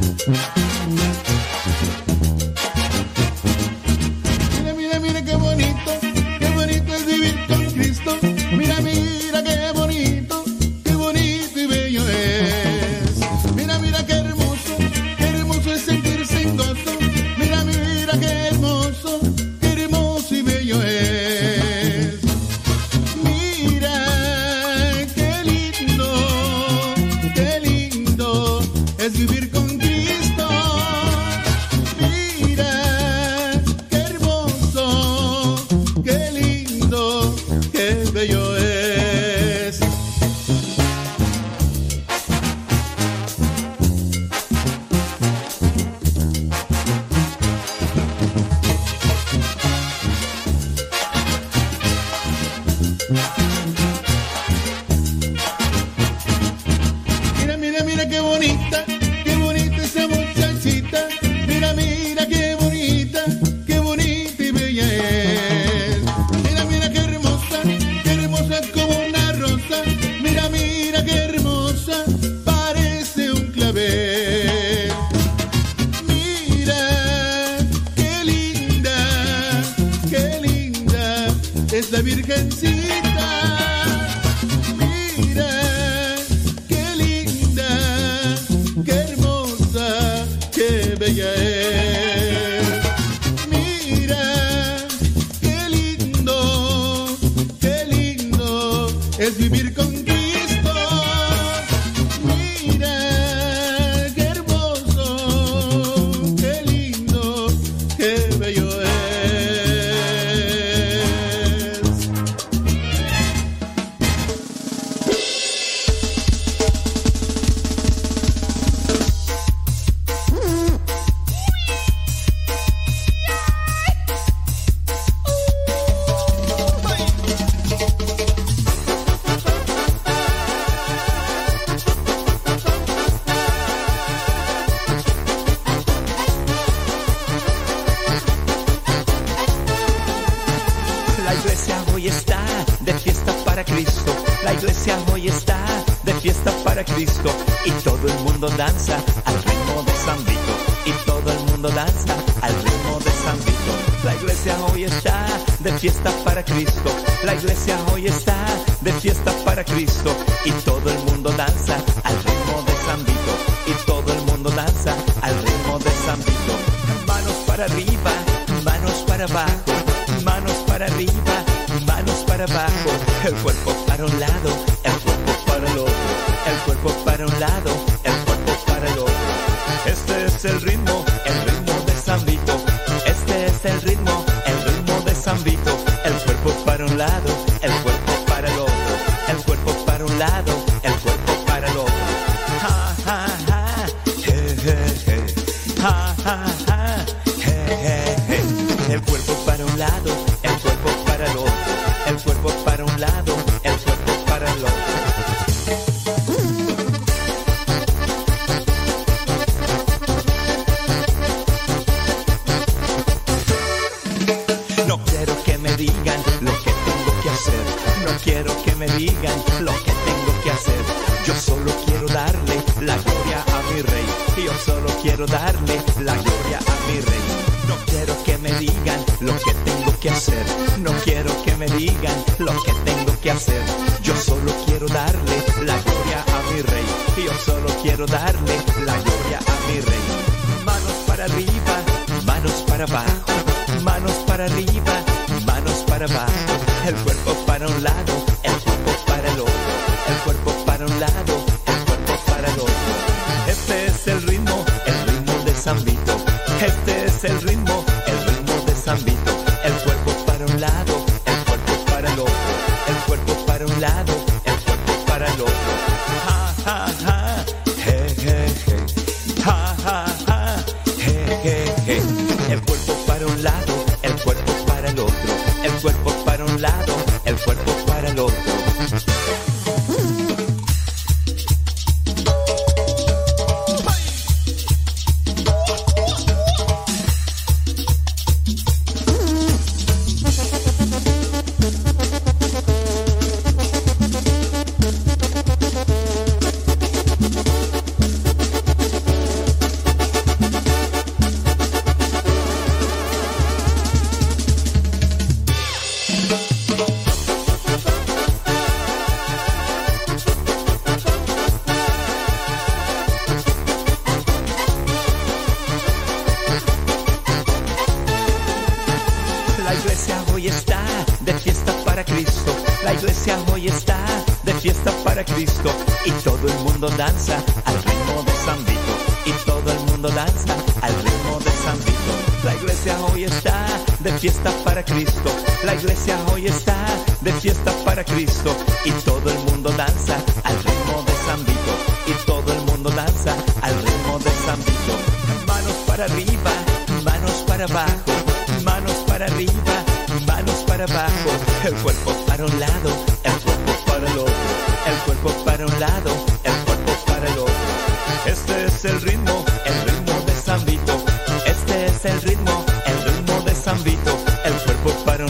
Thank you.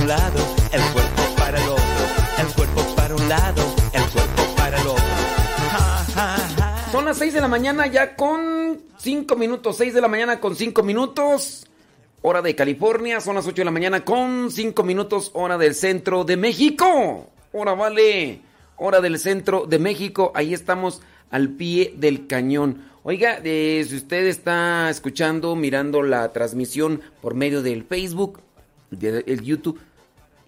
Lado, el cuerpo para el otro. El cuerpo para un lado, el cuerpo para el otro. Ja, ja, ja. Son las 6 de la mañana ya con 5 minutos. 6 de la mañana con 5 minutos. Hora de California. Son las 8 de la mañana con 5 minutos. Hora del centro de México. Hora vale. Hora del centro de México. Ahí estamos al pie del cañón. Oiga, eh, si usted está escuchando, mirando la transmisión por medio del Facebook, de- el YouTube,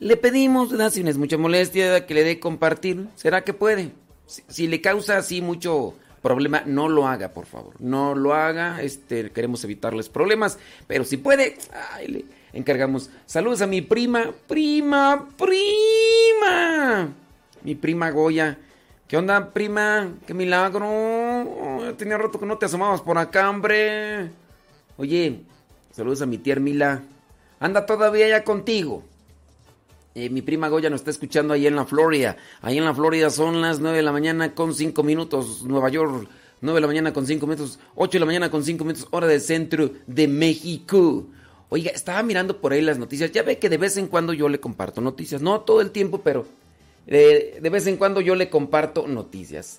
le pedimos, ¿verdad? si no es mucha molestia, que le dé compartir. ¿Será que puede? Si, si le causa así mucho problema, no lo haga, por favor. No lo haga. Este, queremos evitarles problemas. Pero si puede, ay, le encargamos. Saludos a mi prima, prima, prima. Mi prima Goya. ¿Qué onda, prima? ¡Qué milagro! Oh, Tenía rato que no te asomabas por acá, hombre. Oye, saludos a mi tía Mila. Anda todavía ya contigo. Eh, mi prima Goya nos está escuchando ahí en la Florida. Ahí en la Florida son las 9 de la mañana con 5 minutos. Nueva York, 9 de la mañana con 5 minutos. 8 de la mañana con 5 minutos. Hora del centro de México. Oiga, estaba mirando por ahí las noticias. Ya ve que de vez en cuando yo le comparto noticias. No todo el tiempo, pero eh, de vez en cuando yo le comparto noticias.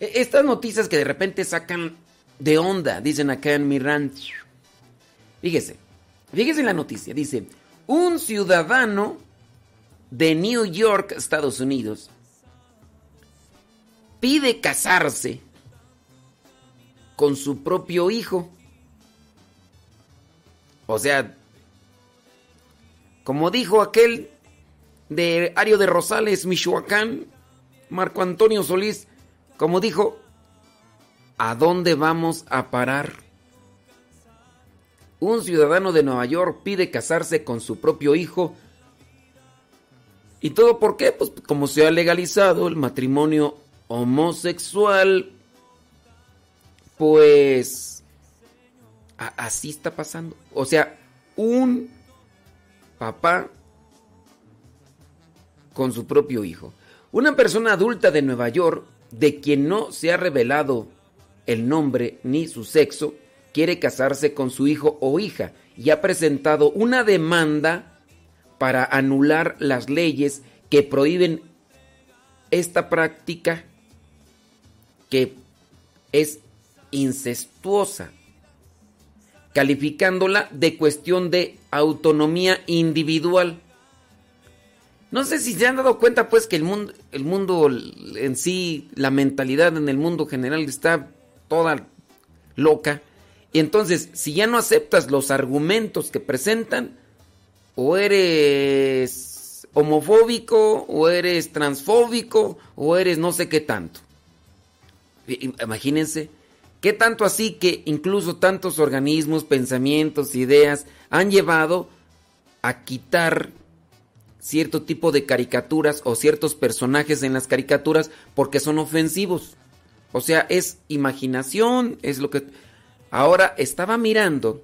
E- Estas noticias que de repente sacan de onda, dicen acá en mi rancho. Fíjese, fíjese la noticia. Dice, un ciudadano de New York, Estados Unidos, pide casarse con su propio hijo. O sea, como dijo aquel de Ario de Rosales, Michoacán, Marco Antonio Solís, como dijo, ¿a dónde vamos a parar? Un ciudadano de Nueva York pide casarse con su propio hijo. ¿Y todo por qué? Pues como se ha legalizado el matrimonio homosexual, pues así está pasando. O sea, un papá con su propio hijo. Una persona adulta de Nueva York, de quien no se ha revelado el nombre ni su sexo, quiere casarse con su hijo o hija y ha presentado una demanda para anular las leyes que prohíben esta práctica que es incestuosa, calificándola de cuestión de autonomía individual. No sé si se han dado cuenta pues que el mundo, el mundo en sí, la mentalidad en el mundo general está toda loca. Y entonces, si ya no aceptas los argumentos que presentan, o eres homofóbico, o eres transfóbico, o eres no sé qué tanto. Imagínense, qué tanto así que incluso tantos organismos, pensamientos, ideas han llevado a quitar cierto tipo de caricaturas o ciertos personajes en las caricaturas porque son ofensivos. O sea, es imaginación, es lo que... Ahora estaba mirando...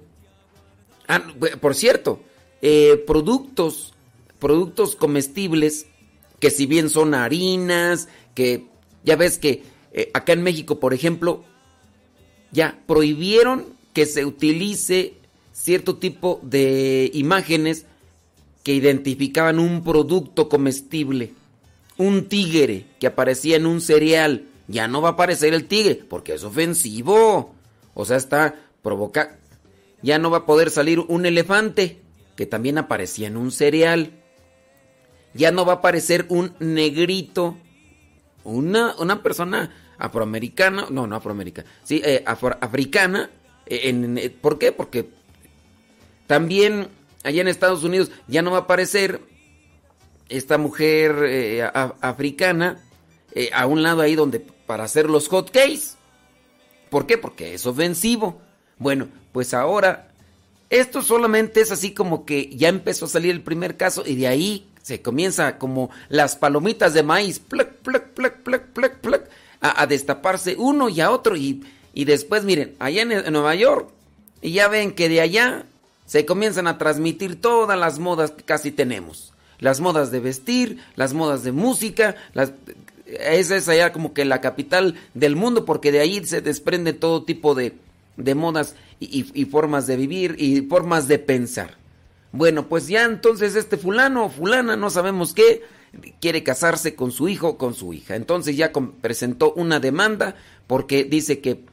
Ah, por cierto, eh, productos, productos comestibles que si bien son harinas, que ya ves que eh, acá en México, por ejemplo, ya prohibieron que se utilice cierto tipo de imágenes que identificaban un producto comestible. Un tigre que aparecía en un cereal. Ya no va a aparecer el tigre porque es ofensivo. O sea, está provoca. Ya no va a poder salir un elefante que también aparecía en un cereal. Ya no va a aparecer un negrito. Una, una persona afroamericana. No, no afroamericana. Sí, eh, africana. eh, eh, ¿Por qué? Porque también allá en Estados Unidos ya no va a aparecer esta mujer eh, africana a un lado ahí donde para hacer los hot cakes. ¿Por qué? Porque es ofensivo. Bueno, pues ahora esto solamente es así como que ya empezó a salir el primer caso y de ahí se comienza como las palomitas de maíz, plac, plac, plac, plac, plac, a, destaparse uno y a otro y, y después miren, allá en, Nueva York y ya ven que de allá se comienzan a transmitir todas las modas que casi tenemos. Las modas de vestir, las modas de música, las, esa es allá como que la capital del mundo porque de ahí se desprende todo tipo de, de modas y, formas de vivir y formas de pensar. Bueno, pues ya entonces este fulano o fulana, no sabemos qué, quiere casarse con su hijo o con su hija. Entonces ya presentó una demanda porque dice que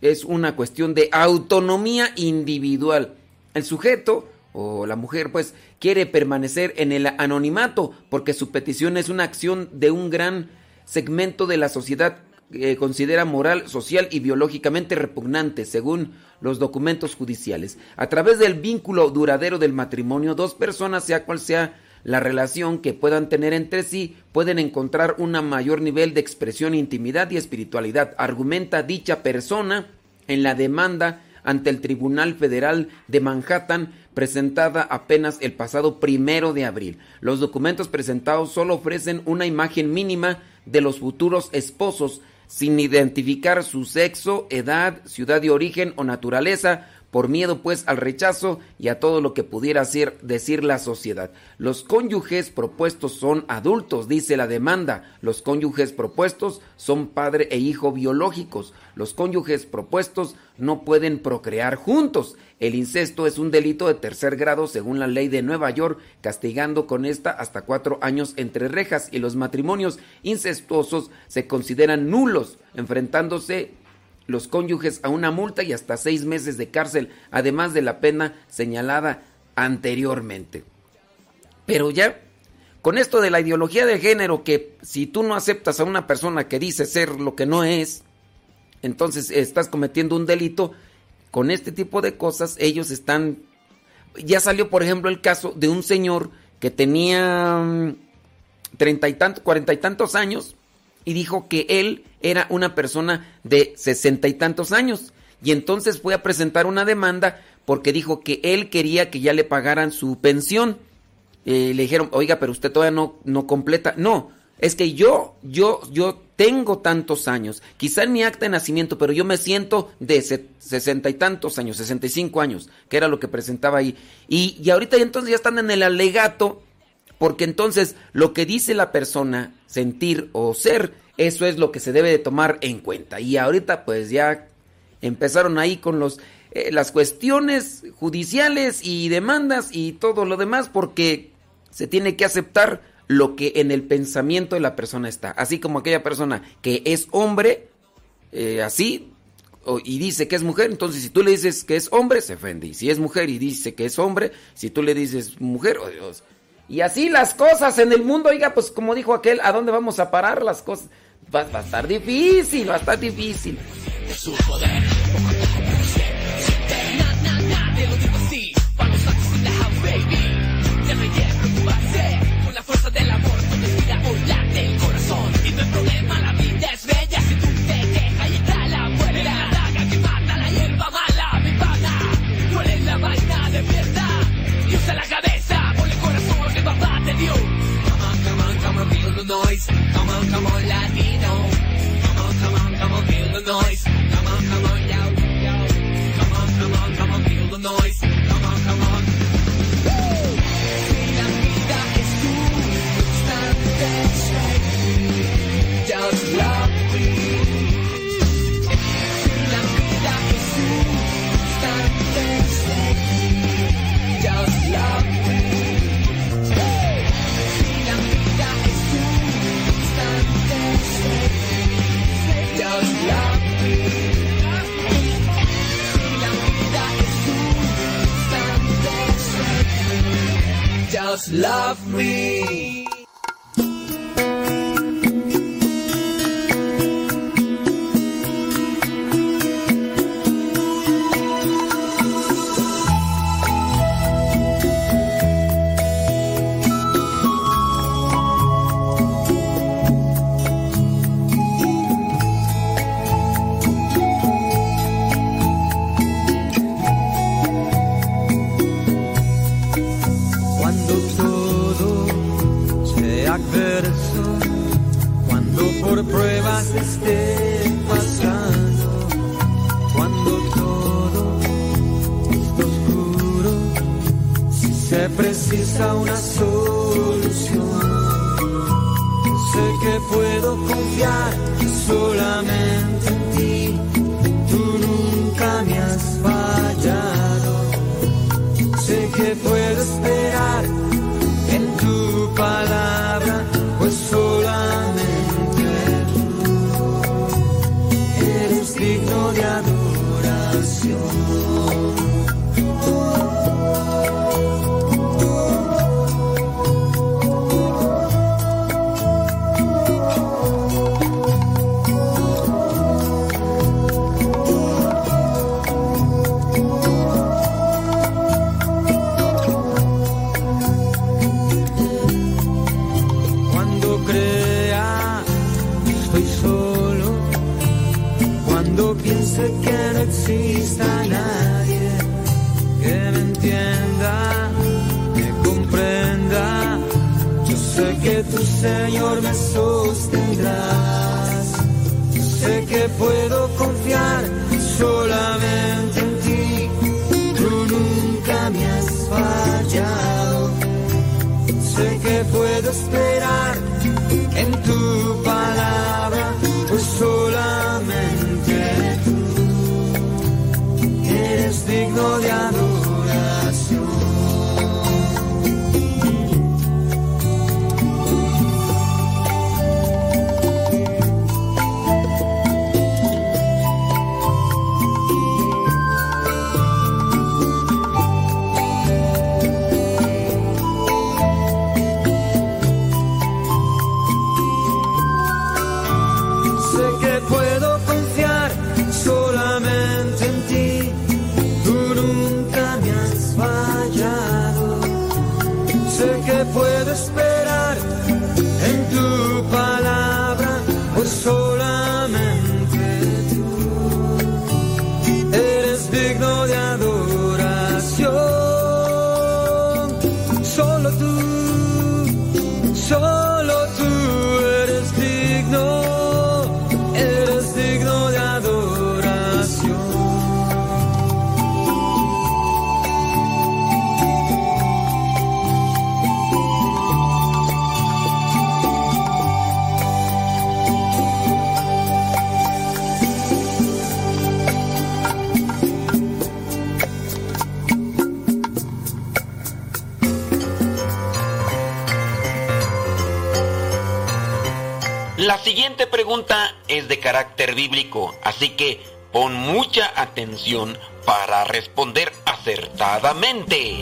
es una cuestión de autonomía individual. El sujeto o la mujer pues quiere permanecer en el anonimato porque su petición es una acción de un gran segmento de la sociedad eh, considera moral, social y biológicamente repugnante, según los documentos judiciales. A través del vínculo duradero del matrimonio, dos personas, sea cual sea la relación que puedan tener entre sí, pueden encontrar un mayor nivel de expresión, intimidad y espiritualidad, argumenta dicha persona en la demanda ante el Tribunal Federal de Manhattan presentada apenas el pasado primero de abril. Los documentos presentados solo ofrecen una imagen mínima de los futuros esposos sin identificar su sexo, edad, ciudad de origen o naturaleza, por miedo pues al rechazo y a todo lo que pudiera decir la sociedad. Los cónyuges propuestos son adultos, dice la demanda. Los cónyuges propuestos son padre e hijo biológicos. Los cónyuges propuestos no pueden procrear juntos. El incesto es un delito de tercer grado según la ley de Nueva York, castigando con esta hasta cuatro años entre rejas y los matrimonios incestuosos se consideran nulos, enfrentándose los cónyuges a una multa y hasta seis meses de cárcel, además de la pena señalada anteriormente. Pero ya, con esto de la ideología de género, que si tú no aceptas a una persona que dice ser lo que no es, entonces estás cometiendo un delito, con este tipo de cosas ellos están... Ya salió, por ejemplo, el caso de un señor que tenía mm, treinta y tantos, cuarenta y tantos años, y dijo que él era una persona de sesenta y tantos años. Y entonces fue a presentar una demanda porque dijo que él quería que ya le pagaran su pensión. Eh, le dijeron, oiga, pero usted todavía no, no completa. No, es que yo, yo, yo tengo tantos años, quizá en mi acta de nacimiento, pero yo me siento de sesenta y tantos años, sesenta y cinco años, que era lo que presentaba ahí. Y, y ahorita entonces ya están en el alegato porque entonces lo que dice la persona, sentir o ser, eso es lo que se debe de tomar en cuenta. Y ahorita pues ya empezaron ahí con los eh, las cuestiones judiciales y demandas y todo lo demás porque se tiene que aceptar lo que en el pensamiento de la persona está. Así como aquella persona que es hombre, eh, así, y dice que es mujer, entonces si tú le dices que es hombre, se ofende. Y si es mujer y dice que es hombre, si tú le dices mujer, oh Dios, y así las cosas en el mundo, oiga, pues como dijo aquel, ¿a dónde vamos a parar las cosas? Va, a estar difícil, va a estar difícil. Su poder, come on, come on, come on, feel the noise. Come on, come on, Latino. Come on, come on, come on, feel the noise. Come on, come on, yo, yo. Come on, come on, come on, feel the noise. Come on, come on. Si la vida es tu constante just love Just love me. Una solución. Sé que puedo confiar solamente en ti. Tú nunca me has fallado. Sé que puedo esperar en tu palabra, pues solamente tú eres digno de adoración. Señor me sostendrás, sé que puedo confiar solamente siguiente pregunta es de carácter bíblico, así que pon mucha atención para responder acertadamente.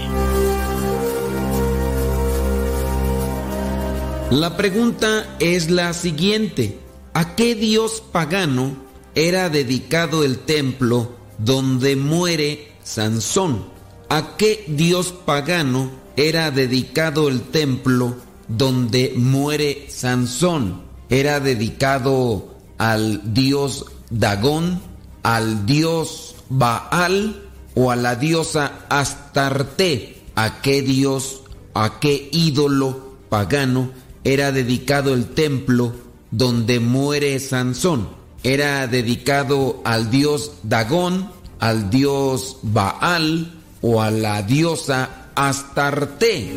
La pregunta es la siguiente. ¿A qué dios pagano era dedicado el templo donde muere Sansón? ¿A qué dios pagano era dedicado el templo donde muere Sansón? ¿Era dedicado al dios Dagón, al dios Baal o a la diosa Astarte? ¿A qué dios, a qué ídolo pagano era dedicado el templo donde muere Sansón? ¿Era dedicado al dios Dagón, al dios Baal o a la diosa Astarte?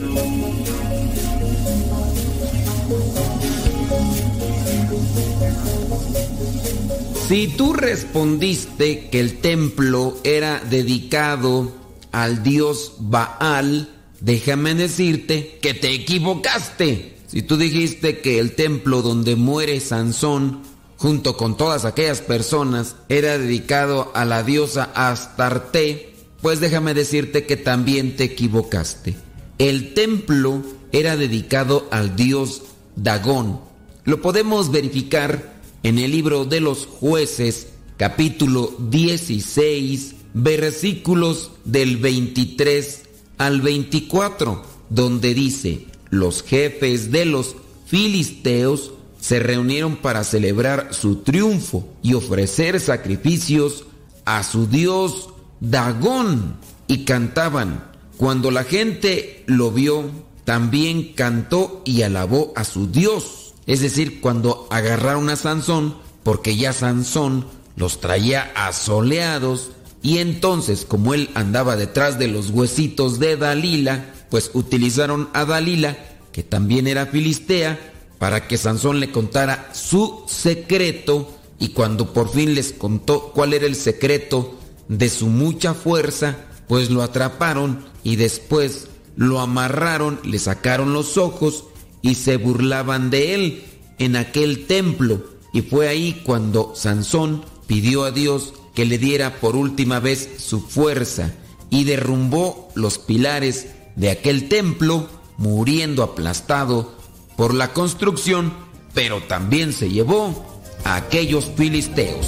Si tú respondiste que el templo era dedicado al dios Baal, déjame decirte que te equivocaste. Si tú dijiste que el templo donde muere Sansón, junto con todas aquellas personas, era dedicado a la diosa Astarte, pues déjame decirte que también te equivocaste. El templo era dedicado al dios Dagón. Lo podemos verificar en el libro de los jueces, capítulo 16, versículos del 23 al 24, donde dice, los jefes de los filisteos se reunieron para celebrar su triunfo y ofrecer sacrificios a su dios Dagón y cantaban. Cuando la gente lo vio, también cantó y alabó a su dios. Es decir, cuando agarraron a Sansón, porque ya Sansón los traía asoleados, y entonces como él andaba detrás de los huesitos de Dalila, pues utilizaron a Dalila, que también era filistea, para que Sansón le contara su secreto y cuando por fin les contó cuál era el secreto de su mucha fuerza, pues lo atraparon y después lo amarraron, le sacaron los ojos y se burlaban de él en aquel templo. Y fue ahí cuando Sansón pidió a Dios que le diera por última vez su fuerza y derrumbó los pilares de aquel templo, muriendo aplastado por la construcción, pero también se llevó a aquellos filisteos.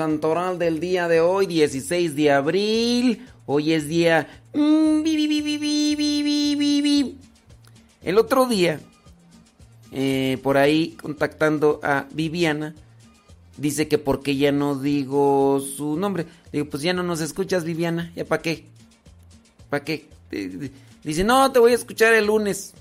santoral del día de hoy, 16 de abril. Hoy es día... El otro día, eh, por ahí contactando a Viviana, dice que porque ya no digo su nombre. Digo, pues ya no nos escuchas, Viviana, ¿ya para qué? ¿Para qué? Eh, dice, no, te voy a escuchar el lunes.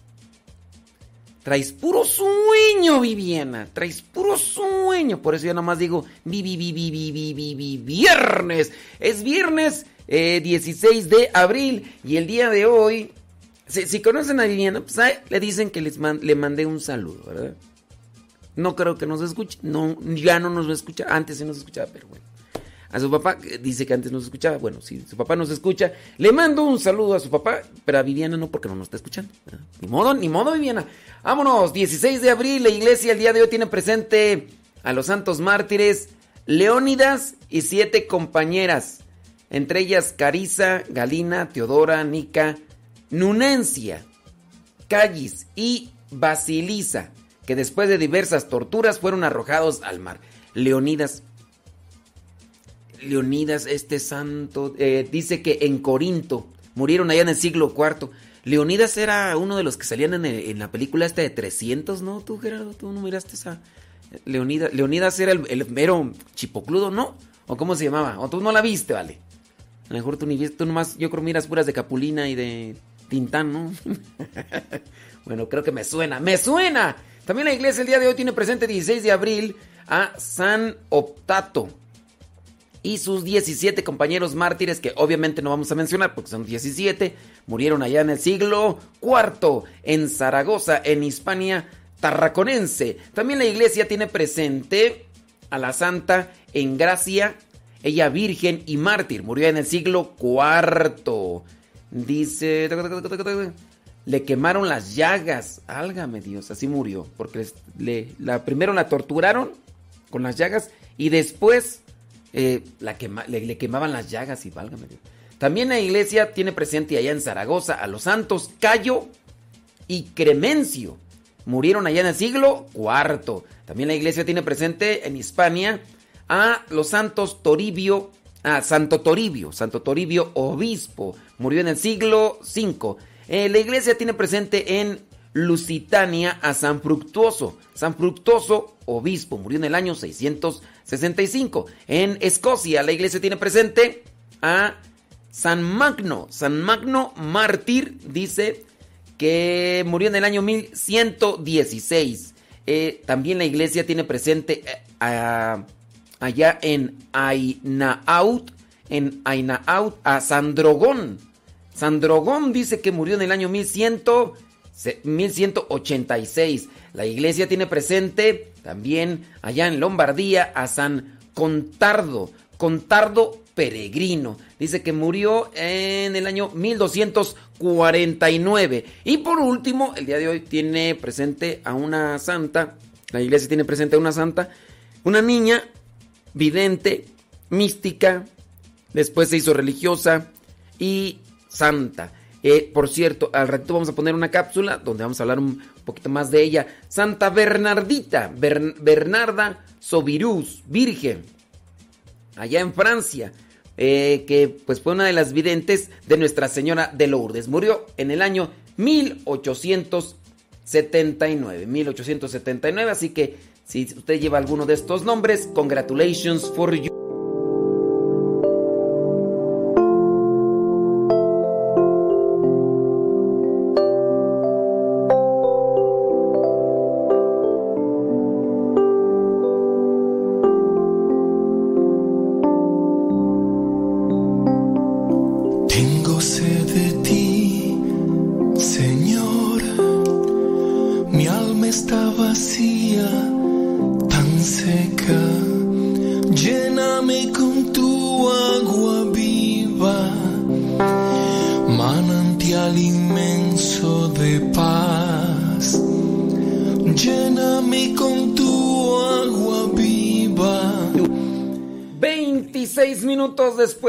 Traes puro sueño, Viviana. Traes puro sueño. Por eso yo nomás digo, vi, vi, vi, vi, vi, vi, vi, vi, viernes. Es viernes eh, 16 de abril. Y el día de hoy, si, conocen a Viviana, pues le dicen que les le mandé un saludo, ¿verdad? No creo que nos escuche. No, ya no nos escucha. Antes sí nos escuchaba, pero bueno. A su papá, dice que antes nos escuchaba. Bueno, si su papá nos escucha, le mando un saludo a su papá, pero a Viviana no, porque no nos está escuchando. Ni modo, ni modo, Viviana. Vámonos, 16 de abril, la iglesia el día de hoy tiene presente a los santos mártires Leónidas y siete compañeras, entre ellas Carisa, Galina, Teodora, Nica, Nunencia, Callis y Basilisa, que después de diversas torturas fueron arrojados al mar. Leonidas, Leonidas, este santo, eh, dice que en Corinto murieron allá en el siglo IV. Leonidas era uno de los que salían en, la película esta de 300, ¿no? Tú, Gerardo, tú no miraste esa. Leonidas, Leonidas era el, el mero chipocludo, ¿no? ¿O cómo se llamaba? ¿O tú no la viste, vale? A lo mejor tú ni viste, tú nomás, yo creo miras puras de Capulina y de Tintán, ¿no? bueno, creo que me suena, ¡me suena! También la iglesia el día de hoy tiene presente 16 de abril a San Optato y sus 17 compañeros mártires, que obviamente no vamos a mencionar porque son 17, murieron allá en el siglo IV en Zaragoza, en Hispania tarraconense. También la iglesia tiene presente a la santa Engracia, ella virgen y mártir, murió en el siglo IV. Dice, le quemaron las llagas, álgame Dios, así murió, porque le, la, primero la torturaron con las llagas y después eh, la quema- le, quemaban las llagas y válgame Dios. También la iglesia tiene presente allá en Zaragoza a los santos Cayo y Cremencio. Murieron allá en el siglo IV. También la iglesia tiene presente en Hispania a los santos Toribio, a Santo Toribio, Santo Toribio obispo. Murió en el siglo V. Eh, la iglesia tiene presente en Lusitania a San Fructuoso. San Fructuoso, obispo, murió en el año 665. En Escocia, la iglesia tiene presente a San Magno. San Magno mártir dice que murió en el año 1116. Eh, también la iglesia tiene presente eh, a- allá en Ainaut, en Ainaut a Sandrogón. Sandrogón dice que murió en el año 1100, se- 1186. La iglesia tiene presente también allá en Lombardía a San Contardo, Contardo peregrino. Dice que murió en el año 1249. Y por último, el día de hoy tiene presente a una santa, la iglesia tiene presente a una santa, una niña vidente, mística, después se hizo religiosa y santa. Eh, por cierto, al ratito vamos a poner una cápsula donde vamos a hablar un poquito más de ella. Santa Bernardita, Bern- Bernarda Sobirús, virgen, allá en Francia, eh, que pues fue una de las videntes de Nuestra Señora de Lourdes. Murió en el año 1879, 1879, así que si usted lleva alguno de estos nombres, congratulations for you.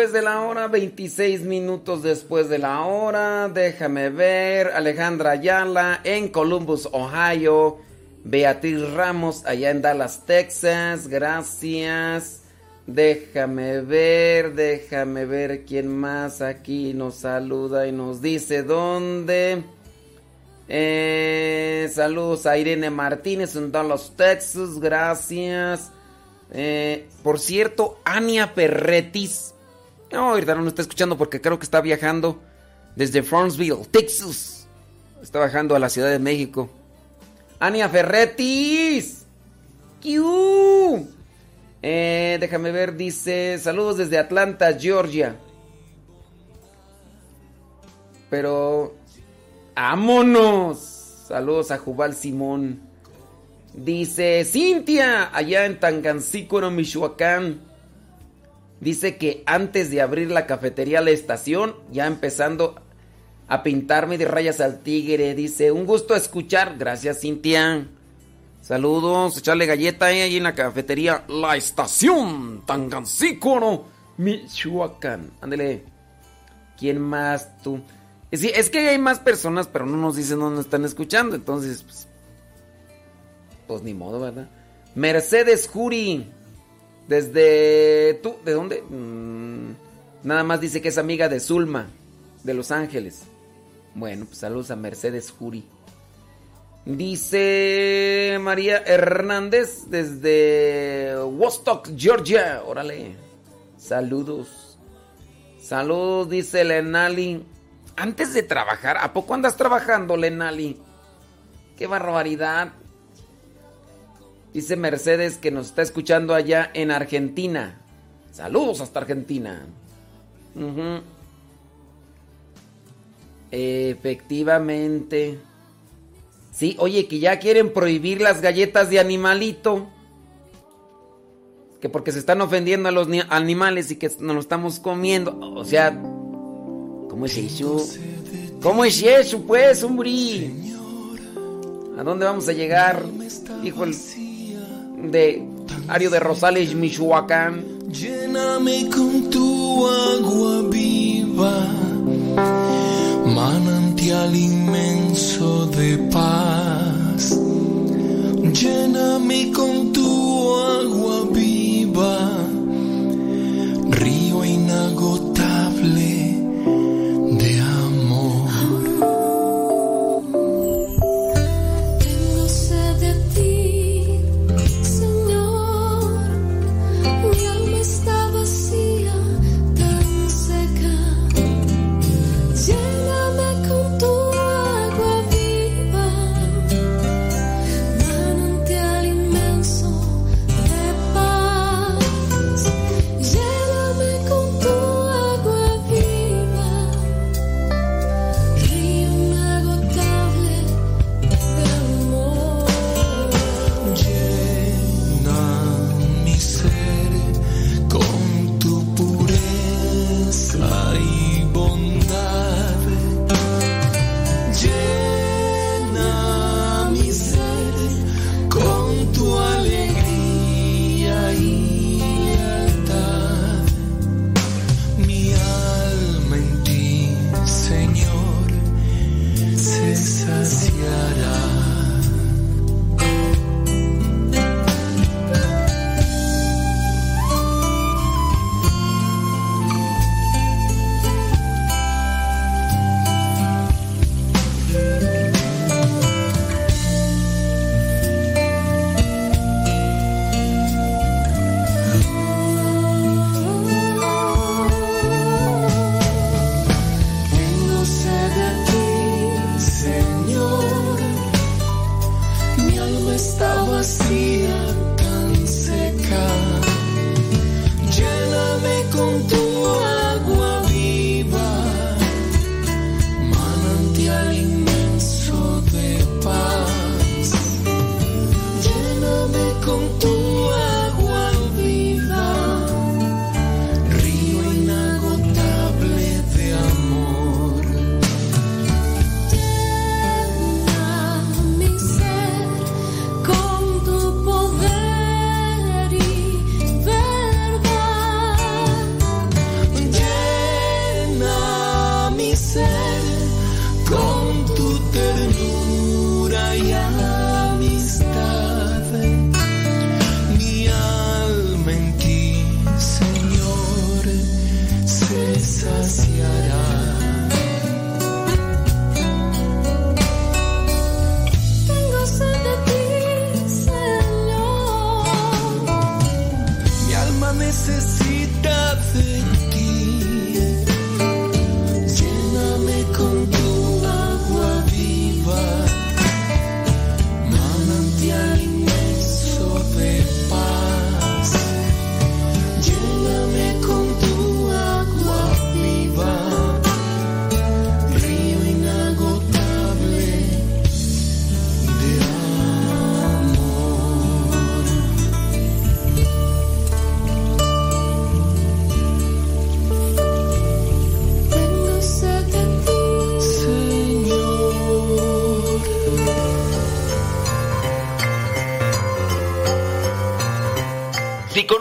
De la hora, 26 minutos después de la hora, déjame ver, Alejandra Ayala en Columbus, Ohio, Beatriz Ramos allá en Dallas, Texas, gracias, déjame ver, déjame ver quién más aquí nos saluda y nos dice dónde. Eh, saludos a Irene Martínez en Dallas, Texas, gracias. Eh, por cierto, Ania Ferretis. No, ahorita no está escuchando porque creo que está viajando desde Farmsville, Texas. Está bajando a la Ciudad de México. Ania Ferretis. ¡Kiu! Eh, déjame ver, dice, saludos desde Atlanta, Georgia. Pero, ¡vámonos! Saludos a Jubal Simón. Dice Cintia, allá en Tangancícuaro, Michoacán. Dice que antes de abrir la cafetería La Estación, ya empezando a pintarme de rayas al tigre. Dice, un gusto escuchar. Gracias, Cintia. Saludos, echarle galleta eh, ahí en la cafetería La Estación, Tangancícuaro, Michoacán. Ándele. ¿Quién más tú? Es, es que hay más personas, pero no nos dicen dónde están escuchando. Entonces, pues, pues ni modo, ¿verdad? Mercedes Juri. Desde... ¿Tú? ¿De dónde? Mm, nada más dice que es amiga de Zulma, de Los Ángeles. Bueno, pues saludos a Mercedes Juri. Dice María Hernández desde Wostock, Georgia. Órale. Saludos. Saludos, dice Lenali. Antes de trabajar, ¿a poco andas trabajando, Lenali? Qué barbaridad. Dice Mercedes que nos está escuchando allá en Argentina. Saludos hasta Argentina. Efectivamente. Sí, oye, que ya quieren prohibir las galletas de animalito. Que porque se están ofendiendo a los ni- animales y que nos lo estamos comiendo. O sea, ¿cómo es eso? ¿Cómo es eso, pues, hombre? ¿A dónde vamos a llegar? Dijo de Ario de Rosales, Michoacán.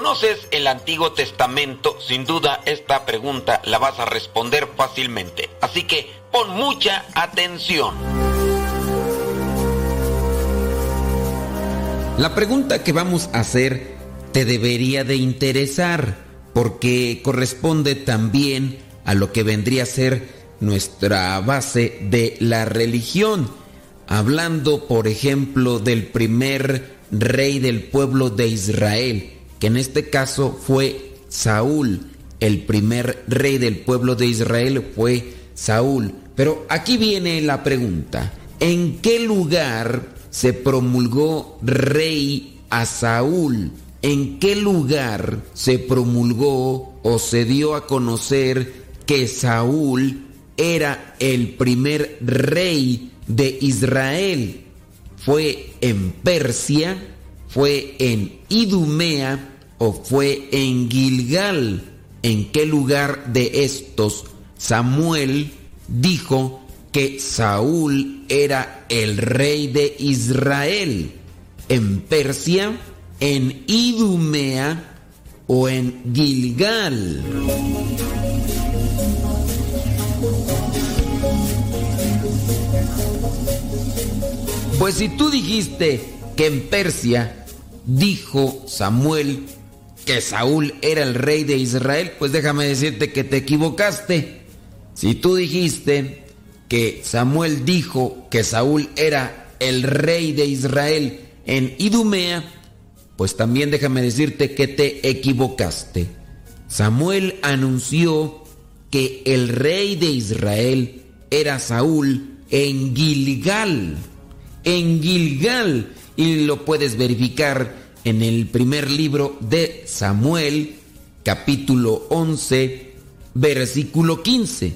Conoces el Antiguo Testamento, sin duda esta pregunta la vas a responder fácilmente. Así que pon mucha atención. La pregunta que vamos a hacer te debería de interesar porque corresponde también a lo que vendría a ser nuestra base de la religión. Hablando, por ejemplo, del primer rey del pueblo de Israel, que en este caso fue Saúl. El primer rey del pueblo de Israel fue Saúl. Pero aquí viene la pregunta. ¿En qué lugar se promulgó rey a Saúl? ¿En qué lugar se promulgó o se dio a conocer que Saúl era el primer rey de Israel? ¿Fue en Persia? ¿Fue en Idumea? ¿O fue en Gilgal? ¿En qué lugar de estos Samuel dijo que Saúl era el rey de Israel? ¿En Persia? ¿En Idumea? ¿O en Gilgal? Pues si tú dijiste que en Persia dijo Samuel que Saúl era el rey de Israel, pues déjame decirte que te equivocaste. Si tú dijiste que Samuel dijo que Saúl era el rey de Israel en Idumea, pues también déjame decirte que te equivocaste. Samuel anunció que el rey de Israel era Saúl en Gilgal. En Gilgal. Y lo puedes verificar en el primer libro de Samuel, capítulo 11, versículo 15.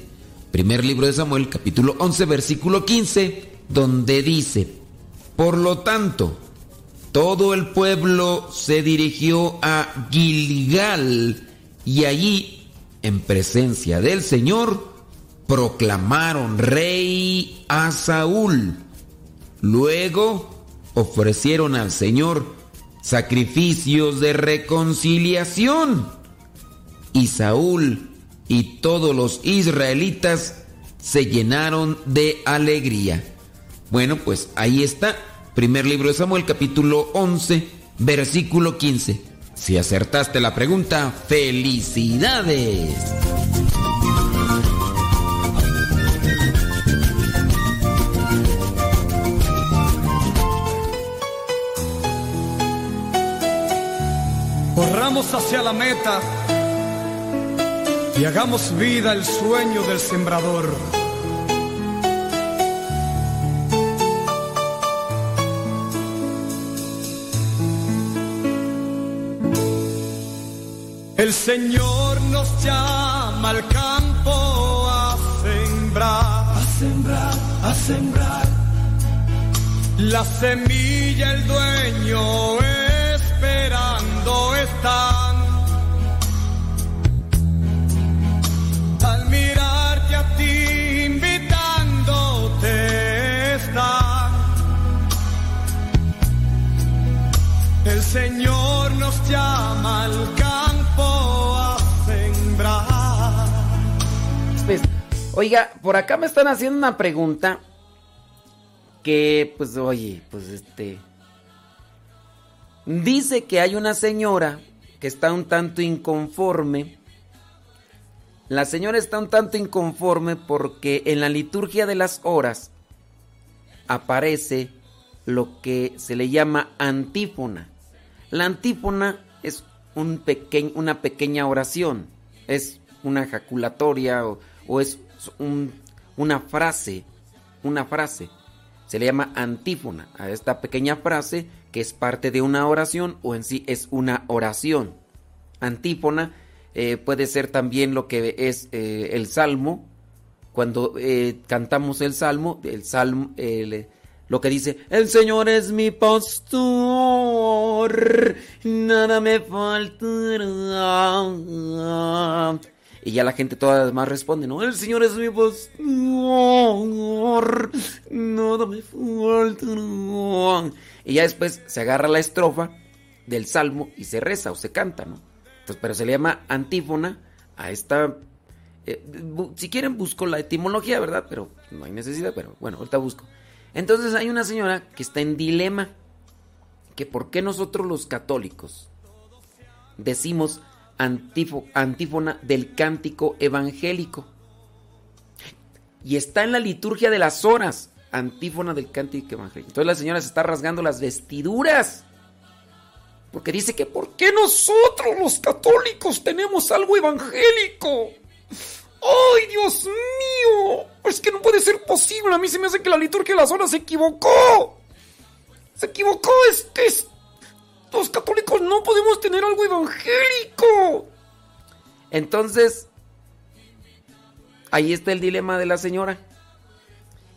Primer libro de Samuel, capítulo 11, versículo 15, donde dice, por lo tanto, todo el pueblo se dirigió a Gilgal y allí, en presencia del Señor, proclamaron rey a Saúl. Luego ofrecieron al Señor sacrificios de reconciliación. Y Saúl y todos los israelitas se llenaron de alegría. Bueno, pues ahí está. Primer libro de Samuel, capítulo 11, versículo 15. Si acertaste la pregunta, felicidades. Corramos hacia la meta y hagamos vida el sueño del sembrador. El Señor nos llama al campo a sembrar, a sembrar, a sembrar. La semilla el dueño esperando están. Al mirarte a ti invitándote están. El Señor nos llama al campo a sembrar. Pues, oiga, por acá me están haciendo una pregunta que, pues, oye, pues este... Dice que hay una señora que está un tanto inconforme. La señora está un tanto inconforme porque en la liturgia de las horas aparece lo que se le llama antífona. La antífona es un una pequeña oración, es una ejaculatoria o, es un- una frase, una frase. Se le llama antífona a esta pequeña frase que es parte de una oración o en sí es una oración. Antífona eh, puede ser también lo que es eh, el salmo. Cuando eh, cantamos el salmo, el salmo, lo que dice, el Señor es mi pastor, nada me faltará. Y ya la gente toda más responde, ¿no? El Señor es mi pastor, nada me faltará. Y ya después se agarra la estrofa del salmo y se reza o se canta, ¿no? Entonces, pero se le llama antífona a esta... eh, si quieren busco la etimología, ¿verdad? Pero no hay necesidad, pero bueno, ahorita busco. Entonces hay una señora que está en dilema, que por qué nosotros los católicos decimos antífona del cántico evangélico. Y está en la liturgia de las horas, antífona del cántico evangélico. Entonces la señora se está rasgando las vestiduras. Porque dice que ¿por qué nosotros los católicos tenemos algo evangélico? ¡Ay, Dios mío! Es que no puede ser posible. A mí se me hace que la liturgia de las horas se equivocó. Se equivocó. Es que es- los católicos no podemos tener algo evangélico. Entonces, ahí está el dilema de la señora.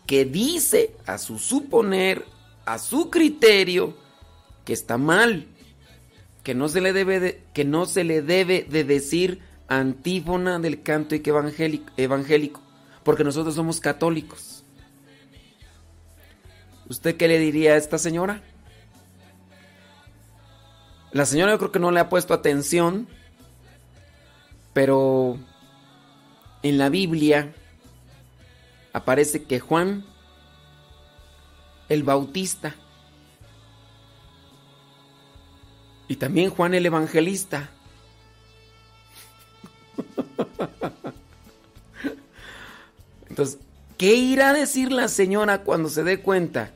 Que dice, a su suponer, a su criterio, que está mal. Que no se le debe de, que no se le debe de decir antífona del canto evangélico, evangélico. Porque nosotros somos católicos. ¿Usted qué le diría a esta señora? La señora yo creo que no le ha puesto atención, pero en la Biblia aparece que Juan el Bautista y también Juan el Evangelista Entonces, ¿qué irá a decir la señora cuando se dé cuenta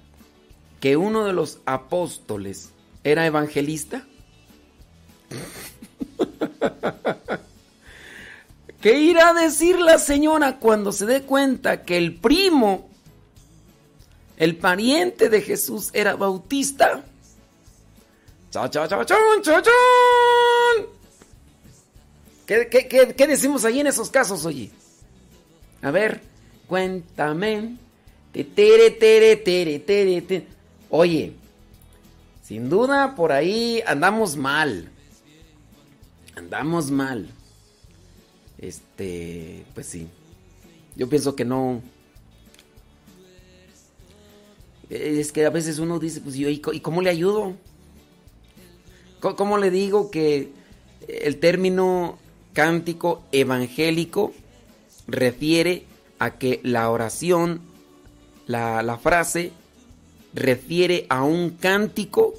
que uno de los apóstoles era evangelista? ¿Qué irá a decir la señora cuando se dé cuenta que el primo, el pariente de Jesús era bautista? ¡Cha, cha, cha, chon, cha, chon! ¿Qué, qué, qué, qué decimos ahí en esos casos, oye? A ver, cuéntame. Oye, sin duda por ahí andamos mal. Andamos mal. Este, pues sí. Yo pienso que no. Es que a veces uno dice, pues yo, ¿y cómo le ayudo? ¿Cómo le digo que el término cántico evangélico refiere a que la oración, la, la frase, refiere a un cántico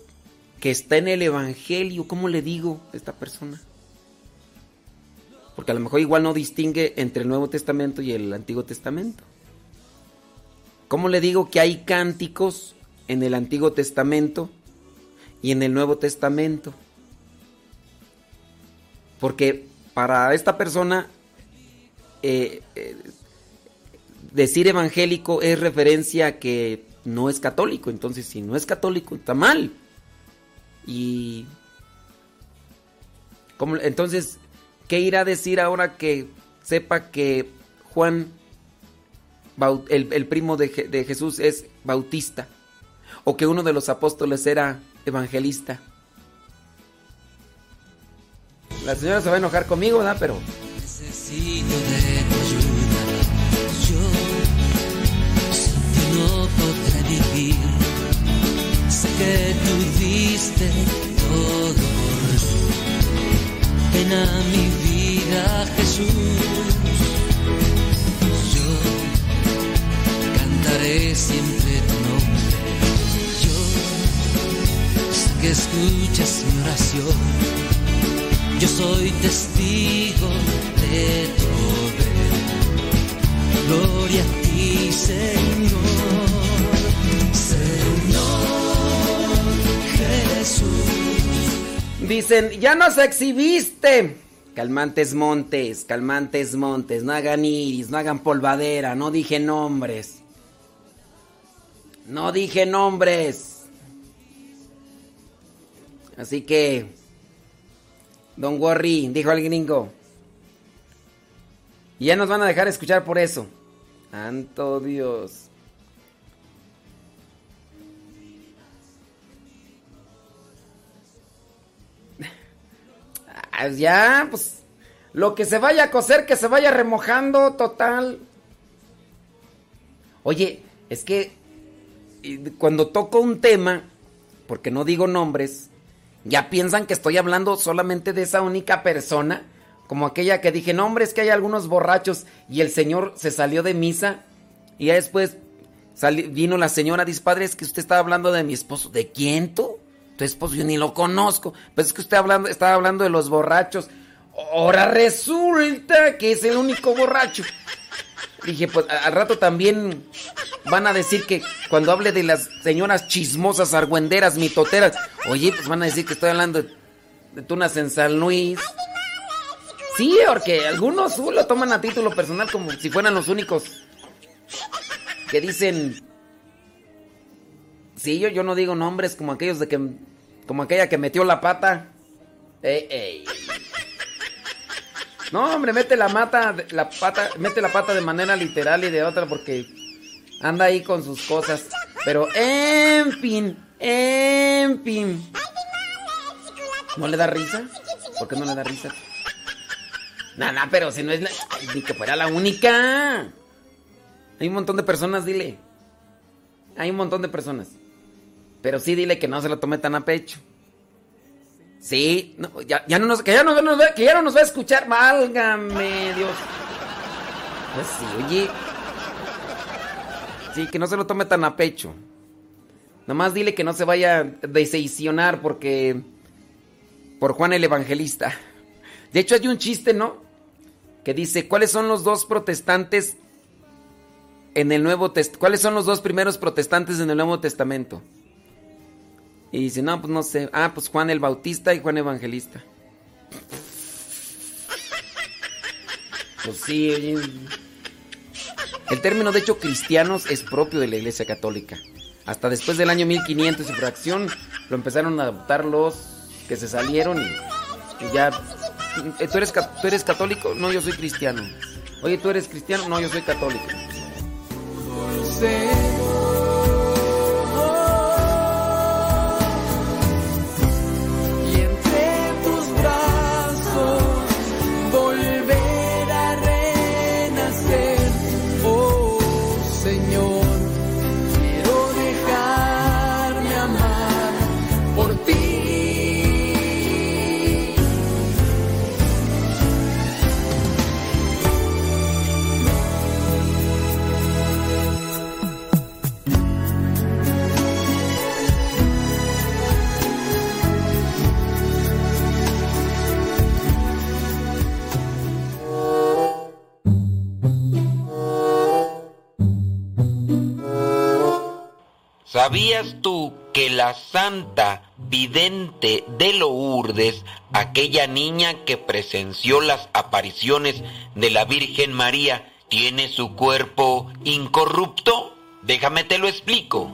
que está en el Evangelio. ¿Cómo le digo a esta persona? Porque a lo mejor igual no distingue entre el Nuevo Testamento y el Antiguo Testamento. ¿Cómo le digo que hay cánticos en el Antiguo Testamento y en el Nuevo Testamento? Porque para esta persona eh, eh, decir evangélico es referencia a que no es católico. Entonces, si no es católico, está mal. Y. ¿cómo- entonces, ¿qué irá a decir ahora que sepa que Juan, el, el primo de, Je- de Jesús, es bautista? O que uno de los apóstoles era evangelista. La señora se va a enojar conmigo, ¿verdad? Pero. Necesito de tu ayuda. Yo sin ti no podré vivir. Sé que tú diste todo por mí. Ven a mi Yo cantaré siempre tu nombre. Yo sé que escuchas mi oración. Yo soy testigo de tu poder. Gloria a ti, Señor. Señor Jesús. Dicen, ya nos exhibiste. Calmantes montes, calmantes montes, no hagan iris, no hagan polvadera, no dije nombres. No dije nombres. Así que, Don worry, dijo el gringo. Y ya nos van a dejar escuchar por eso. Santo Dios. Ya, pues lo que se vaya a coser, que se vaya remojando, total. Oye, es que cuando toco un tema, porque no digo nombres, ya piensan que estoy hablando solamente de esa única persona, como aquella que dije, no hombre, es que hay algunos borrachos y el señor se salió de misa y ya después vino la señora, dice, padre, es que usted estaba hablando de mi esposo. ¿De quién tú? Tu esposo, yo ni lo conozco. Pues es que usted hablando, estaba hablando de los borrachos. Ahora resulta que es el único borracho. Dije, pues al rato también van a decir que cuando hable de las señoras chismosas, argüenderas, mitoteras, oye, pues van a decir que estoy hablando de, tunas en San Luis. Sí, porque algunos uh, lo toman a título personal como si fueran los únicos que dicen. Sí, yo, yo no digo nombres como aquellos de que. Como aquella que metió la pata. Ey, ey. No, hombre, mete la mata, la pata, mete la pata de manera literal y de otra porque anda ahí con sus cosas. Pero en fin, en fin. ¿No le da risa? ¿Por qué no le da risa? Nada, pero si no es ni que fuera la única. Hay un montón de personas, dile. Hay un montón de personas. Pero sí dile que no se lo tome tan a pecho. Sí, ya, no nos, que, ya no, que ya no nos va a escuchar. Válgame, Dios. Pues sí, oye. Sí, que no se lo tome tan a pecho. Nomás dile que no se vaya a decepcionar porque. Por Juan el Evangelista. De hecho, hay un chiste, ¿no? Que dice: ¿Cuáles son los dos protestantes en el Nuevo Testamento? ¿Cuáles son los dos primeros protestantes en el Nuevo Testamento? Y dice, no, pues no sé. Ah, pues Juan el Bautista y Juan Evangelista. Pues sí, El término, de hecho, cristianos es propio de la Iglesia Católica. Hasta después del año 1500 y fracción lo empezaron a adoptar los que se salieron y, ya... ¿Tú eres, ¿Tú eres católico? No, yo soy cristiano. Oye, ¿tú eres cristiano? No, yo soy católico. ¿Sabías tú que la santa vidente de Lourdes, aquella niña que presenció las apariciones de la Virgen María, tiene su cuerpo incorrupto? Déjame te lo explico.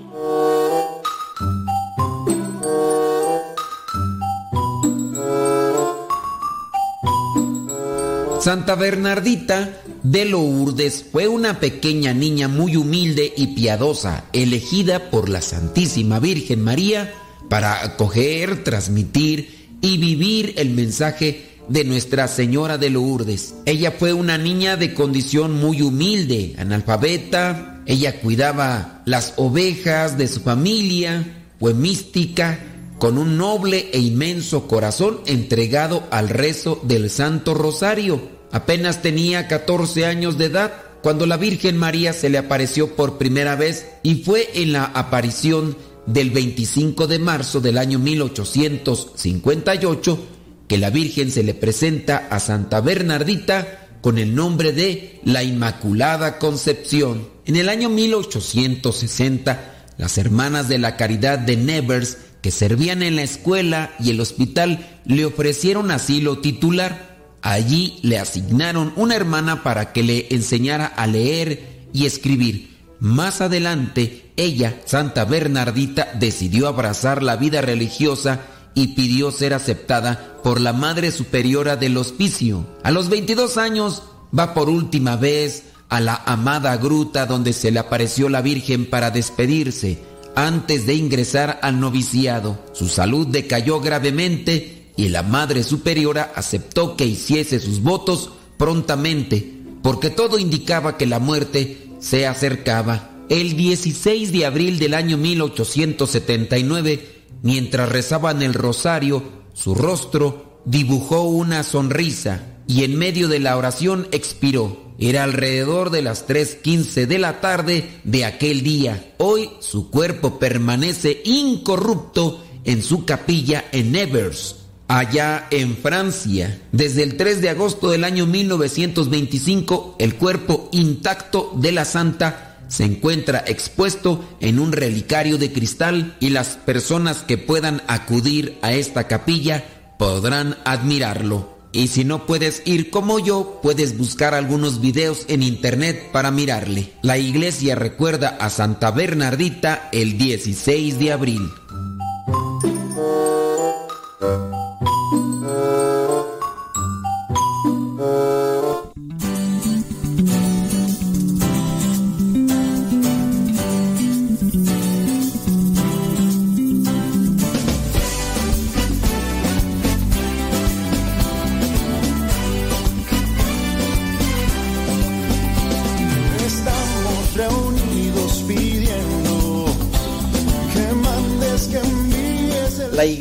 Santa Bernardita de Lourdes fue una pequeña niña muy humilde y piadosa, elegida por la Santísima Virgen María para acoger, transmitir y vivir el mensaje de Nuestra Señora de Lourdes. Ella fue una niña de condición muy humilde, analfabeta, ella cuidaba las ovejas de su familia, fue mística, con un noble e inmenso corazón entregado al rezo del Santo Rosario. Apenas tenía 14 años de edad cuando la Virgen María se le apareció por primera vez y fue en la aparición del 25 de marzo del año 1858 que la Virgen se le presenta a Santa Bernardita con el nombre de la Inmaculada Concepción. En el año 1860, las hermanas de la Caridad de Nevers, que servían en la escuela y el hospital, le ofrecieron asilo titular. Allí le asignaron una hermana para que le enseñara a leer y escribir. Más adelante, ella, Santa Bernardita, decidió abrazar la vida religiosa y pidió ser aceptada por la Madre Superiora del Hospicio. A los 22 años va por última vez a la amada gruta donde se le apareció la Virgen para despedirse antes de ingresar al noviciado. Su salud decayó gravemente y la Madre Superiora aceptó que hiciese sus votos prontamente, porque todo indicaba que la muerte se acercaba. El 16 de abril del año 1879, mientras rezaban el rosario, su rostro dibujó una sonrisa y en medio de la oración expiró. Era alrededor de las 3.15 de la tarde de aquel día. Hoy su cuerpo permanece incorrupto en su capilla en Nevers, allá en Francia. Desde el 3 de agosto del año 1925, el cuerpo intacto de la santa se encuentra expuesto en un relicario de cristal y las personas que puedan acudir a esta capilla podrán admirarlo. Y si no puedes ir como yo, puedes buscar algunos videos en internet para mirarle. La iglesia recuerda a Santa Bernardita el 16 de abril.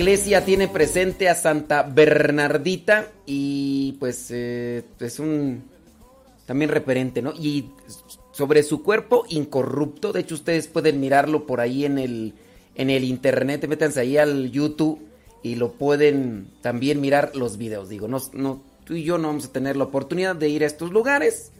Iglesia tiene presente a Santa Bernardita y pues eh, es un también referente, ¿no? Y sobre su cuerpo incorrupto, de hecho ustedes pueden mirarlo por ahí en el en el internet, métanse ahí al YouTube y lo pueden también mirar los videos. Digo, no, tú y yo no vamos a tener la oportunidad de ir a estos lugares.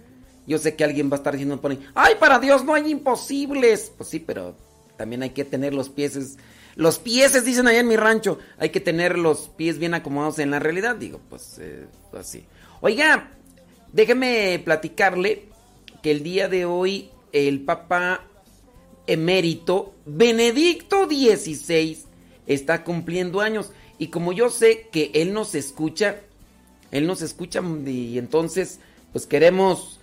Yo sé que alguien va a estar diciendo por ¡ay, para Dios no hay imposibles! Pues sí, pero también hay que tener los pies, los pies dicen allá en mi rancho, hay que tener los pies bien acomodados en la realidad. Digo, pues eh, así. Oiga, déjeme platicarle que el día de hoy el Papa emérito Benedicto XVI está cumpliendo años. Y como yo sé que él nos escucha, él nos escucha y entonces pues queremos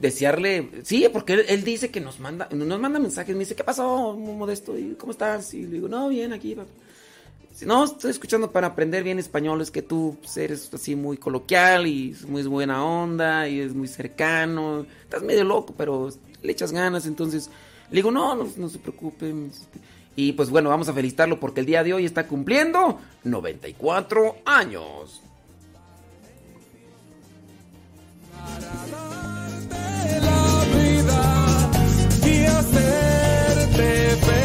desearle, sí, porque él, dice que nos manda, nos manda mensajes, me dice, ¿qué pasó, Modesto? ¿Y ¿Cómo estás? Y le digo, no, bien, aquí. papá". Dice, No, estoy escuchando para aprender bien español, es que tú eres así muy coloquial y muy buena onda y es muy cercano, estás medio loco, pero le echas ganas, entonces le digo, no, no, se preocupen. Y pues bueno, vamos a felicitarlo porque el día de hoy está cumpliendo 94 años. baby.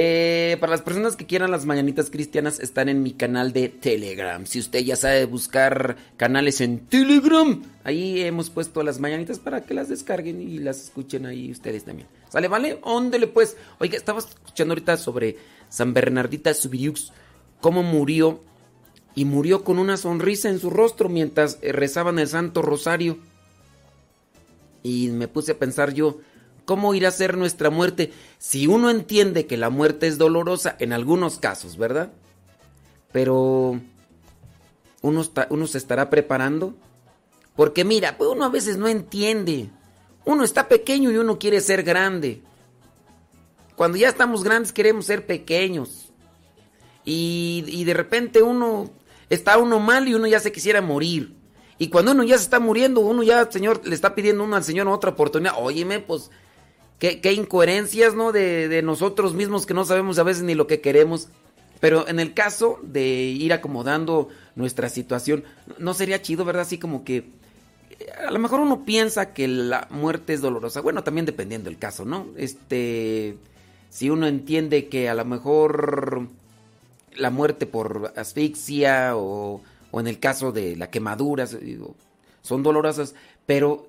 Eh, para las personas que quieran las mañanitas cristianas están en mi canal de Telegram. Si usted ya sabe buscar canales en Telegram, ahí hemos puesto las mañanitas para que las descarguen y las escuchen ahí ustedes también. ¿Sale, vale? Óndele pues. Oiga, estaba escuchando ahorita sobre San Bernardita Subiriux, cómo murió. Y murió con una sonrisa en su rostro mientras eh, rezaban el Santo Rosario. Y me puse a pensar yo, ¿cómo irá a ser nuestra muerte? Si uno entiende que la muerte es dolorosa, en algunos casos, ¿verdad? Pero uno, se estará preparando. Porque mira, pues uno a veces no entiende. Uno está pequeño y uno quiere ser grande. Cuando ya estamos grandes queremos ser pequeños. Y, y de repente uno está uno mal y uno ya se quisiera morir. Y cuando uno ya se está muriendo, uno ya, Señor, le está pidiendo uno al Señor otra oportunidad. Óyeme, pues, qué, qué incoherencias, ¿no? De, de nosotros mismos que no sabemos a veces ni lo que queremos. Pero en el caso de ir acomodando nuestra situación, no sería chido, ¿verdad? Así como que eh, a lo mejor uno piensa que la muerte es dolorosa. Bueno, también dependiendo del caso, ¿no? Este, si uno entiende que a lo mejor la muerte por asfixia o, o en el caso de la quemadura son dolorosas, pero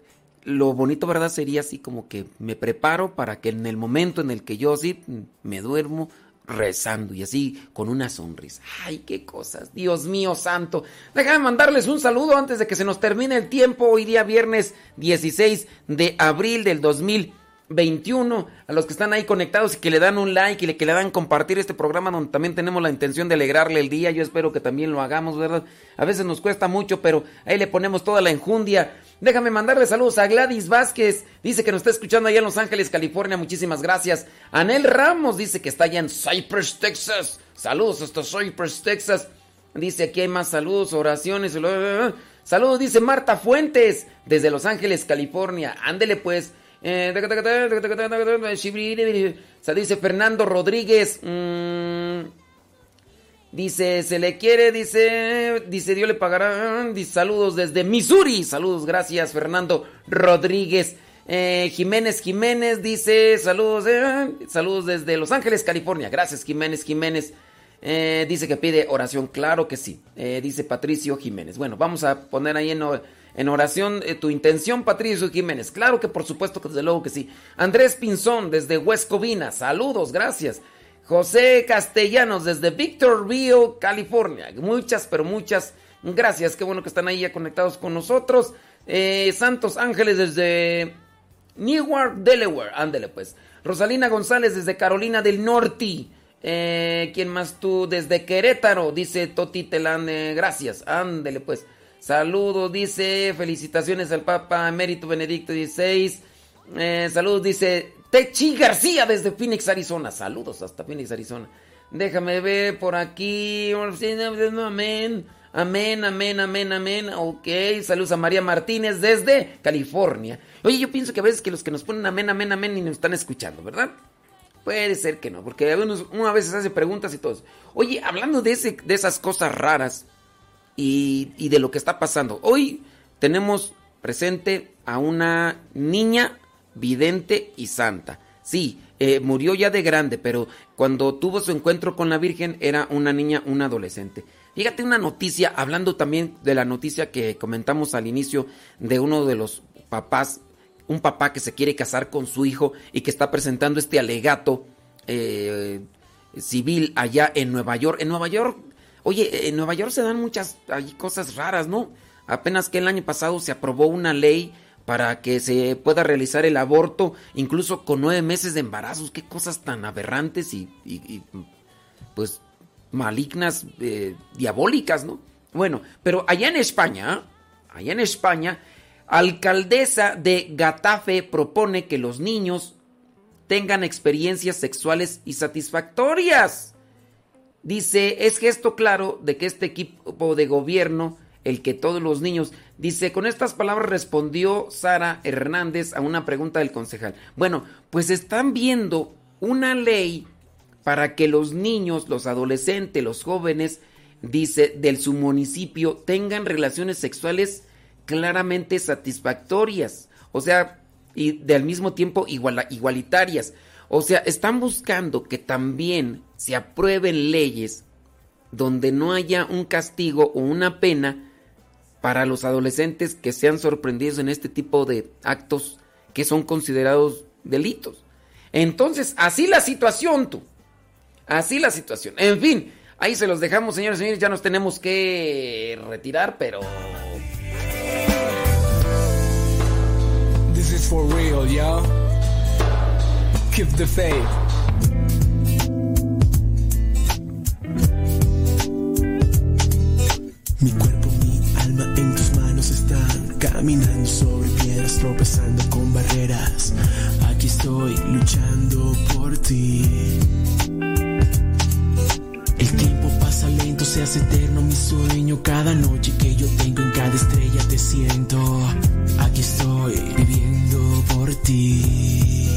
lo bonito, ¿verdad? Sería así como que me preparo para que en el momento en el que yo sí me duermo rezando y así con una sonrisa. Ay, qué cosas, Dios mío santo. Déjame mandarles un saludo antes de que se nos termine el tiempo. Hoy día viernes 16 de abril del 2021. A los que están ahí conectados y que le dan un like y que le dan compartir este programa donde también tenemos la intención de alegrarle el día. Yo espero que también lo hagamos, ¿verdad? A veces nos cuesta mucho, pero ahí le ponemos toda la enjundia. Déjame mandarle saludos a Gladys Vázquez. Dice que nos está escuchando allá en Los Ángeles, California. Muchísimas gracias. Anel Ramos dice que está allá en Cypress, Texas. Saludos hasta Cypress, Texas. Dice aquí hay más saludos, oraciones. Saludos, dice Marta Fuentes desde Los Ángeles, California. Ándele pues. Eh, dice Fernando Rodríguez. Mm, Dice, se le quiere, dice, dice, Dios le pagará. Dice, saludos desde Missouri. Saludos, gracias, Fernando Rodríguez. Eh, Jiménez Jiménez dice, saludos, eh, saludos desde Los Ángeles, California. Gracias, Jiménez Jiménez. Eh, dice que pide oración, claro que sí. dice Patricio Jiménez. Bueno, vamos a poner ahí en, oración tu intención, Patricio Jiménez. Claro que por supuesto desde luego que sí. Andrés Pinzón desde Huescovina. Saludos, gracias. José Castellanos desde Victorville, California. Muchas, pero muchas gracias. Qué bueno que están ahí ya conectados con nosotros. Eh, Santos Ángeles desde Newark, Delaware. Ándele pues. Rosalina González desde Carolina del Norte. Eh, ¿Quién más tú? Desde Querétaro, dice Toti Telán. gracias. Ándele pues. Saludos, dice. Felicitaciones al Papa Emérito Benedicto XVI. Eh, saludos, dice Techi García desde Phoenix, Arizona. Saludos hasta Phoenix, Arizona. Déjame ver por aquí. Amén. Amén, amén, amén, amén. Ok. Saludos a María Martínez desde California. Oye, yo pienso que a veces que los que nos ponen amén, amén, amén y nos están escuchando, ¿verdad? Puede ser que no, porque una vez hace preguntas y todo. Oye, hablando de, ese, de esas cosas raras y de lo que está pasando. Hoy tenemos presente a una niña vidente y santa. Sí, eh, murió ya de grande, pero cuando tuvo su encuentro con la Virgen era una niña, una adolescente. Fíjate una noticia, hablando también de la noticia que comentamos al inicio de uno de los papás, un papá que se quiere casar con su hijo y que está presentando este alegato eh, civil allá en Nueva York. En Nueva York, oye, en Nueva York se dan muchas hay cosas raras, ¿no? Apenas que el año pasado se aprobó una ley para que se pueda realizar el aborto, incluso con nueve meses de embarazos. Qué cosas tan aberrantes y, pues malignas, eh, diabólicas, ¿no? Bueno, pero allá en España, allá en España, alcaldesa de Gatafe propone que los niños tengan experiencias sexuales y satisfactorias. Dice, es gesto claro de que este equipo de gobierno el que todos los niños. Dice, con estas palabras respondió Sara Hernández a una pregunta del concejal. Bueno, pues están viendo una ley para que los niños, los adolescentes, los jóvenes, dice, del su municipio tengan relaciones sexuales claramente satisfactorias. O sea, y del mismo tiempo igualitarias. O sea, están buscando que también se aprueben leyes donde no haya un castigo o una pena para los adolescentes que sean sorprendidos en este tipo de actos que son considerados delitos. Entonces, así la situación, tú. Así la situación. En fin, ahí se los dejamos, señores y señores. Ya nos tenemos que retirar, pero. This is for real, yo. Keep the faith. Mi cuerpo caminando sobre piedras, tropezando con barreras. Aquí estoy luchando por ti. El tiempo pasa lento, se hace eterno mi sueño. Cada noche que yo tengo en cada estrella te siento. Aquí estoy viviendo por ti.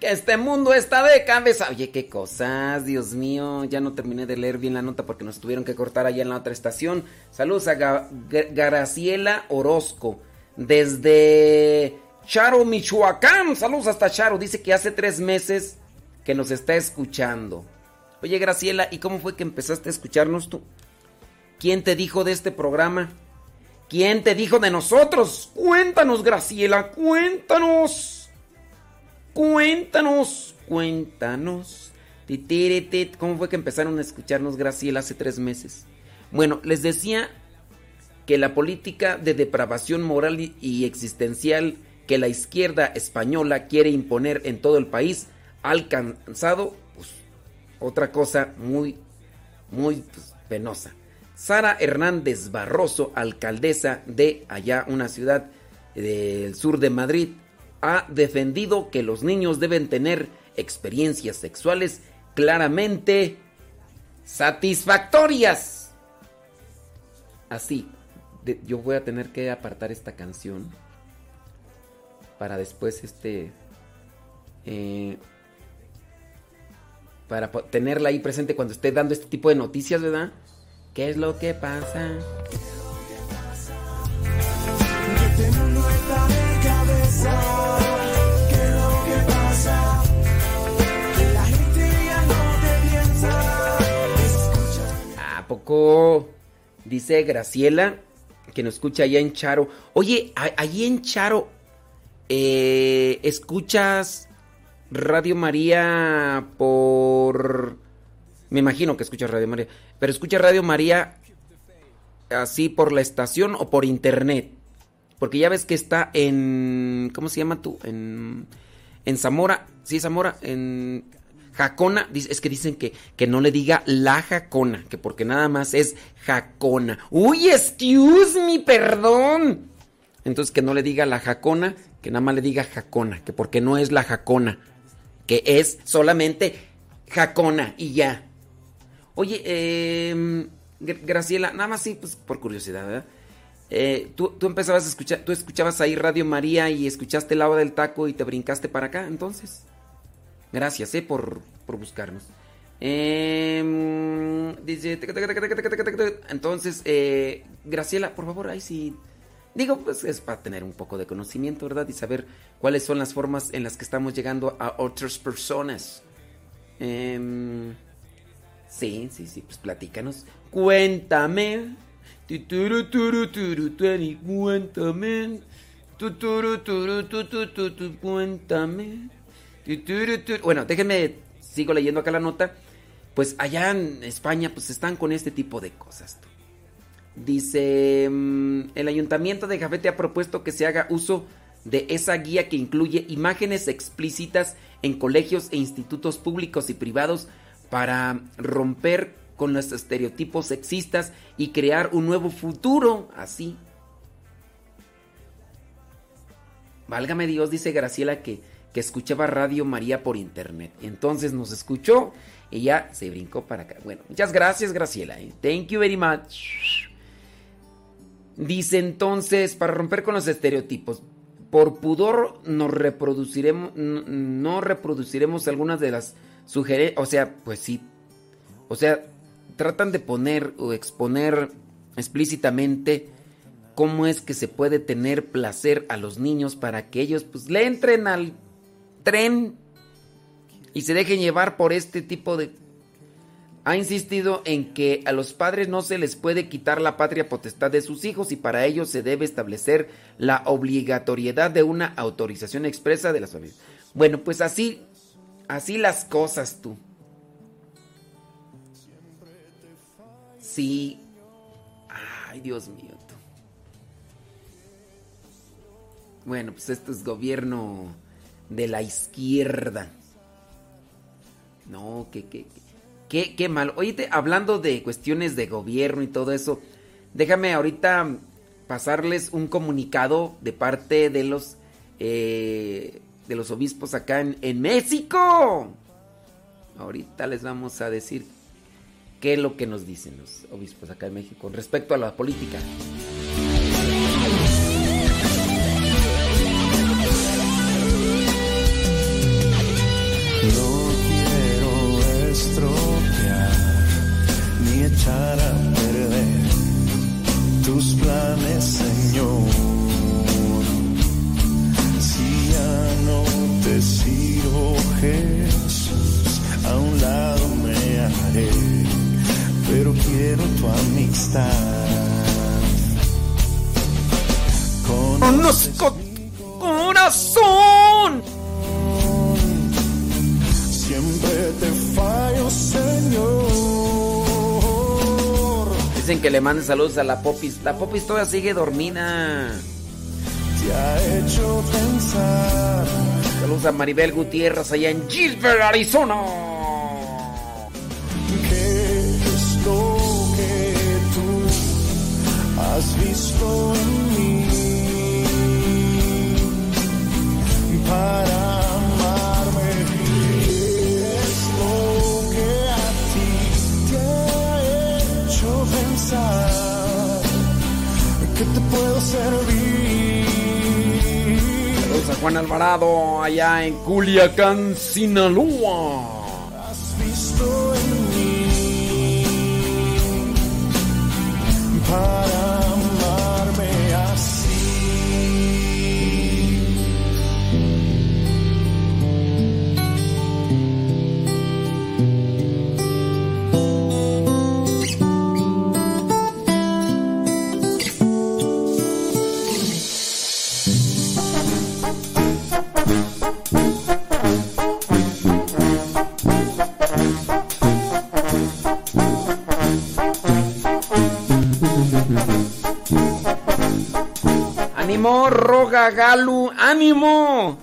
Que este mundo está de cabeza. Oye, qué cosas, Dios mío. Ya no terminé de leer bien la nota porque nos tuvieron que cortar allá en la otra estación. Saludos a Graciela Orozco. Desde Charo, Michoacán. Saludos hasta Charo. Dice que hace tres meses que nos está escuchando. Oye, Graciela, ¿y cómo fue que empezaste a escucharnos tú? ¿Quién te dijo de este programa? ¿Quién te dijo de nosotros? Cuéntanos, Graciela, cuéntanos. Cuéntanos, cuéntanos. ¿Cómo fue que empezaron a escucharnos, Graciela, hace tres meses? Bueno, les decía que la política de depravación moral y- y existencial que la izquierda española quiere imponer en todo el país ha alcanzado pues, otra cosa muy, muy pues, penosa. Sara Hernández Barroso, alcaldesa de allá, una ciudad del sur de Madrid, ha defendido que los niños deben tener experiencias sexuales claramente satisfactorias. Así, yo voy a tener que apartar esta canción para después este eh, para tenerla ahí presente cuando esté dando este tipo de noticias, ¿verdad? ¿Qué es lo que pasa? Este mundo está de cabeza. Dice Graciela, que nos escucha allá en Charo. Oye, allí en Charo, eh, ¿escuchas Radio María por... Me imagino que escuchas Radio María, pero ¿escuchas Radio María así por la estación o por internet? Porque ya ves que está en... ¿Cómo se llama tú? En, en Zamora. Sí, Zamora. En Jacona. Es que dicen que, que no le diga la Jacona. Que porque nada más es Jacona. Uy, excuse me, perdón. Entonces que no le diga la Jacona. Que nada más le diga Jacona. Que porque no es la Jacona. Que es solamente Jacona y ya. Oye, eh, Gra- Graciela, nada más sí, pues por curiosidad, ¿verdad? Eh, ¿tú, tú empezabas a escuchar, tú escuchabas ahí Radio María y escuchaste el agua del taco y te brincaste para acá, entonces. Gracias, eh, por, por buscarnos. Eh, dice, entonces, eh, Graciela, por favor, ahí sí. Digo, pues es para tener un poco de conocimiento, ¿verdad? Y saber cuáles son las formas en las que estamos llegando a otras personas. Em, sí, sí, sí, pues platícanos. Cuéntame. Cuéntame. Cuéntame. Bueno, déjenme, sigo leyendo acá la nota. Pues allá en España, pues están con este tipo de cosas. Dice, mm, el ayuntamiento de Jafete ha propuesto que se haga uso de esa guía que incluye imágenes explícitas en colegios e institutos públicos y privados para romper con los estereotipos sexistas y crear un nuevo futuro así. Válgame Dios, dice Graciela que, que escuchaba Radio María por internet. Entonces nos escuchó y ya se brincó para acá. Bueno, muchas gracias Graciela. ¿eh? Thank you very much. Dice entonces, para romper con los estereotipos, por pudor nos reproduciremos, no reproduciremos algunas de las sugerencias, o sea, pues sí, o sea, tratan de poner o exponer explícitamente cómo es que se puede tener placer a los niños para que ellos pues le entren al tren y se dejen llevar por este tipo de ha insistido en que a los padres no se les puede quitar la patria potestad de sus hijos y para ello se debe establecer la obligatoriedad de una autorización expresa de las familias. Bueno, pues así, así las cosas tú. Sí. Ay, Dios mío. tú. Bueno, pues esto es gobierno de la izquierda. No, que, que, Qué, qué mal. Oye, hablando de cuestiones de gobierno y todo eso, déjame ahorita pasarles un comunicado de parte de los eh, de los obispos acá en, en México. Ahorita les vamos a decir qué es lo que nos dicen los obispos acá en México respecto a la política. Echar a perder tus planes, Señor. Si ya no te sirvo, Jesús, a un lado me haré, pero quiero tu amistad. ¡Conozco corazón! Siempre te fallo, Señor. Dicen que le manden saludos a la Popis. La Popis todavía sigue dormida. Te ha hecho pensar Saludos a Maribel Gutiérrez allá en Gilbert, Arizona. qué es lo que tú has visto en mí para pensar que te puedo servir? Saludos a Juan Alvarado allá en Culiacán, Sinaloa. has visto en mí para ¡Ánimo, Roga Galu! ¡Ánimo!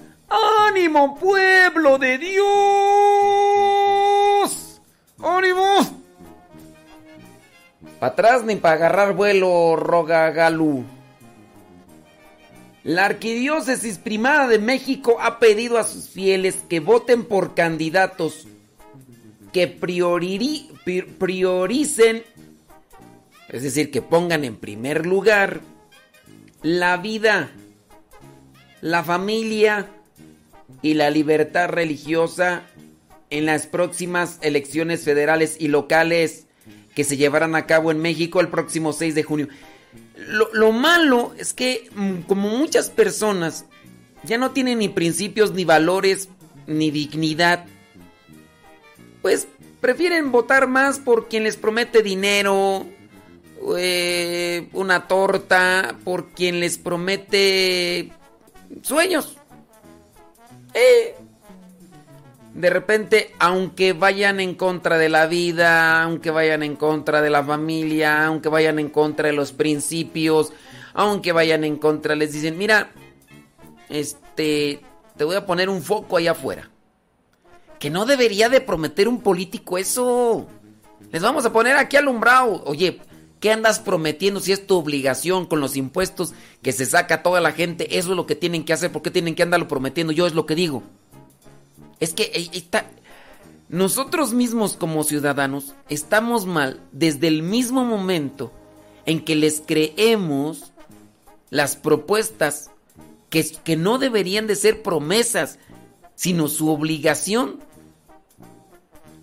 ¡Ánimo, pueblo de Dios! ¡Ánimo! Para atrás ni para agarrar vuelo, Roga Galu. La Arquidiócesis Primada de México ha pedido a sus fieles que voten por candidatos que prioricen, es decir, que pongan en primer lugar la vida, la familia y la libertad religiosa en las próximas elecciones federales y locales que se llevarán a cabo en México el próximo 6 de junio. Lo, lo malo es que mm, como muchas personas ya no tienen ni principios, ni valores, ni dignidad, pues prefieren votar más por quien les promete dinero, eh, una torta, por quien les promete sueños. Eh, de repente, aunque vayan en contra de la vida, aunque vayan en contra de la familia, aunque vayan en contra de los principios, aunque vayan en contra, les dicen, mira, este, te voy a poner un foco allá afuera. Que no debería de prometer un político eso. Les vamos a poner aquí alumbrado. Oye, ¿qué andas prometiendo si es tu obligación con los impuestos que se saca toda la gente? Eso es lo que tienen que hacer. ¿Por qué tienen que andarlo prometiendo? Yo es lo que digo. Es que eh, está... Nosotros mismos como ciudadanos estamos mal desde el mismo momento en que les creemos las propuestas que, que no deberían de ser promesas, sino su obligación.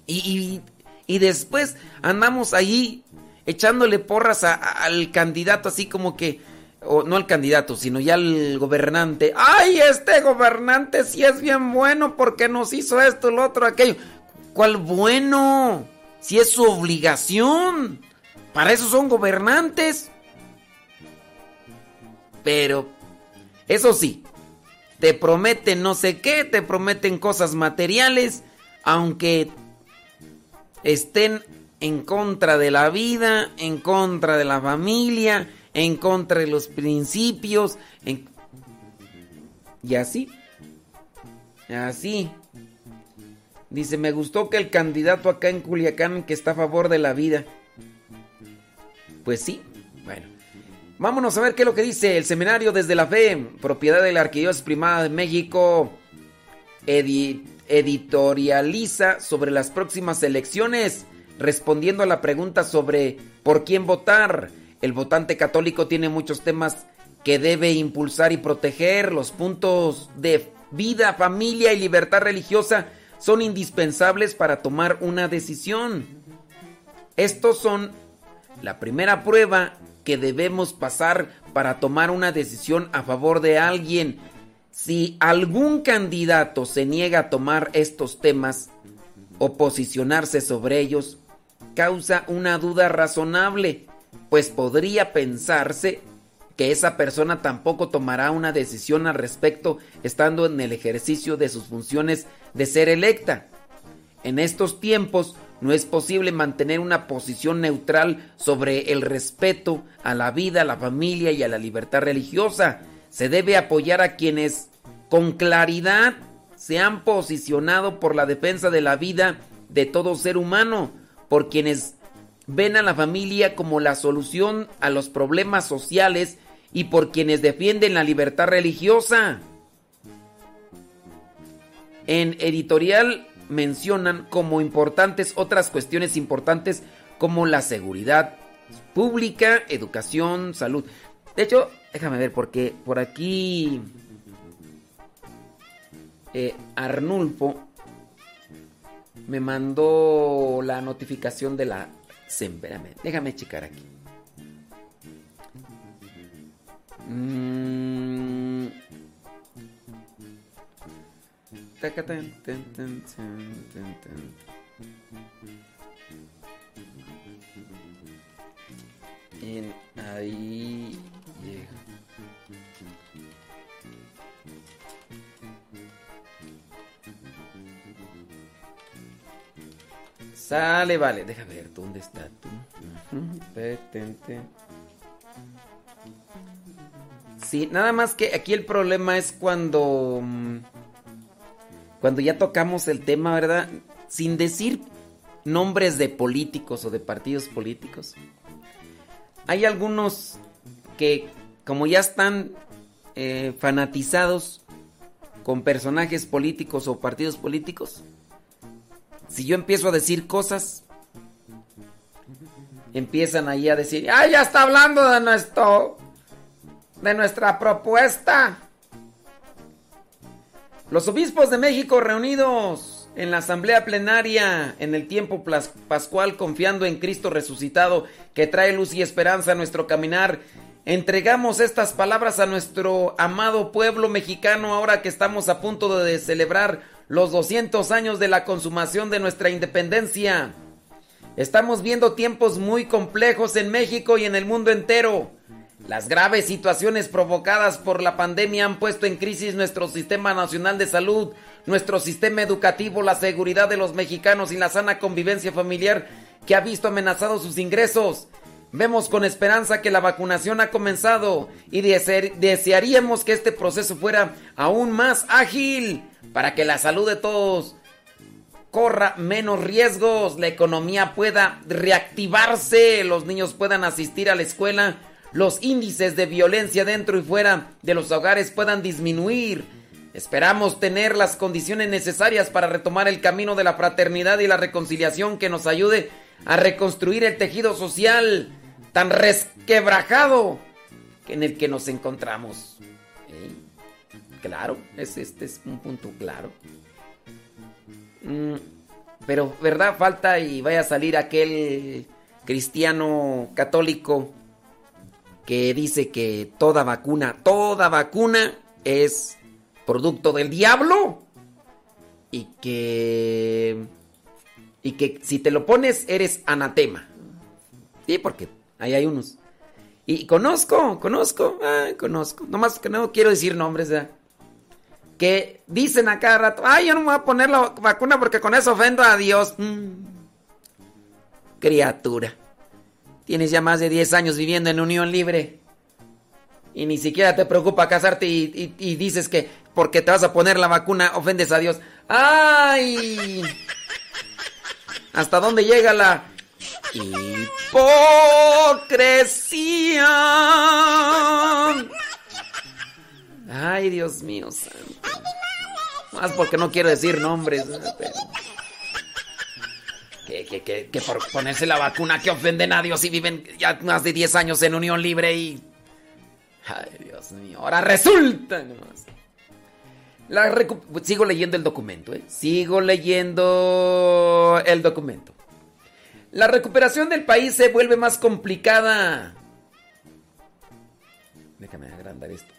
Y, y- y después andamos ahí echándole porras al candidato así como que, o no al candidato, sino ya al gobernante. ¡Ay, este gobernante sí es bien bueno porque nos hizo esto, lo otro, aquello! ¿Cuál bueno? Si es su obligación. Para eso son gobernantes. Pero, eso sí, te prometen no sé qué, te prometen cosas materiales, aunque estén en contra de la vida, en contra de la familia, en contra de los principios, y así, así. Dice, me gustó que el candidato acá en Culiacán que está a favor de la vida. Pues sí, bueno. Vámonos a ver qué es lo que dice el seminario desde la fe, propiedad de la Arquidiócesis Primada de México, edi- editorializa sobre las próximas elecciones, respondiendo a la pregunta sobre por quién votar. El votante católico tiene muchos temas que debe impulsar y proteger. Los puntos de vida, familia y libertad religiosa son indispensables para tomar una decisión. Estos son la primera prueba que debemos pasar para tomar una decisión a favor de alguien. Si algún candidato se niega a tomar estos temas o posicionarse sobre ellos, causa una duda razonable, pues podría pensarse que esa persona tampoco tomará una decisión al respecto estando en el ejercicio de sus funciones de ser electa. En estos tiempos no es posible mantener una posición neutral sobre el respeto a la vida, a la familia y a la libertad religiosa. Se debe apoyar a quienes con claridad se han posicionado por la defensa de la vida de todo ser humano, por quienes ven a la familia como la solución a los problemas sociales y por quienes defienden la libertad religiosa. En editorial mencionan como importantes otras cuestiones importantes como la seguridad pública, educación, salud. De hecho, déjame ver porque por aquí eh, Arnulfo me mandó la notificación de la SEM. Espérame, déjame checar aquí. Mm. Ahí Sale, vale. Deja ver, ¿dónde está tú? Sí, nada más que aquí el problema es cuando. mm, Cuando ya tocamos el tema, ¿verdad? Sin decir nombres de políticos o de partidos políticos. Hay algunos que, como ya están eh, fanatizados con personajes políticos o partidos políticos, si yo empiezo a decir cosas, empiezan ahí a decir, ¡ah, ya está hablando de nuestro, de nuestra propuesta! Los obispos de México reunidos en la asamblea plenaria en el tiempo pascual confiando en Cristo resucitado que trae luz y esperanza a nuestro caminar. Entregamos estas palabras a nuestro amado pueblo mexicano ahora que estamos a punto de celebrar los 200 años de la consumación de nuestra independencia. Estamos viendo tiempos muy complejos en México y en el mundo entero. Las graves situaciones provocadas por la pandemia han puesto en crisis nuestro sistema nacional de salud, nuestro sistema educativo, la seguridad de los mexicanos y la sana convivencia familiar que ha visto amenazados sus ingresos. Vemos con esperanza que la vacunación ha comenzado y dese- desearíamos que este proceso fuera aún más ágil para que la salud de todos corra menos riesgos, la economía pueda reactivarse, los niños puedan asistir a la escuela, los índices de violencia dentro y fuera de los hogares puedan disminuir. Esperamos tener las condiciones necesarias para retomar el camino de la fraternidad y la reconciliación que nos ayude a reconstruir el tejido social tan resquebrajado en el que nos encontramos. Claro, es, este es un punto claro. Mm, pero, ¿verdad? Falta y vaya a salir aquel cristiano católico que dice que toda vacuna, toda vacuna es producto del diablo y que y que si te lo pones eres anatema. Sí, porque ahí hay unos. Y conozco, conozco, ah, conozco. Nomás que no quiero decir nombres, ¿verdad? Que dicen a cada rato, ay, yo no me voy a poner la vacuna porque con eso ofendo a Dios. Mm. Criatura, tienes ya más de 10 años viviendo en unión libre y ni siquiera te preocupa casarte y, y- dices que porque te vas a poner la vacuna ofendes a Dios. ¡Ay! ¿Hasta dónde llega la hipocresía? Ay, Dios mío santo. Más porque no quiero decir nombres. Pero- Que, que, que, por ponerse la vacuna que ofenden a Dios y viven ya más de 10 años en unión libre y... Ay, Dios mío. Ahora resulta. La recu- Sigo leyendo el documento, ¿eh? Sigo leyendo el documento. La recuperación del país se vuelve más complicada. Déjame agrandar esto.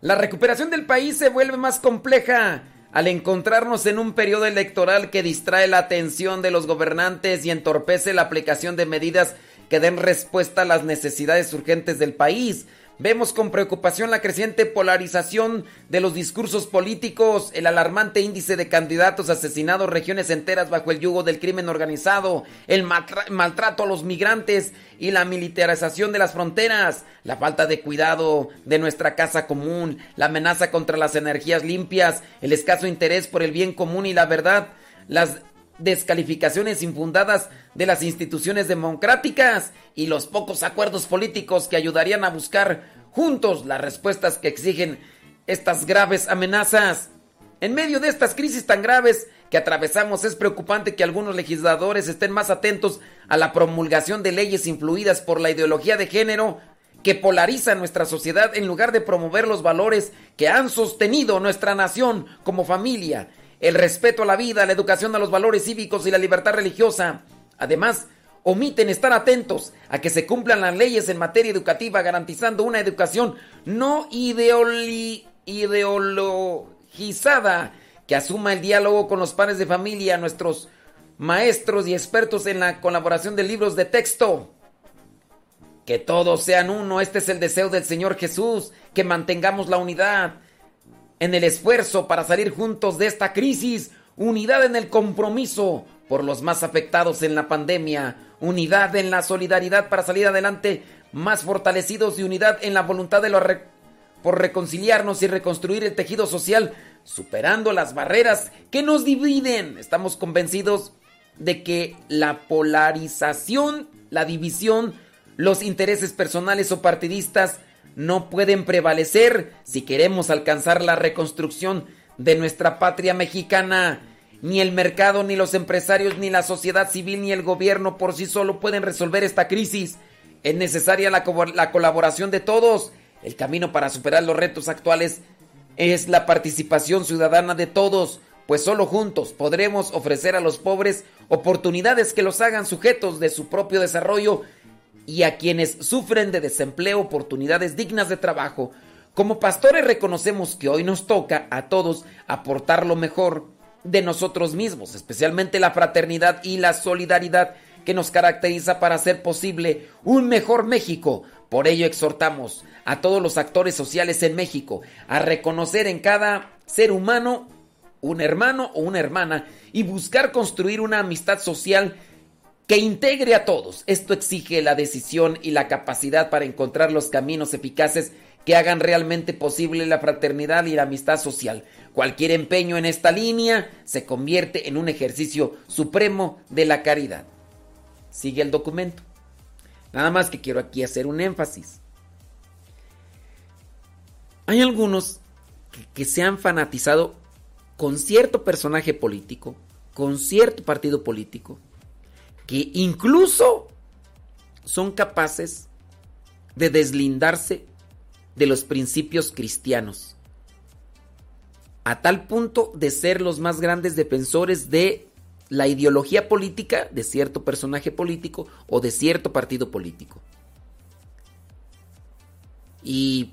La recuperación del país se vuelve más compleja al encontrarnos en un periodo electoral que distrae la atención de los gobernantes y entorpece la aplicación de medidas que den respuesta a las necesidades urgentes del país. Vemos con preocupación la creciente polarización de los discursos políticos, el alarmante índice de candidatos asesinados, regiones enteras bajo el yugo del crimen organizado, el maltra- maltrato a los migrantes y la militarización de las fronteras, la falta de cuidado de nuestra casa común, la amenaza contra las energías limpias, el escaso interés por el bien común y la verdad, las descalificaciones infundadas de las instituciones democráticas y los pocos acuerdos políticos que ayudarían a buscar juntos las respuestas que exigen estas graves amenazas. En medio de estas crisis tan graves que atravesamos es preocupante que algunos legisladores estén más atentos a la promulgación de leyes influidas por la ideología de género que polariza nuestra sociedad en lugar de promover los valores que han sostenido nuestra nación como familia, el respeto a la vida, la educación a los valores cívicos y la libertad religiosa. Además, omiten estar atentos a que se cumplan las leyes en materia educativa garantizando una educación no ideologizada que asuma el diálogo con los padres de familia, nuestros maestros y expertos en la colaboración de libros de texto. Que todos sean uno, este es el deseo del Señor Jesús, que mantengamos la unidad en el esfuerzo para salir juntos de esta crisis, unidad en el compromiso por los más afectados en la pandemia, unidad en la solidaridad para salir adelante más fortalecidos y unidad en la voluntad de por reconciliarnos y reconstruir el tejido social, superando las barreras que nos dividen. Estamos convencidos de que la polarización, la división, los intereses personales o partidistas no pueden prevalecer si queremos alcanzar la reconstrucción de nuestra patria mexicana. Ni el mercado, ni los empresarios, ni la sociedad civil, ni el gobierno por sí solo pueden resolver esta crisis. Es necesaria la, co- la colaboración de todos. El camino para superar los retos actuales es la participación ciudadana de todos, pues solo juntos podremos ofrecer a los pobres oportunidades que los hagan sujetos de su propio desarrollo y a quienes sufren de desempleo oportunidades dignas de trabajo. Como pastores reconocemos que hoy nos toca a todos aportar lo mejor de nosotros mismos, especialmente la fraternidad y la solidaridad que nos caracteriza para hacer posible un mejor México. Por ello exhortamos a todos los actores sociales en México a reconocer en cada ser humano un hermano o una hermana y buscar construir una amistad social que integre a todos. Esto exige la decisión y la capacidad para encontrar los caminos eficaces que hagan realmente posible la fraternidad y la amistad social. Cualquier empeño en esta línea se convierte en un ejercicio supremo de la caridad. Sigue el documento. Nada más que quiero aquí hacer un énfasis. Hay algunos que, que se han fanatizado con cierto personaje político, con cierto partido político, que incluso son capaces de deslindarse de los principios cristianos, a tal punto de ser los más grandes defensores de la ideología política de cierto personaje político o de cierto partido político. Y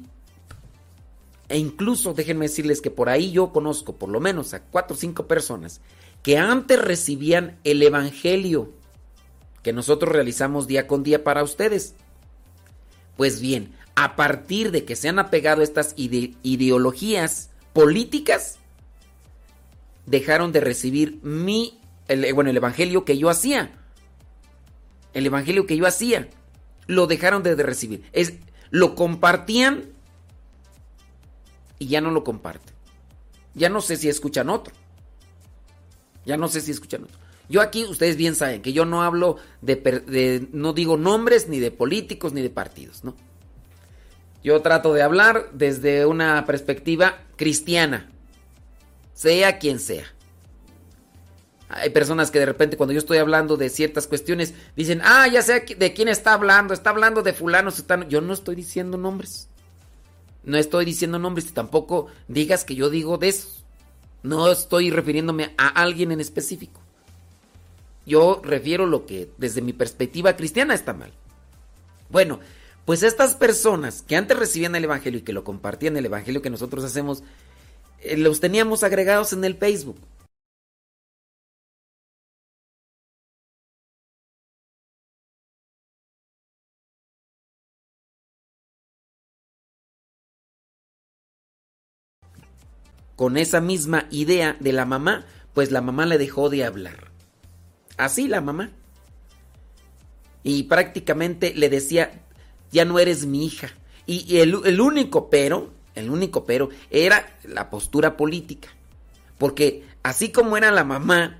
e incluso déjenme decirles que por ahí yo conozco por lo menos a cuatro o cinco personas que antes recibían el evangelio que nosotros realizamos día con día para ustedes. Pues bien, a partir de que se han apegado estas ide ideologías políticas, dejaron de recibir mi, el, bueno, el evangelio que yo hacía. El evangelio que yo hacía. Lo dejaron de recibir. Es, lo compartían y ya no lo comparten. Ya no sé si escuchan otro. Ya no sé si escuchan otro. Yo aquí, ustedes bien saben que yo no hablo de, de, no digo nombres ni de políticos ni de partidos, ¿no? Yo trato de hablar desde una perspectiva cristiana, sea quien sea. Hay personas que de repente cuando yo estoy hablando de ciertas cuestiones dicen, ah, ya sé de quién está hablando, está hablando de fulano, sutano. Yo no estoy diciendo nombres. No estoy diciendo nombres y tampoco digas que yo digo de eso. No estoy refiriéndome a alguien en específico. Yo refiero lo que desde mi perspectiva cristiana está mal. Bueno, pues estas personas que antes recibían el Evangelio y que lo compartían el Evangelio que nosotros hacemos, eh, los teníamos agregados en el Facebook. Con esa misma idea de la mamá, pues la mamá le dejó de hablar. Así la mamá. Y prácticamente le decía, ya no eres mi hija. Y, el, el único pero, el único pero, era la postura política. Porque así como era la mamá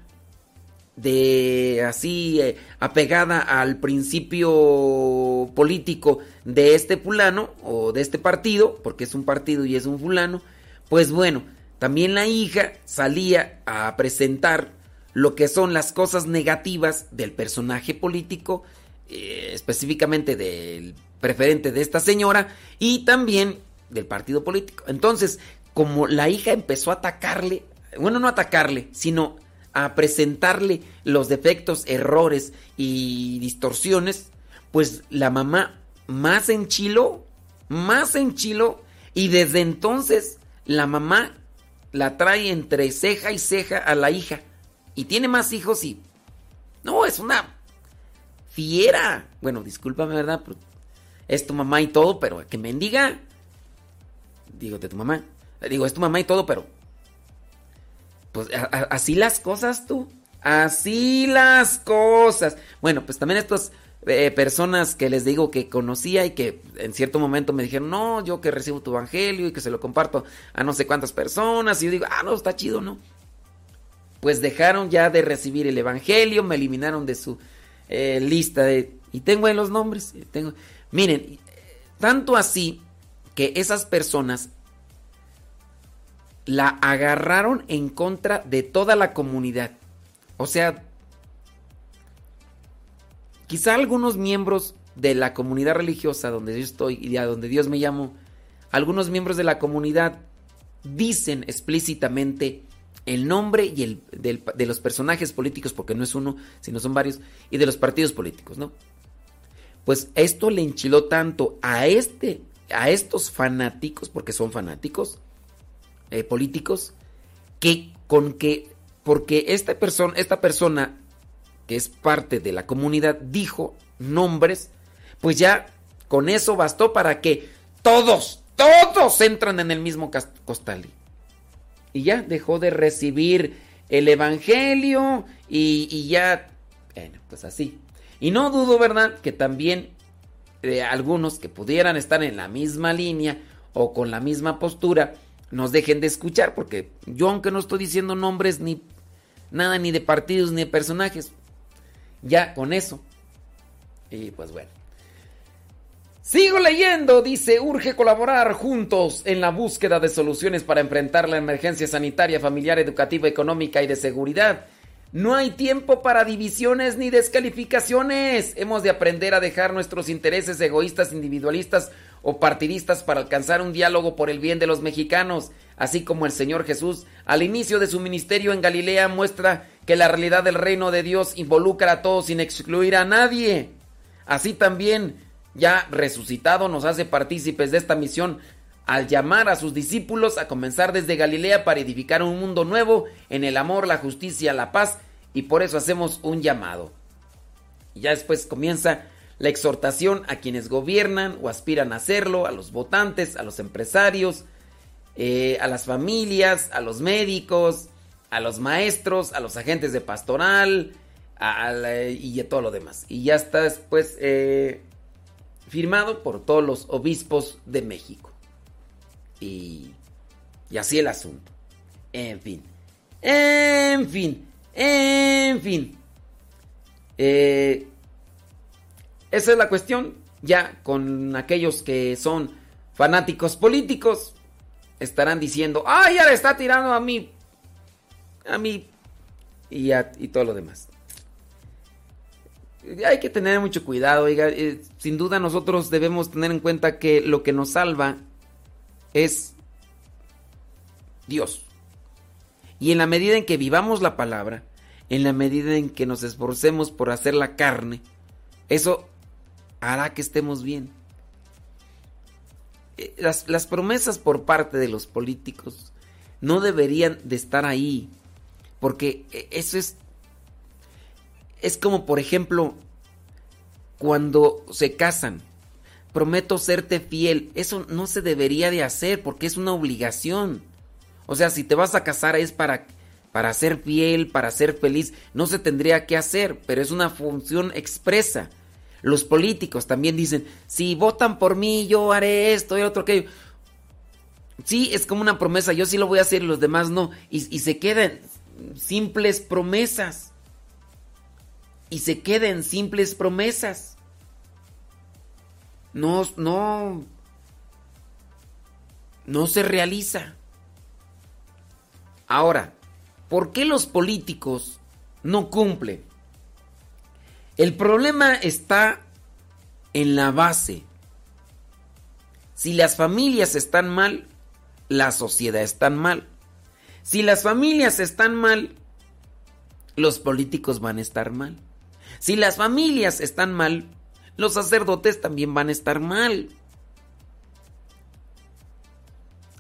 de así eh, apegada al principio político de este fulano o de este partido, porque es un partido y es un fulano, pues bueno, también la hija salía a presentar lo que son las cosas negativas del personaje político, eh, específicamente del preferente de esta señora y también del partido político. Entonces, como la hija empezó a atacarle, bueno, no atacarle, sino a presentarle los defectos, errores y distorsiones, pues la mamá más enchiló, más enchiló y desde entonces la mamá la trae entre ceja y ceja a la hija y tiene más hijos y no, es una fiera. Bueno, discúlpame, ¿verdad? es tu mamá y todo, pero que mendiga. Digo, de tu mamá. Digo, es tu mamá y todo, pero. Pues así las cosas tú. Así las cosas. Bueno, pues también estas eh, personas que les digo que conocía y que en cierto momento me dijeron, no, yo que recibo tu evangelio y que se lo comparto a no sé cuántas personas. Y yo digo, ah, no, está chido, ¿no? Pues dejaron ya de recibir el evangelio, me eliminaron de su eh, lista de... Y tengo ahí los nombres. Tengo, Miren, tanto así que esas personas la agarraron en contra de toda la comunidad. O sea, quizá algunos miembros de la comunidad religiosa donde yo estoy y a donde Dios me llamó, algunos miembros de la comunidad dicen explícitamente el nombre y el de los personajes políticos, porque no es uno, sino son varios, y de los partidos políticos, ¿no? Pues esto le enchiló tanto a este, a estos fanáticos, porque son fanáticos eh, políticos, que con que, porque esta persona, esta persona que es parte de la comunidad dijo nombres, pues ya con eso bastó para que todos, todos entran en el mismo costal. Y ya dejó de recibir el evangelio y, y ya, bueno, pues así. Y no dudo, ¿verdad?, que también de algunos que pudieran estar en la misma línea o con la misma postura nos dejen de escuchar, porque yo aunque no estoy diciendo nombres ni nada, ni de partidos, ni de personajes, ya con eso. Y pues bueno. Sigo leyendo, dice, urge colaborar juntos en la búsqueda de soluciones para enfrentar la emergencia sanitaria, familiar, educativa, económica y de seguridad no hay tiempo para divisiones ni descalificaciones. Hemos de aprender a dejar nuestros intereses egoístas, individualistas o partidistas para alcanzar un diálogo por el bien de los mexicanos, así como el Señor Jesús al inicio de su ministerio en Galilea muestra que la realidad del reino de Dios involucra a todos sin excluir a nadie. Así también, ya resucitado, nos hace partícipes de esta misión al llamar a sus discípulos a comenzar desde Galilea para edificar un mundo nuevo en el amor, la justicia, la paz y por eso hacemos un llamado. Y ya después comienza la exhortación a quienes gobiernan o aspiran a hacerlo, a los votantes, a los empresarios, eh, a las familias, a los médicos, a los maestros, a los agentes de pastoral y a todo lo demás. Y ya está después eh, firmado por todos los obispos de México. Y, y así el asunto. En fin. En fin. En fin. Eh, esa es la cuestión. Ya con aquellos que son fanáticos políticos estarán diciendo, ¡ay, ya le está tirando a mí! A mí. Y, y todo lo demás. Hay que tener mucho cuidado. Eh, sin duda nosotros debemos tener en cuenta que lo que nos salva es Dios. Y en la medida en que vivamos la palabra, en la medida en que nos esforcemos por hacer la carne, eso hará que estemos bien. Eh, Las, las promesas por parte de los políticos no deberían de estar ahí, porque eh, eso es, es como por ejemplo cuando se casan. Prometo serte fiel. Eso no se debería de hacer porque es una obligación. O sea, si te vas a casar es para, para ser fiel, para ser feliz. No se tendría que hacer, pero es una función expresa. Los políticos también dicen, si votan por mí, yo haré esto y otro aquello. Sí, es como una promesa, yo sí lo voy a hacer y los demás no. Y, y se quedan simples promesas. Y se quedan simples promesas. No, no, no se realiza. Ahora, ¿por qué los políticos no cumplen? El problema está en la base. Si las familias están mal, la sociedad está mal. Si las familias están mal, los políticos van a estar mal. Si las familias están mal, los sacerdotes también van a estar mal.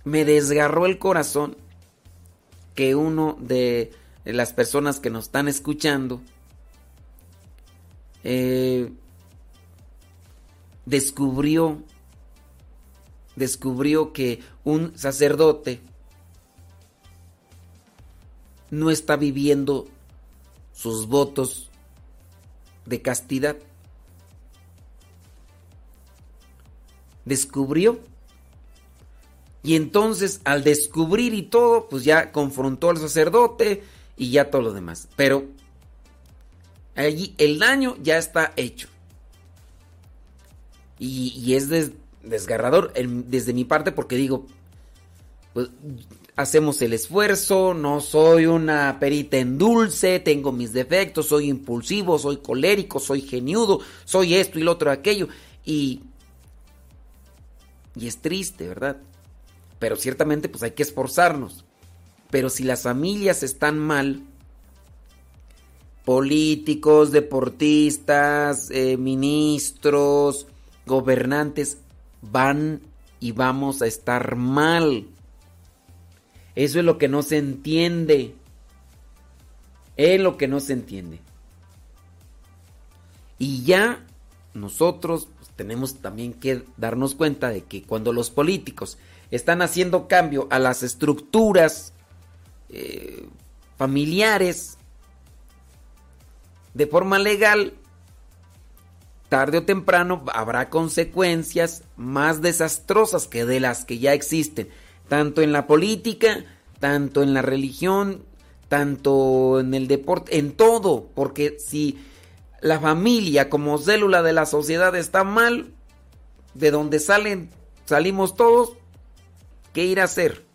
Me desgarró el corazón que uno de las personas que nos están escuchando eh, descubrió descubrió que un sacerdote no está viviendo sus votos de castidad. Descubrió. Y entonces al descubrir y todo, pues ya confrontó al sacerdote y ya todo lo demás. Pero allí el daño ya está hecho. Y, es des- desgarrador desde mi parte porque digo, pues hacemos el esfuerzo, no soy una perita en dulce, tengo mis defectos, soy impulsivo, soy colérico, soy geniudo, soy esto y lo otro aquello. Y, y es triste, ¿verdad? Pero ciertamente pues hay que esforzarnos. Pero si las familias están mal, políticos, deportistas, eh, ministros, gobernantes, van y vamos a estar mal. Eso es lo que no se entiende. Es lo que no se entiende. Y ya nosotros pues, tenemos también que darnos cuenta de que cuando los políticos están haciendo cambio a las estructuras eh, familiares de forma legal, tarde o temprano habrá consecuencias más desastrosas que de las que ya existen, tanto en la política, tanto en la religión, tanto en el deporte, en todo, porque si la familia como célula de la sociedad está mal, de donde salen, salimos todos, ¿qué ir a hacer?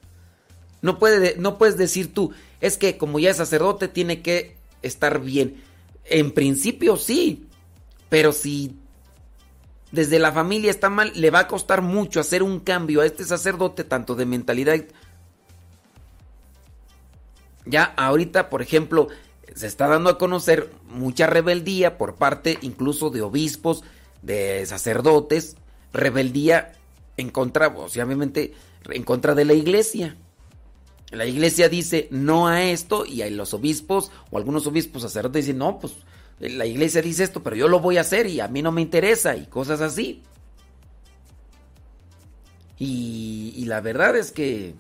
No, no puedes decir tú, es que como ya es sacerdote tiene que estar bien. En principio sí, pero si desde la familia está mal, le va a costar mucho hacer un cambio a este sacerdote, tanto de mentalidad. Ya ahorita, por ejemplo, se está dando a conocer mucha rebeldía por parte incluso de obispos, de sacerdotes, rebeldía en contra, o sea, obviamente, en contra de la iglesia. La iglesia dice no a esto y hay los obispos o algunos obispos sacerdotes dicen no, pues la iglesia dice esto, pero yo lo voy a hacer y a mí no me interesa y cosas así. Y, la verdad es que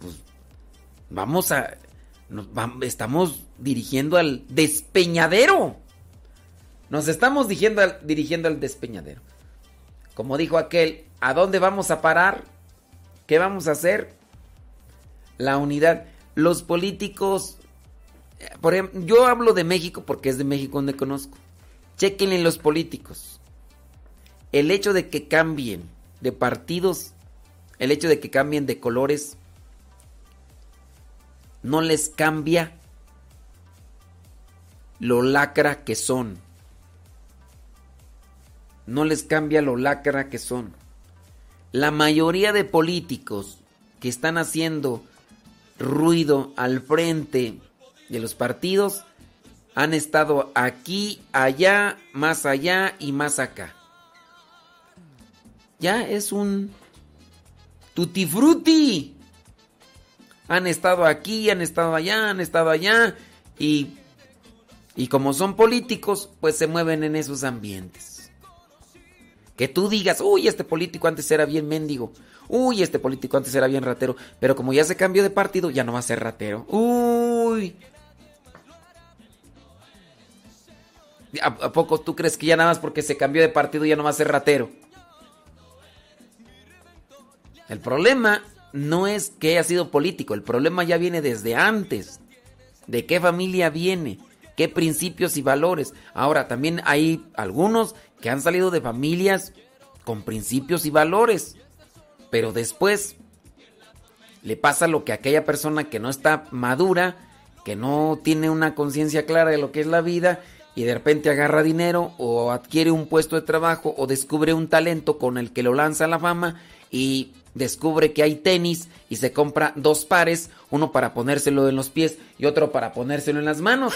pues, vamos a nos vam- estamos dirigiendo al despeñadero. Nos estamos dirigiendo al, despeñadero. Como dijo aquel, ¿a dónde vamos a parar? ¿Qué vamos a hacer? La unidad. Los políticos, yo hablo de México porque es de México donde conozco. Chequenle los políticos. El hecho de que cambien de partidos, el hecho de que cambien de colores, no les cambia lo lacra que son. No les cambia lo lacra que son. La mayoría de políticos que están haciendo ruido al frente de los partidos han estado aquí, allá, más allá y más acá. Ya es un tutti frutti. Han estado aquí, han estado allá, han estado allá y y como son políticos, pues se mueven en esos ambientes. Que tú digas, uy, este político antes era bien mendigo. Uy, este político antes era bien ratero. Pero como ya se cambió de partido, ya no va a ser ratero. Uy. ¿A, poco tú crees que ya nada más porque se cambió de partido ya no va a ser ratero? El problema no es que haya sido político, el problema ya viene desde antes. ¿De qué familia viene? ¿Qué principios y valores? Ahora, también hay algunos que han salido de familias con principios y valores, pero después le pasa lo que a aquella persona que no está madura, que no tiene una conciencia clara de lo que es la vida y de repente agarra dinero o adquiere un puesto de trabajo o descubre un talento con el que lo lanza a la fama y descubre que hay tenis y se compra dos pares, uno para ponérselo en los pies y otro para ponérselo en las manos.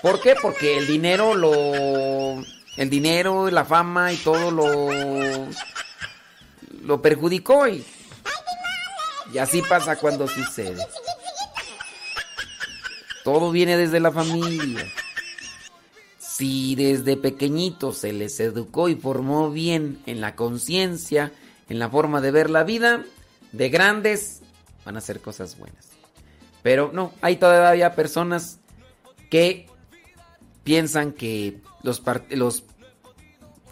¿Por qué? Porque el dinero lo el dinero, la fama y todo lo lo perjudicó y y así pasa cuando sucede. Todo viene desde la familia. Si desde pequeñito se les educó y formó bien en la conciencia, en la forma de ver la vida, de grandes van a hacer cosas buenas. Pero no, hay todavía personas que piensan que los, los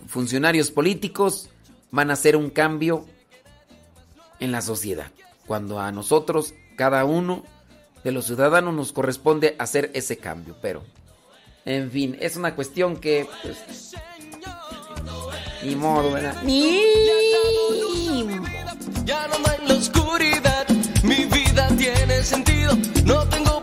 funcionarios políticos van a hacer un cambio en la sociedad. Cuando a nosotros, cada uno de los ciudadanos, nos corresponde hacer ese cambio. Pero en fin, es una cuestión que. Pues, ni modo, ¿verdad? Ni Ya no hay la oscuridad, mi vida tiene sentido. No tengo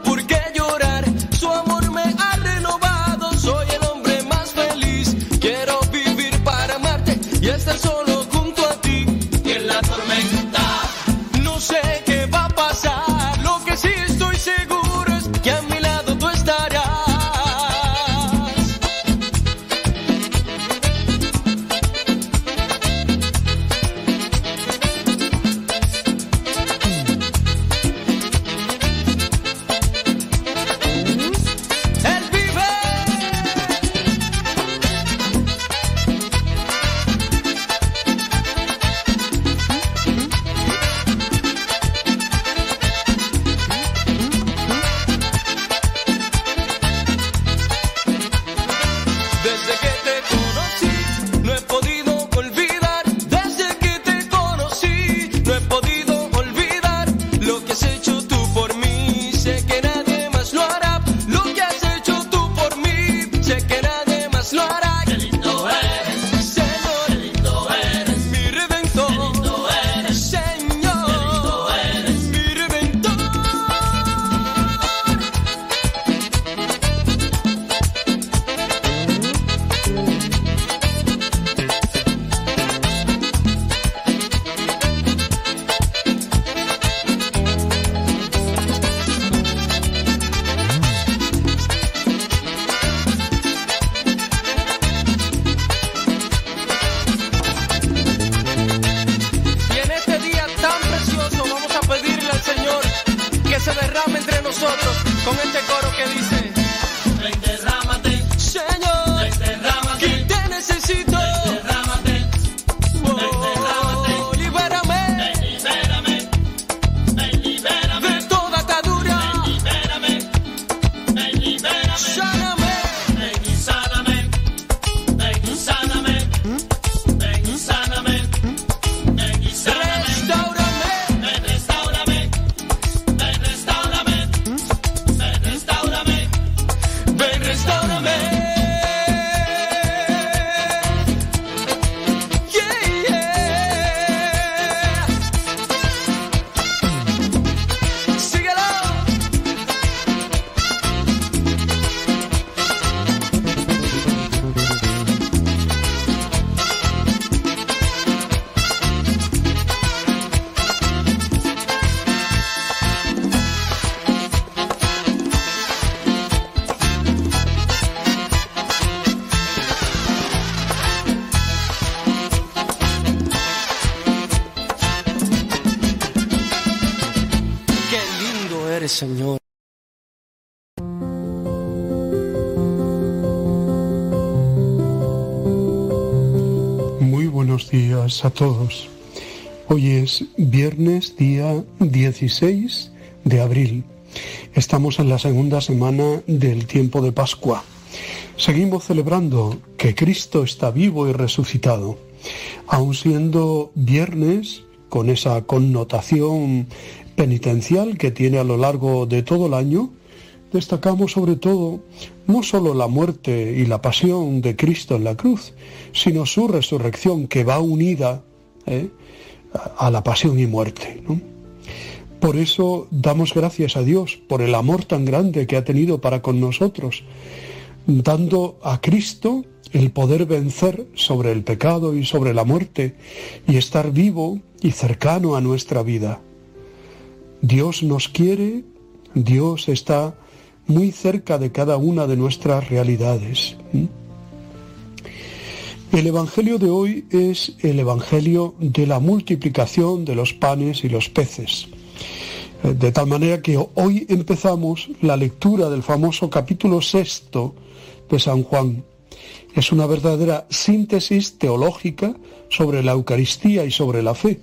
a todos. Hoy es viernes día 16 de abril. Estamos en la segunda semana del tiempo de Pascua. Seguimos celebrando que Cristo está vivo y resucitado. Aun siendo viernes, con esa connotación penitencial que tiene a lo largo de todo el año, destacamos sobre todo no solo la muerte y la pasión de Cristo en la cruz, sino su resurrección que va unida ¿eh? a la pasión y muerte. Por eso damos gracias a Dios por el amor tan grande que ha tenido para con nosotros, dando a Cristo el poder vencer sobre el pecado y sobre la muerte y estar vivo y cercano a nuestra vida. Dios nos quiere, Dios está muy cerca de cada una de nuestras realidades. El Evangelio de hoy es el Evangelio de la multiplicación de los panes y los peces. De tal manera que hoy empezamos la lectura del famoso capítulo sexto de San Juan. Es una verdadera síntesis teológica sobre la Eucaristía y sobre la fe.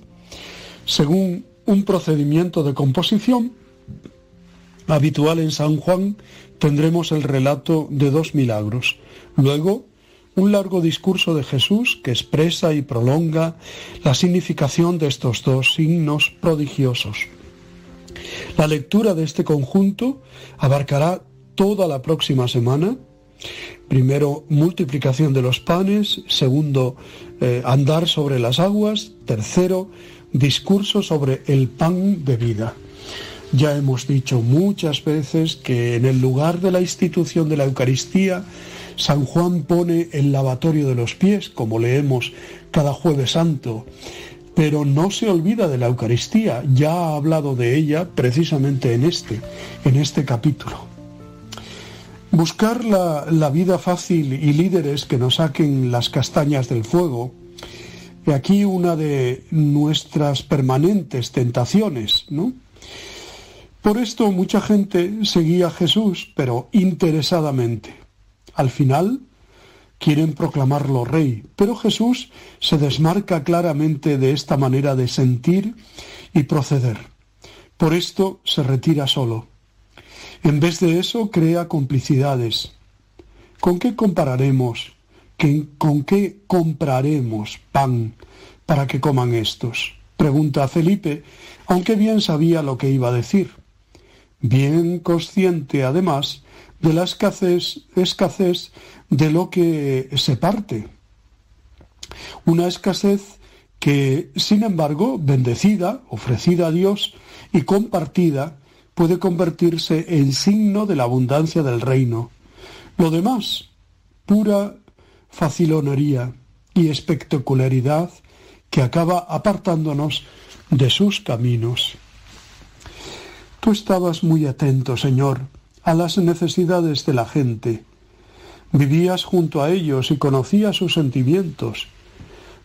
Según un procedimiento de composición habitual en San Juan, tendremos el relato de dos milagros. Luego, un largo discurso de Jesús que expresa y prolonga la significación de estos dos signos prodigiosos. La lectura de este conjunto abarcará toda la próxima semana. Primero, multiplicación de los panes. Segundo, eh, andar sobre las aguas. Tercero, discurso sobre el pan de vida. Ya hemos dicho muchas veces que en el lugar de la institución de la Eucaristía, San Juan pone el lavatorio de los pies, como leemos cada jueves santo, pero no se olvida de la Eucaristía, ya ha hablado de ella precisamente en este, en este capítulo. Buscar la, la vida fácil y líderes que nos saquen las castañas del fuego, y aquí una de nuestras permanentes tentaciones, ¿no? Por esto mucha gente seguía a Jesús, pero interesadamente. Al final quieren proclamarlo rey, pero Jesús se desmarca claramente de esta manera de sentir y proceder. Por esto se retira solo. En vez de eso crea complicidades. ¿Con qué compararemos? ¿Con qué compraremos pan para que coman estos? Pregunta Felipe, aunque bien sabía lo que iba a decir bien consciente además de la escasez, escasez de lo que se parte. Una escasez que, sin embargo, bendecida, ofrecida a Dios y compartida, puede convertirse en signo de la abundancia del reino. Lo demás, pura facilonería y espectacularidad que acaba apartándonos de sus caminos. Tú estabas muy atento, Señor, a las necesidades de la gente. Vivías junto a ellos y conocías sus sentimientos.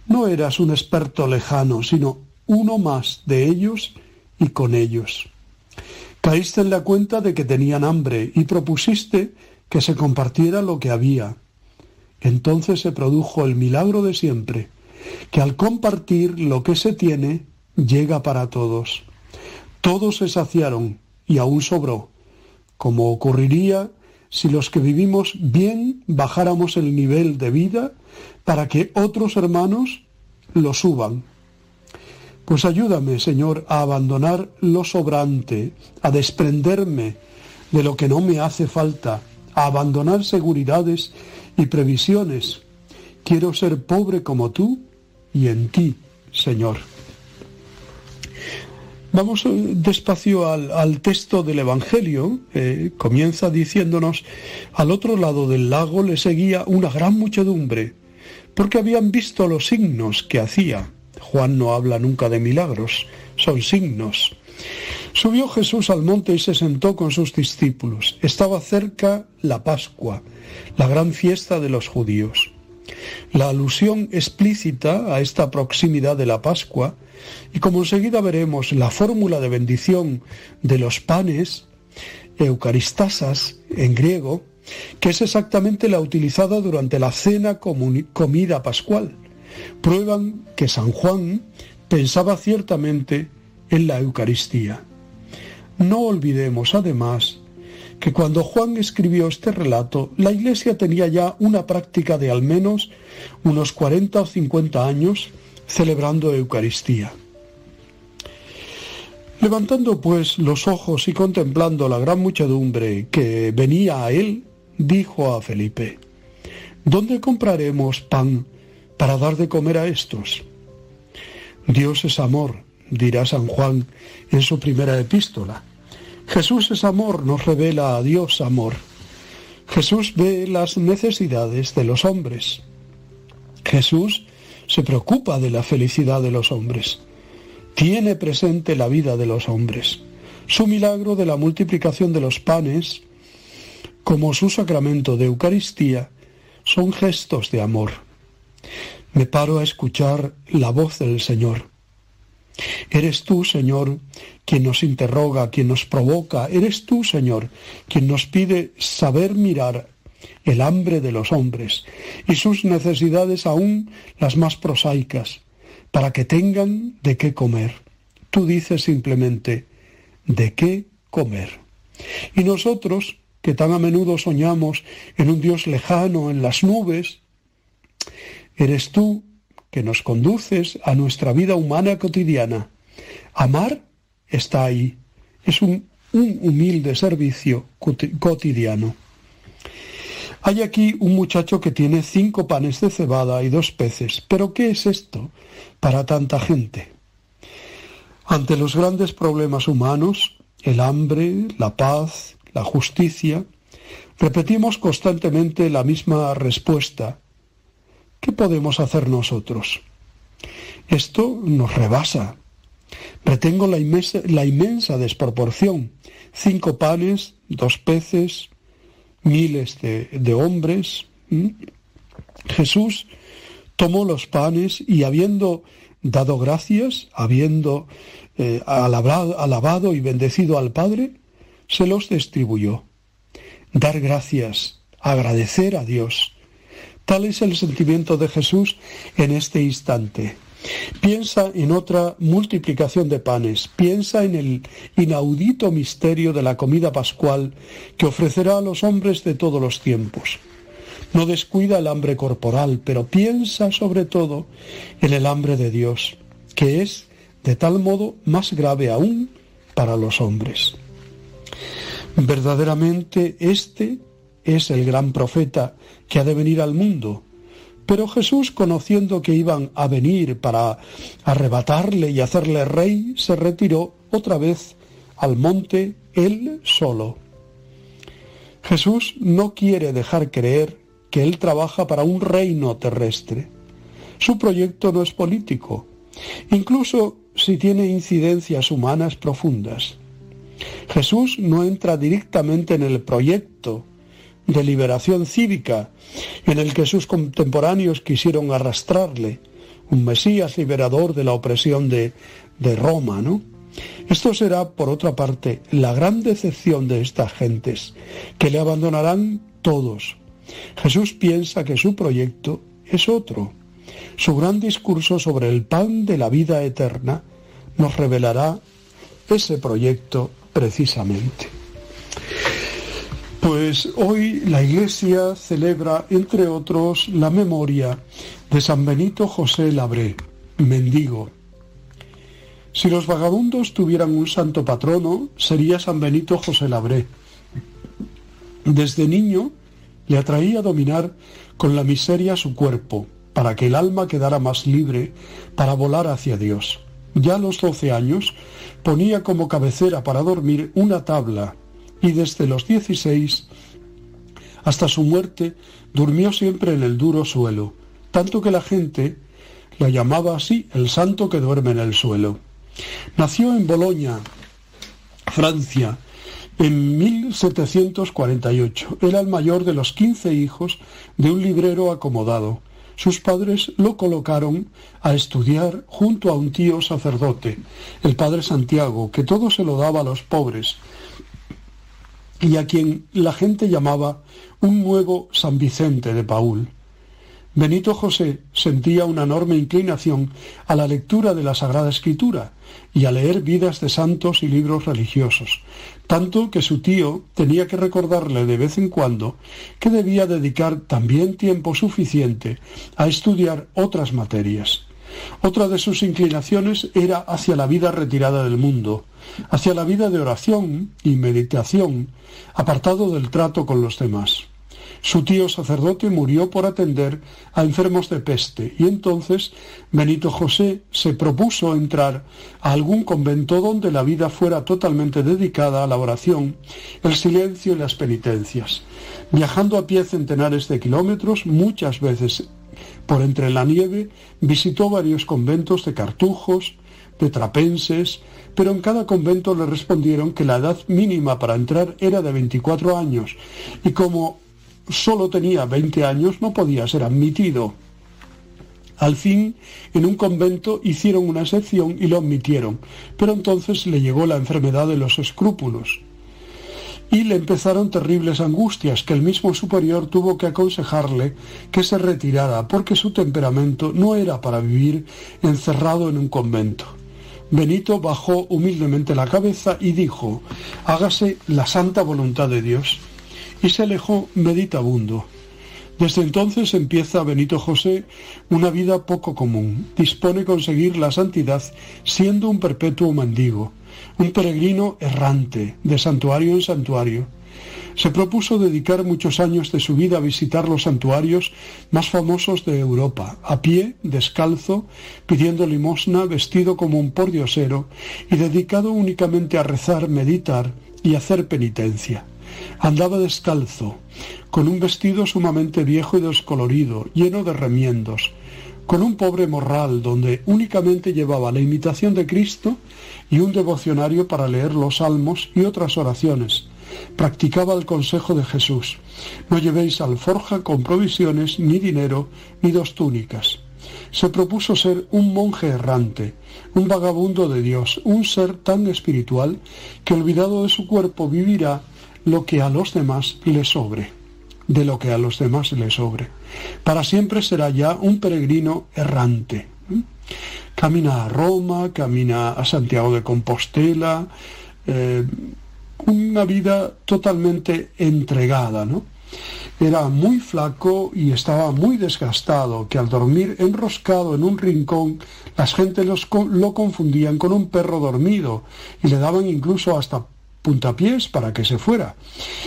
No eras un experto lejano, sino uno más de ellos y con ellos. Caíste en la cuenta de que tenían hambre y propusiste que se compartiera lo que había. Entonces se produjo el milagro de siempre, que al compartir lo que se tiene, llega para todos. Todos se saciaron y aún sobró, como ocurriría si los que vivimos bien bajáramos el nivel de vida para que otros hermanos lo suban. Pues ayúdame, Señor, a abandonar lo sobrante, a desprenderme de lo que no me hace falta, a abandonar seguridades y previsiones. Quiero ser pobre como tú y en ti, Señor. Vamos eh, despacio al, texto del Evangelio. Comienza diciéndonos, al otro lado del lago le seguía una gran muchedumbre, porque habían visto los signos que hacía. Juan no habla nunca de milagros, son signos. Subió Jesús al monte y se sentó con sus discípulos. Estaba cerca la Pascua, la gran fiesta de los judíos. La alusión explícita a esta proximidad de la Pascua y como enseguida veremos la fórmula de bendición de los panes, eucaristasas en griego, que es exactamente la utilizada durante la cena comida pascual, prueban que San Juan pensaba ciertamente en la Eucaristía. No olvidemos además que cuando Juan escribió este relato, la Iglesia tenía ya una práctica de al menos unos 40 o 50 años celebrando Eucaristía. Levantando pues los ojos y contemplando la gran muchedumbre que venía a él, dijo a Felipe, ¿Dónde compraremos pan para dar de comer a estos? Dios es amor, dirá San Juan en su primera epístola. Jesús es amor, nos revela a Dios amor. Jesús ve las necesidades de los hombres. Jesús se preocupa de la felicidad de los hombres. Tiene presente la vida de los hombres. Su milagro de la multiplicación de los panes, como su sacramento de Eucaristía, son gestos de amor. Me paro a escuchar la voz del Señor. Eres tú, Señor, quien nos interroga, quien nos provoca. Eres tú, Señor, quien nos pide saber mirar el hambre de los hombres y sus necesidades aún las más prosaicas, para que tengan de qué comer. Tú dices simplemente, ¿de qué comer? Y nosotros, que tan a menudo soñamos en un Dios lejano, en las nubes, eres tú que nos conduces a nuestra vida humana cotidiana. Amar está ahí. Es un, humilde servicio cotidiano. Hay aquí un muchacho que tiene cinco panes de cebada y dos peces. Pero ¿qué es esto para tanta gente? Ante los grandes problemas humanos, el hambre, la paz, la justicia, repetimos constantemente la misma respuesta. ¿Qué podemos hacer nosotros? Esto nos rebasa. Retengo la inmensa, desproporción. Cinco panes, dos peces, miles de, hombres. Jesús tomó los panes y habiendo dado gracias, habiendo eh, alabado y bendecido al Padre, se los distribuyó. Dar gracias, agradecer a Dios, Tal es el sentimiento de Jesús en este instante. Piensa en otra multiplicación de panes, piensa en el inaudito misterio de la comida pascual que ofrecerá a los hombres de todos los tiempos. No descuida el hambre corporal, pero piensa sobre todo en el hambre de Dios, que es de tal modo más grave aún para los hombres. Verdaderamente este es el gran profeta que ha de venir al mundo. Pero Jesús, conociendo que iban a venir para arrebatarle y hacerle rey, se retiró otra vez al monte él solo. Jesús no quiere dejar creer que él trabaja para un reino terrestre. Su proyecto no es político, incluso si tiene incidencias humanas profundas. Jesús no entra directamente en el proyecto de liberación cívica en el que sus contemporáneos quisieron arrastrarle, un Mesías liberador de la opresión de, de Roma, ¿no? Esto será, por otra parte, la gran decepción de estas gentes, que le abandonarán todos. Jesús piensa que su proyecto es otro. Su gran discurso sobre el pan de la vida eterna nos revelará ese proyecto precisamente. Pues hoy la Iglesia celebra, entre otros, la memoria de San Benito José Labré, mendigo. Si los vagabundos tuvieran un santo patrono, sería San Benito José Labré. Desde niño le atraía dominar con la miseria su cuerpo, para que el alma quedara más libre para volar hacia Dios. Ya a los doce años ponía como cabecera para dormir una tabla y desde los 16 hasta su muerte durmió siempre en el duro suelo, tanto que la gente lo llamaba así el santo que duerme en el suelo. Nació en Boloña, Francia, en 1748. Era el mayor de los 15 hijos de un librero acomodado. sus padres lo colocaron a estudiar junto a un tío sacerdote, el padre Santiago, que todo se lo daba a los pobres y a quien la gente llamaba un nuevo San Vicente de Paul. Benito José sentía una enorme inclinación a la lectura de la Sagrada Escritura y a leer vidas de santos y libros religiosos, tanto que su tío tenía que recordarle de vez en cuando que debía dedicar también tiempo suficiente a estudiar otras materias. Otra de sus inclinaciones era hacia la vida retirada del mundo, hacia la vida de oración y meditación, apartado del trato con los demás. Su tío sacerdote murió por atender a enfermos de peste y entonces Benito José se propuso entrar a algún convento donde la vida fuera totalmente dedicada a la oración, el silencio y las penitencias. Viajando a pie centenares de kilómetros, muchas veces por entre la nieve, visitó varios conventos de cartujos, de trapenses, pero en cada convento le respondieron que la edad mínima para entrar era de 24 años y como solo tenía 20 años no podía ser admitido. Al fin, en un convento hicieron una excepción y lo admitieron, pero entonces le llegó la enfermedad de los escrúpulos. Y le empezaron terribles angustias que el mismo superior tuvo que aconsejarle que se retirara porque su temperamento no era para vivir encerrado en un convento. Benito bajó humildemente la cabeza y dijo, hágase la santa voluntad de Dios y se alejó meditabundo. Desde entonces empieza Benito José una vida poco común. Dispone conseguir la santidad siendo un perpetuo mendigo, un peregrino errante, de santuario en santuario. Se propuso dedicar muchos años de su vida a visitar los santuarios más famosos de Europa, a pie, descalzo, pidiendo limosna, vestido como un pordiosero y dedicado únicamente a rezar, meditar y hacer penitencia. Andaba descalzo, con un vestido sumamente viejo y descolorido, lleno de remiendos, con un pobre morral donde únicamente llevaba la imitación de Cristo y un devocionario para leer los salmos y otras oraciones. Practicaba el consejo de Jesús. No llevéis alforja con provisiones, ni dinero, ni dos túnicas. Se propuso ser un monje errante, un vagabundo de Dios, un ser tan espiritual que olvidado de su cuerpo vivirá lo que a los demás le sobre, de lo que a los demás le sobre. Para siempre será ya un peregrino errante. Camina a Roma, camina a Santiago de Compostela, eh, una vida totalmente entregada, ¿no? Era muy flaco y estaba muy desgastado, que al dormir enroscado en un rincón, las gentes lo confundían con un perro dormido y le daban incluso hasta puntapiés para que se fuera.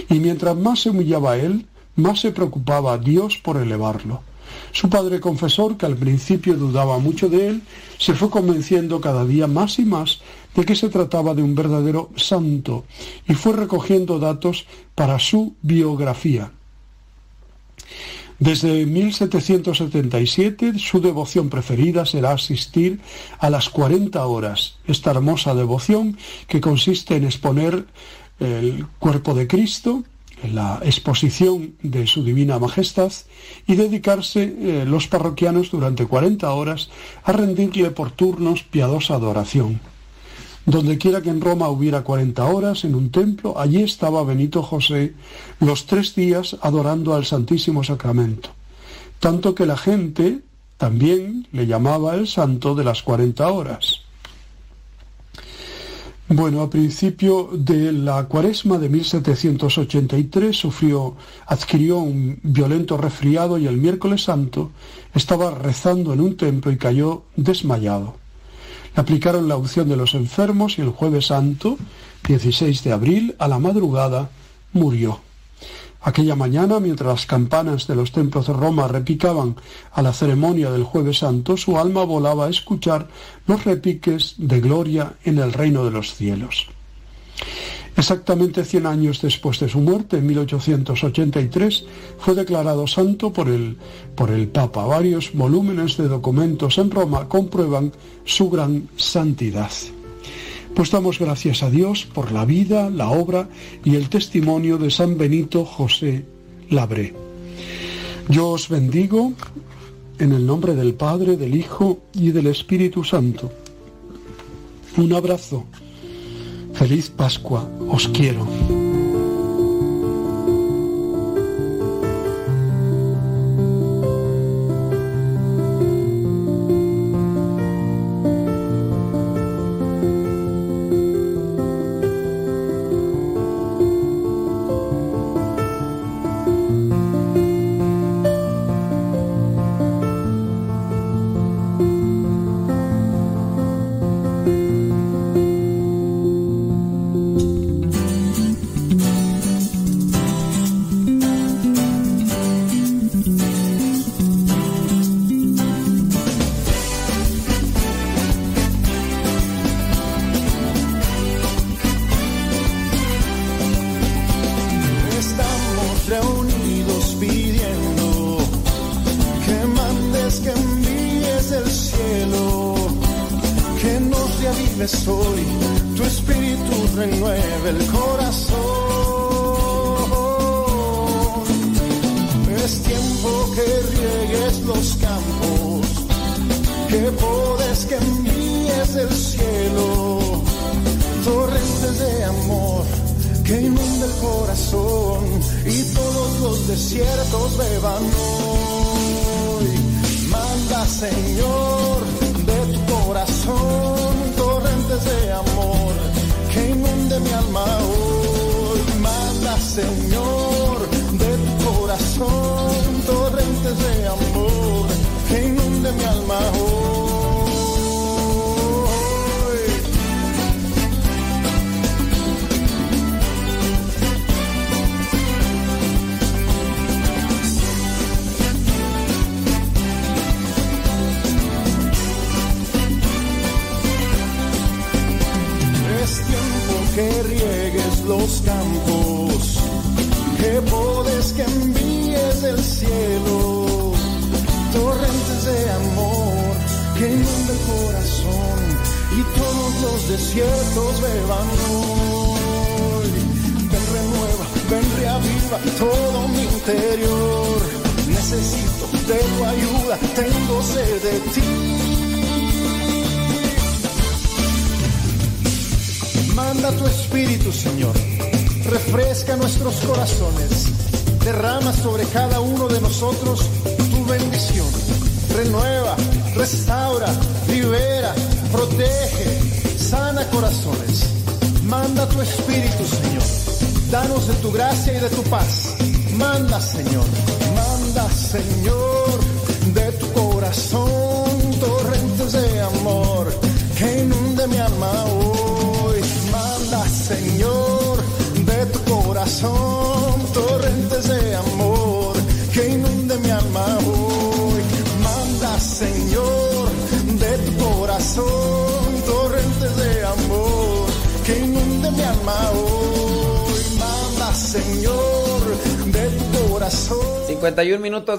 Y mientras más se humillaba él, más se preocupaba Dios por elevarlo. Su padre confesor, que al principio dudaba mucho de él, se fue convenciendo cada día más y más de que se trataba de un verdadero santo y fue recogiendo datos para su biografía. Desde 1777 su devoción preferida será asistir a las 40 horas, esta hermosa devoción que consiste en exponer el cuerpo de Cristo, la exposición de su divina majestad y dedicarse eh, los parroquianos durante 40 horas a rendirle por turnos piadosa adoración. Donde quiera que en Roma hubiera 40 horas en un templo, allí estaba Benito José los tres días adorando al Santísimo Sacramento. Tanto que la gente también le llamaba el santo de las 40 horas. Bueno, a principio de la cuaresma de 1783 sufrió, adquirió un violento resfriado y el miércoles santo estaba rezando en un templo y cayó desmayado. Aplicaron la unción de los enfermos y el jueves santo, 16 de abril, a la madrugada, murió. Aquella mañana, mientras las campanas de los templos de Roma repicaban a la ceremonia del jueves santo, su alma volaba a escuchar los repiques de gloria en el reino de los cielos. Exactamente 100 años después de su muerte, en 1883, fue declarado santo por el, por el Papa. Varios volúmenes de documentos en Roma comprueban su gran santidad. Pues damos gracias a Dios por la vida, la obra y el testimonio de San Benito José Labré. Yo os bendigo en el nombre del Padre, del Hijo y del Espíritu Santo. Un abrazo. Feliz Pascua. Os quiero.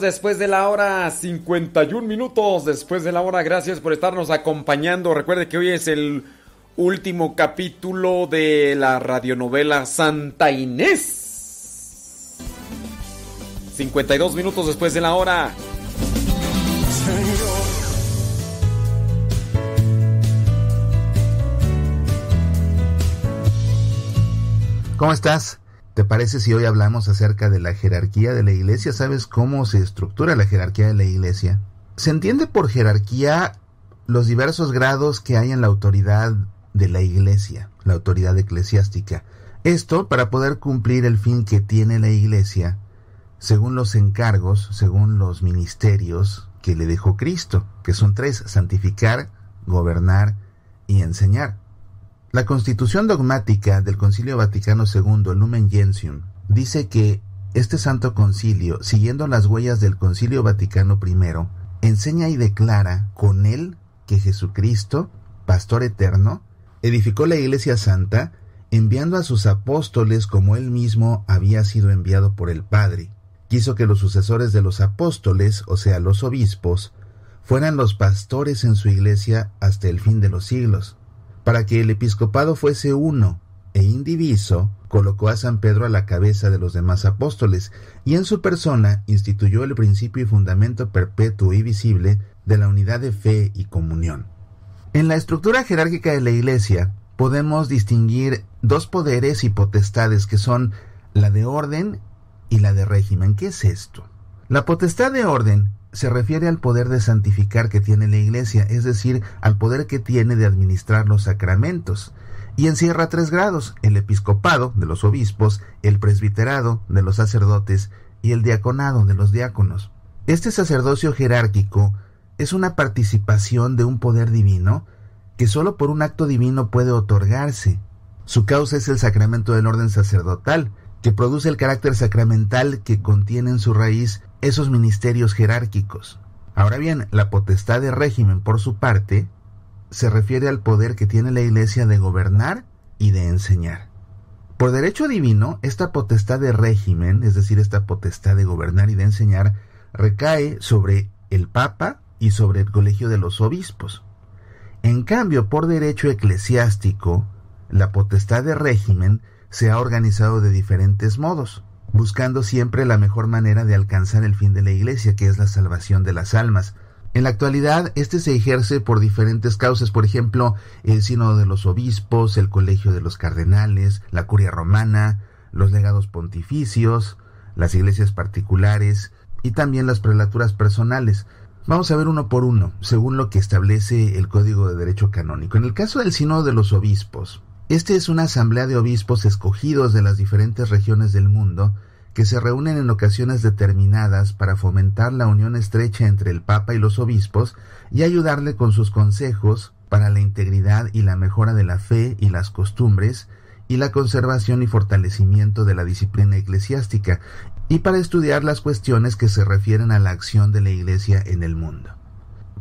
Después de la hora, 51 minutos después de la hora. Gracias por estarnos acompañando. Recuerde que hoy es el último capítulo de la radionovela Santa Inés. 52 minutos después de la hora. ¿Cómo estás? ¿Te parece si hoy hablamos acerca de la jerarquía de la iglesia? ¿Sabes cómo se estructura la jerarquía de la iglesia? Se entiende por jerarquía los diversos grados que hay en la autoridad de la iglesia, la autoridad eclesiástica. Esto para poder cumplir el fin que tiene la iglesia según los encargos, según los ministerios que le dejó Cristo, que son tres, santificar, gobernar y enseñar. La constitución dogmática del Concilio Vaticano II, Lumen Gentium, dice que este santo concilio, siguiendo las huellas del Concilio Vaticano I, enseña y declara con él que Jesucristo, Pastor eterno, edificó la Iglesia Santa, enviando a sus apóstoles como él mismo había sido enviado por el Padre. Quiso que los sucesores de los apóstoles, o sea, los obispos, fueran los pastores en su iglesia hasta el fin de los siglos, para que el episcopado fuese uno e indiviso, colocó a San Pedro a la cabeza de los demás apóstoles y en su persona instituyó el principio y fundamento perpetuo y visible de la unidad de fe y comunión. En la estructura jerárquica de la Iglesia podemos distinguir dos poderes y potestades que son la de orden y la de régimen. ¿Qué es esto? La potestad de orden se refiere al poder de santificar que tiene la Iglesia, es decir, al poder que tiene de administrar los sacramentos, y encierra tres grados, el episcopado de los obispos, el presbiterado de los sacerdotes y el diaconado de los diáconos. Este sacerdocio jerárquico es una participación de un poder divino que sólo por un acto divino puede otorgarse. Su causa es el sacramento del orden sacerdotal, que produce el carácter sacramental que contiene en su raíz esos ministerios jerárquicos. Ahora bien, la potestad de régimen, por su parte, se refiere al poder que tiene la Iglesia de gobernar y de enseñar. Por derecho divino, esta potestad de régimen, es decir, esta potestad de gobernar y de enseñar, recae sobre el Papa y sobre el colegio de los obispos. En cambio, por derecho eclesiástico, la potestad de régimen se ha organizado de diferentes modos, buscando siempre la mejor manera de alcanzar el fin de la Iglesia, que es la salvación de las almas, en la actualidad, este se ejerce por diferentes causas, por ejemplo, el sínodo de los obispos, el colegio de los cardenales, la curia romana, los legados pontificios, las iglesias particulares y también las prelaturas personales. Vamos a ver uno por uno, según lo que establece el Código de Derecho Canónico. En el caso del sínodo de los obispos, este es una asamblea de obispos escogidos de las diferentes regiones del mundo que se reúnen en ocasiones determinadas para fomentar la unión estrecha entre el Papa y los obispos y ayudarle con sus consejos para la integridad y la mejora de la fe y las costumbres y la conservación y fortalecimiento de la disciplina eclesiástica y para estudiar las cuestiones que se refieren a la acción de la Iglesia en el mundo.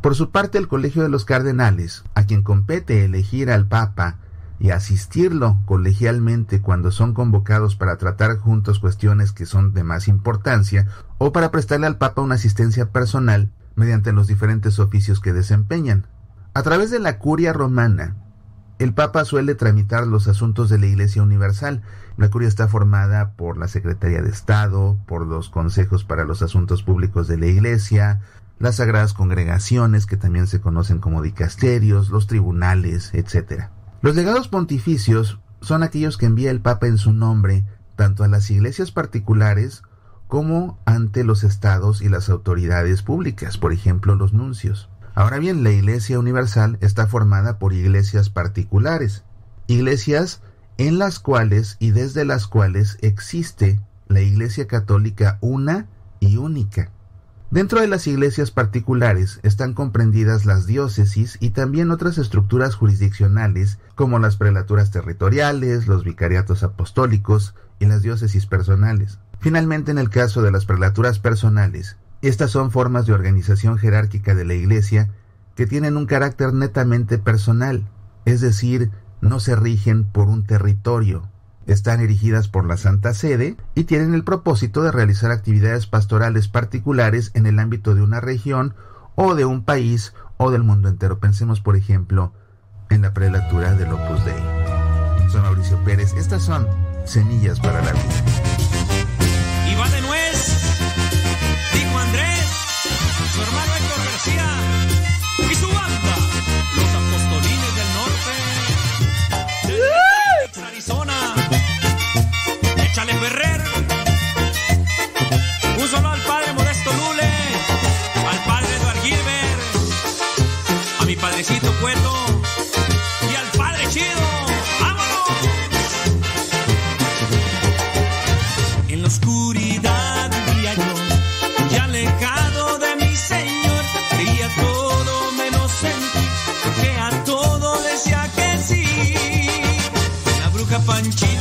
Por su parte, el Colegio de los Cardenales, a quien compete elegir al Papa y asistirlo colegialmente cuando son convocados para tratar juntos cuestiones que son de más importancia o para prestarle al Papa una asistencia personal mediante los diferentes oficios que desempeñan. A través de la curia romana, el Papa suele tramitar los asuntos de la Iglesia Universal. La curia está formada por la Secretaría de Estado, por los consejos para los asuntos públicos de la Iglesia, las sagradas congregaciones, que también se conocen como dicasterios, los tribunales, etc. Los legados pontificios son aquellos que envía el Papa en su nombre tanto a las iglesias particulares como ante los estados y las autoridades públicas, por ejemplo los nuncios. Ahora bien, la Iglesia Universal está formada por iglesias particulares, iglesias en las cuales y desde las cuales existe la Iglesia Católica una y única. Dentro de las iglesias particulares están comprendidas las diócesis y también otras estructuras jurisdiccionales como las prelaturas territoriales, los vicariatos apostólicos y las diócesis personales. Finalmente, en el caso de las prelaturas personales, estas son formas de organización jerárquica de la Iglesia que tienen un carácter netamente personal, es decir, no se rigen por un territorio, están erigidas por la Santa Sede y tienen el propósito de realizar actividades pastorales particulares en el ámbito de una región o de un país o del mundo entero. Pensemos, por ejemplo, en la prelatura del Opus Dei. Soy Mauricio Pérez. Estas son semillas para la vida. Y va de nuez, dijo Andrés, su hermano Héctor García y su banda, los apostolines del norte. De Arizona, Berrer. Un solo al padre Modesto Lule, al padre Eduardo Gilbert, a mi padrecito Cueto y al padre Chido. ¡Vámonos! En la oscuridad vivía yo, ya alejado de mi señor, creía todo menos en ti, porque a todo decía que sí. La bruja Panchita.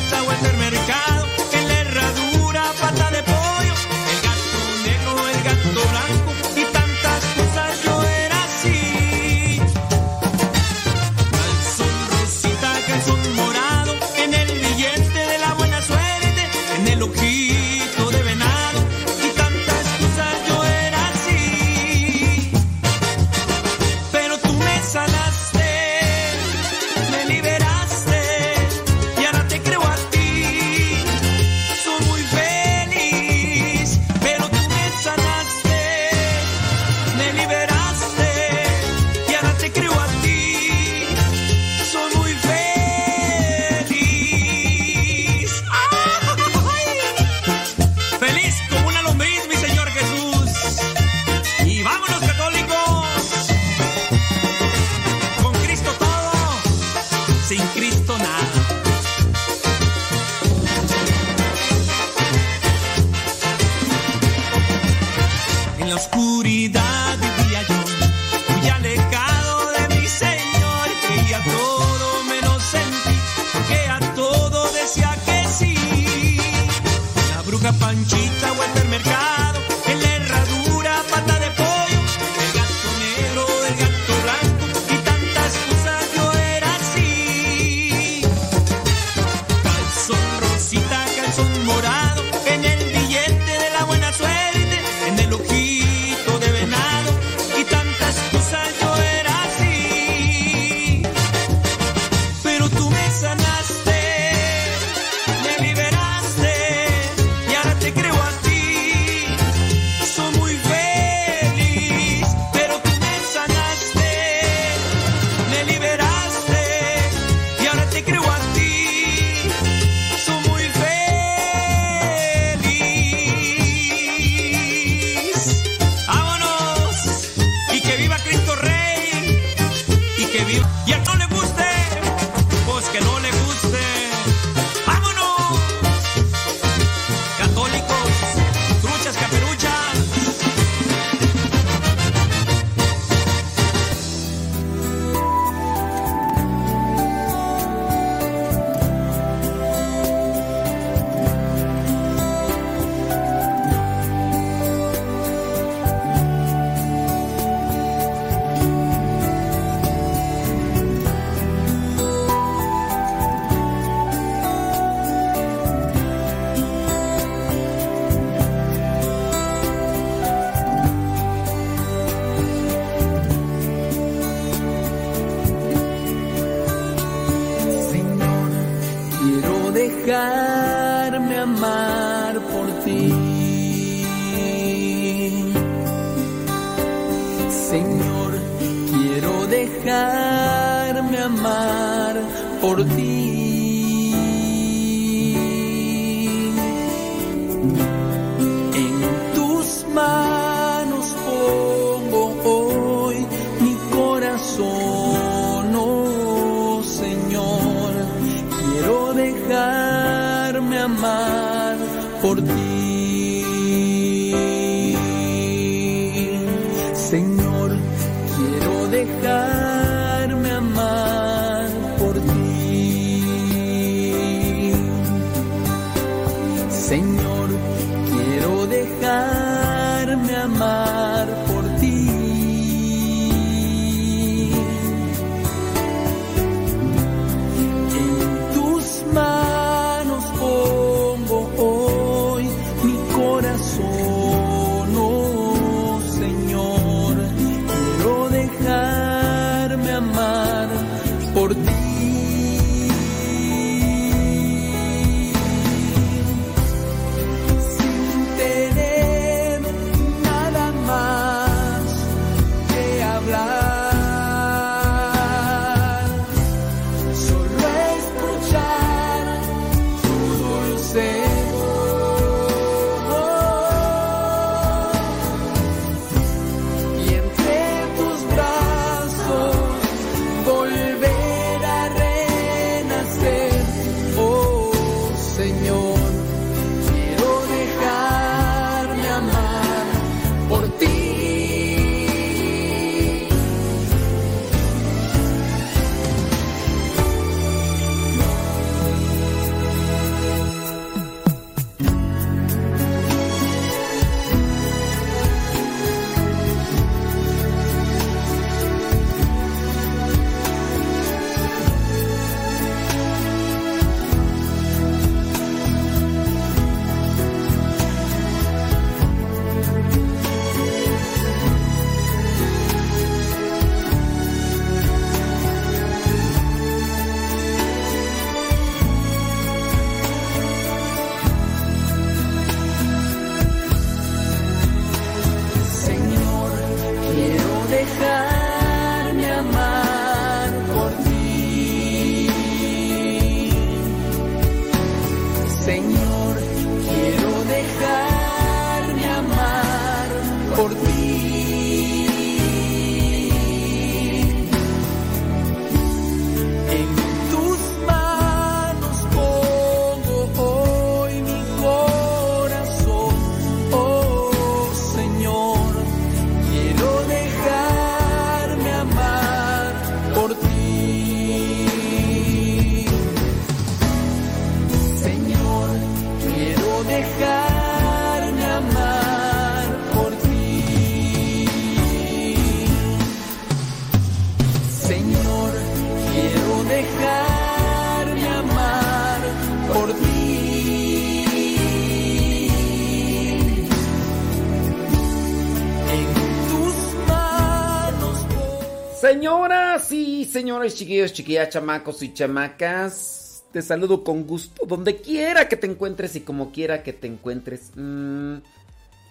Señores, chiquillos, chiquillas, chamacos y chamacas, te saludo con gusto donde quiera que te encuentres y como quiera que te encuentres. Mm,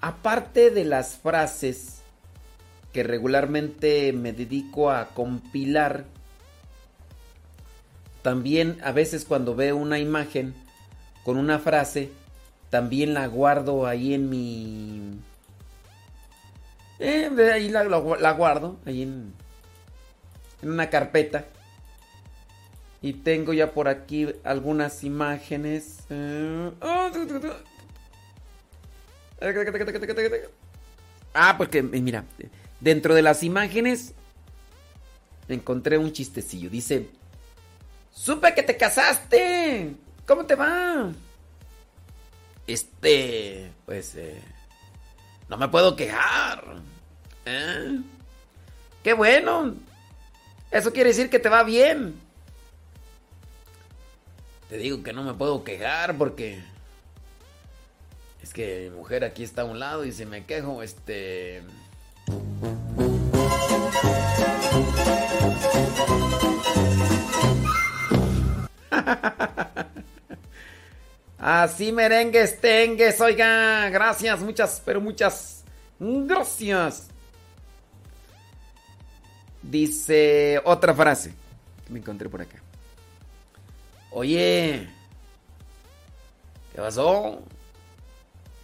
aparte de las frases que regularmente me dedico a compilar, también a veces cuando veo una imagen con una frase, también la guardo ahí en mi... Eh, ahí la- la guardo, ahí en, en una carpeta. Y tengo ya por aquí algunas imágenes. eh, oh. Ah, porque eh, mira, dentro de las imágenes encontré un chistecillo. Dice, supe que te casaste. ¿Cómo te va? Este, pues, eh, no me puedo quejar. ¿Eh? Qué bueno. Eso quiere decir que te va bien. Te digo que no me puedo quejar porque es que mi mujer aquí está a un lado y si me quejo, este... Así merengues, tengues, oiga, gracias, muchas, pero muchas gracias. Dice otra frase que me encontré por acá. Oye, ¿qué pasó?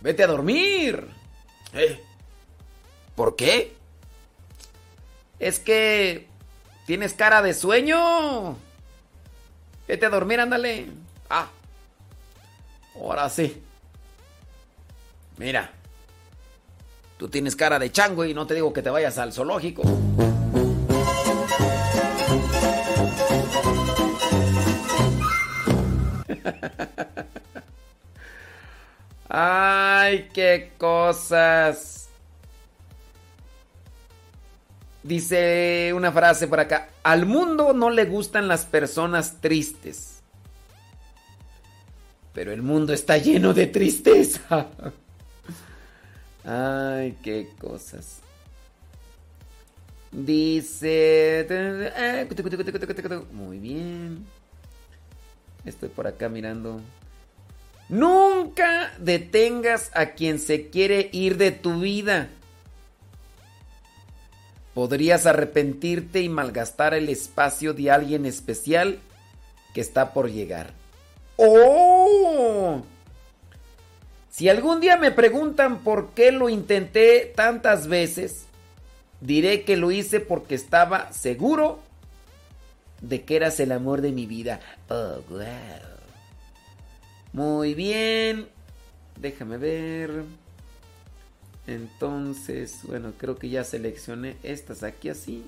Vete a dormir. ¿Eh? ¿Por qué? Es que tienes cara de sueño. Vete a dormir, ándale. Ah, ahora sí. Mira, tú tienes cara de chango y no te digo que te vayas al zoológico. Ay, qué cosas. Dice una frase por acá. Al mundo no le gustan las personas tristes. Pero el mundo está lleno de tristeza. Ay, qué cosas. Dice... Muy bien. Estoy por acá mirando. Nunca detengas a quien se quiere ir de tu vida. Podrías arrepentirte y malgastar el espacio de alguien especial que está por llegar. ¡Oh! Si algún día me preguntan por qué lo intenté tantas veces, diré que lo hice porque estaba seguro de que eras el amor de mi vida. Oh, wow. Muy bien. Déjame ver. Entonces, bueno, creo que ya seleccioné estas aquí así.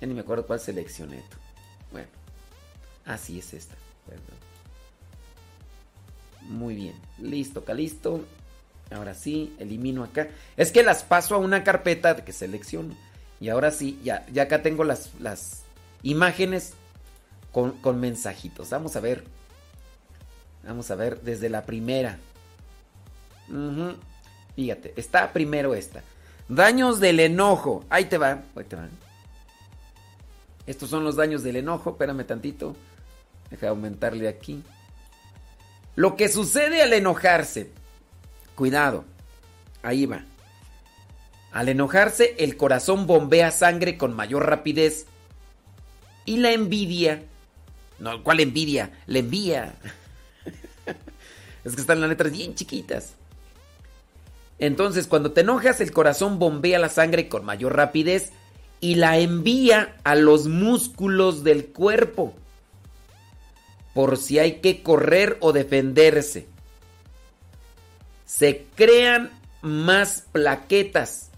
Ya ni me acuerdo cuál seleccioné. Bueno, así es esta. Muy bien. Listo, calisto. Ahora sí, elimino acá. Es que las paso a una carpeta que selecciono. Y ahora sí, ya, ya acá tengo las, las imágenes con, con mensajitos. Vamos a ver. Vamos a ver desde la primera. Fíjate, está primero esta. Daños del enojo. Ahí te va, ahí te van. Estos son los daños del enojo. Espérame tantito. Deja aumentarle aquí. Lo que sucede al enojarse. Cuidado. Ahí va. Al enojarse, el corazón bombea sangre con mayor rapidez. Y la envidia. No, ¿cuál envidia? La envía. es que están las letras bien chiquitas. Entonces, cuando te enojas, el corazón bombea la sangre con mayor rapidez y la envía a los músculos del cuerpo. Por si hay que correr o defenderse. Se crean más plaquetas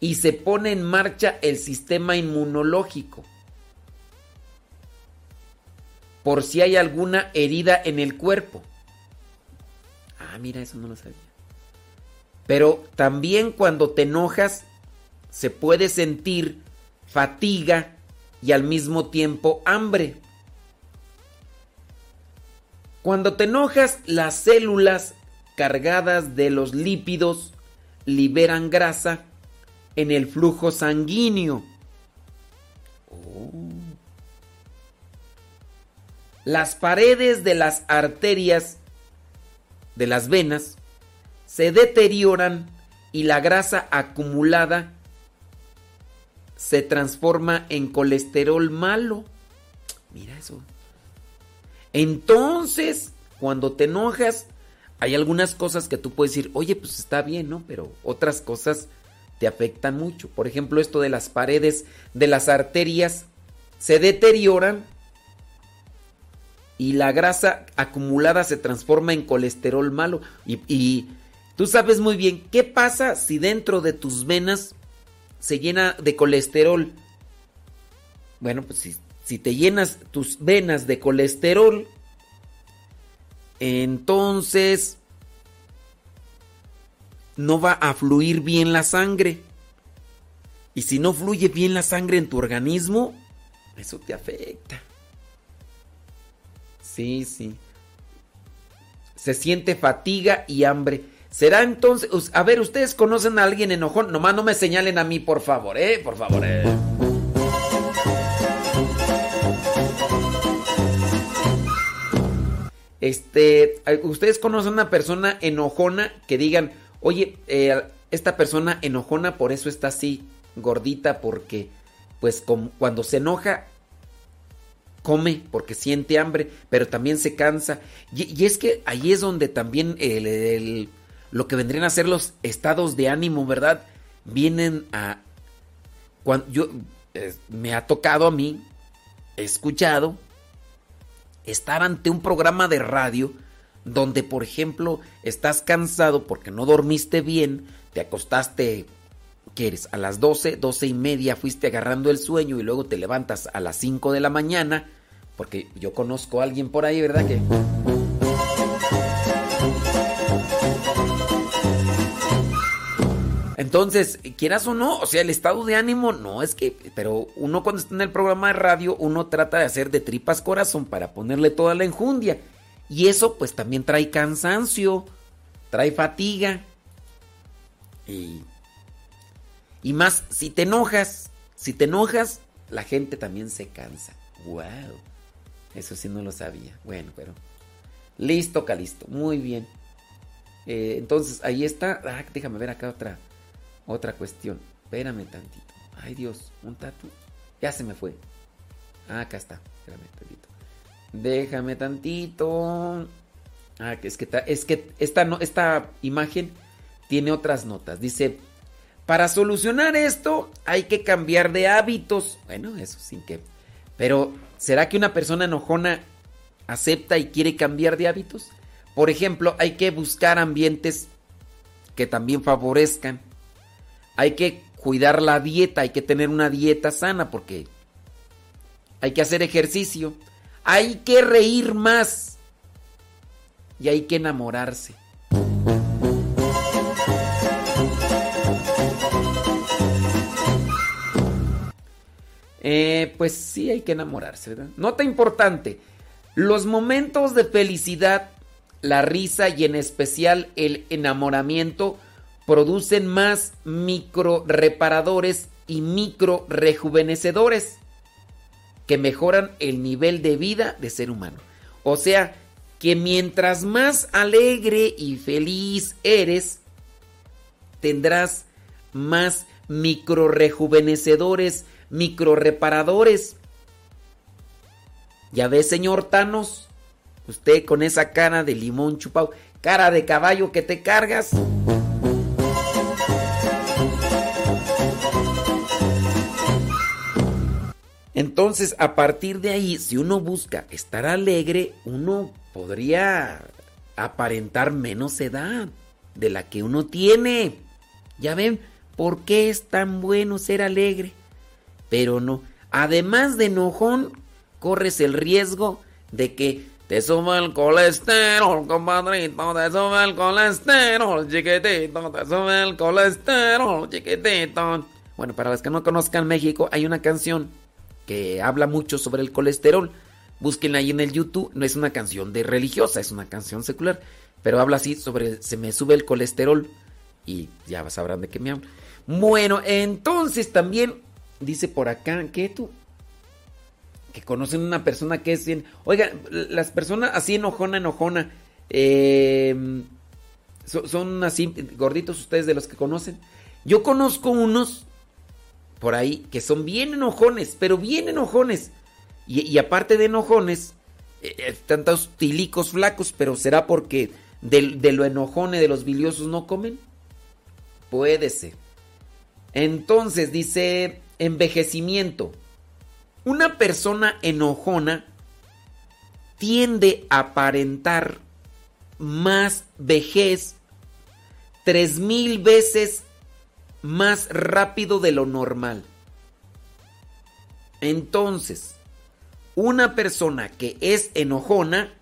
y se pone en marcha el sistema inmunológico. Por si hay alguna herida en el cuerpo. Ah, mira, eso no lo sabía. Pero también cuando te enojas se puede sentir fatiga y al mismo tiempo hambre. Cuando te enojas, las células cargadas de los lípidos liberan grasa en el flujo sanguíneo. Las paredes de las arterias de las venas se deterioran y la grasa acumulada se transforma en colesterol malo. Mira eso. Entonces, cuando te enojas, hay algunas cosas que tú puedes decir, oye, pues está bien, ¿no? Pero otras cosas te afectan mucho. Por ejemplo, esto de las paredes de las arterias se deterioran y la grasa acumulada se transforma en colesterol malo. Y, tú sabes muy bien qué pasa si dentro de tus venas se llena de colesterol. Bueno, pues si te llenas tus venas de colesterol, entonces no va a fluir bien la sangre. Y si no fluye bien la sangre en tu organismo, eso te afecta. Sí, sí. Se siente fatiga y hambre. ¿Será entonces... A ver, ¿ustedes conocen a alguien enojón? Nomás no me señalen a mí, por favor, ¿eh? Por favor, ¿eh? Este, ¿ustedes conocen a una persona enojona que digan, oye, eh, esta persona enojona por eso está así, gordita, porque pues com- cuando se enoja, come porque siente hambre, pero también se cansa. Y, es que ahí es donde también el- lo que vendrían a ser los estados de ánimo, ¿verdad? Vienen a... Cuando yo, eh, me ha tocado a mí, he escuchado, estar ante un programa de radio donde, por ejemplo, estás cansado porque no dormiste bien, te acostaste, ¿qué eres? A las 12, 12 y media fuiste agarrando el sueño y luego te levantas a las 5 de la mañana, porque yo conozco a alguien por ahí, ¿verdad? Que... Entonces, quieras o no, o sea, el estado de ánimo no es que, pero uno cuando está en el programa de radio, uno trata de hacer de tripas corazón para ponerle toda la enjundia. Y eso pues también trae cansancio, trae fatiga. Y, y más, si te enojas, si te enojas, la gente también se cansa. ¡Wow! Eso sí no lo sabía. Bueno, pero... Listo, Calisto. Muy bien. Eh, entonces, ahí está. Ah, déjame ver acá otra, otra cuestión. Espérame tantito. Ay, Dios, un tatu. Ya se me fue. Ah, acá está. Espérame tantito. Déjame tantito. Ah, es que, es que esta, no, esta imagen tiene otras notas. Dice, para solucionar esto hay que cambiar de hábitos. Bueno, eso sin que... Pero, ¿será que una persona enojona acepta y quiere cambiar de hábitos? Por ejemplo, hay que buscar ambientes que también favorezcan. Hay que cuidar la dieta, hay que tener una dieta sana porque hay que hacer ejercicio. Hay que reír más. Y hay que enamorarse. Eh, pues sí, hay que enamorarse, ¿verdad? Nota importante. Los momentos de felicidad, la risa y en especial el enamoramiento producen más micro reparadores y micro rejuvenecedores que mejoran el nivel de vida de ser humano. O sea, que mientras más alegre y feliz eres, tendrás más micro rejuvenecedores, micro reparadores. Ya ves, señor Thanos, usted con esa cara de limón chupado, cara de caballo que te cargas. Entonces, a partir de ahí, si uno busca estar alegre, uno podría aparentar menos edad de la que uno tiene. Ya ven, ¿por qué es tan bueno ser alegre? Pero no, además de enojón, corres el riesgo de que te suba el colesterol, compadrito, te sube el colesterol, chiquitito, te sube el colesterol, chiquitito. Bueno, para los que no conozcan México, hay una canción que habla mucho sobre el colesterol. Búsquenla ahí en el YouTube. No es una canción de religiosa, es una canción secular. Pero habla así sobre se me sube el colesterol. Y ya sabrán de qué me hablo. Bueno, entonces también dice por acá que tú. que conocen una persona que es bien. Oigan, las personas así enojona, enojona. eh, so- son así gorditos ustedes de los que conocen. Yo conozco unos por ahí que son bien enojones, pero bien enojones. Y, aparte de enojones, eh, eh, tantos tilicos flacos, pero será porque del- de, lo enojone de los biliosos no comen. Puede ser. Entonces dice envejecimiento. Una persona enojona tiende a aparentar más vejez tres mil veces más rápido de lo normal. Entonces, una persona que es enojona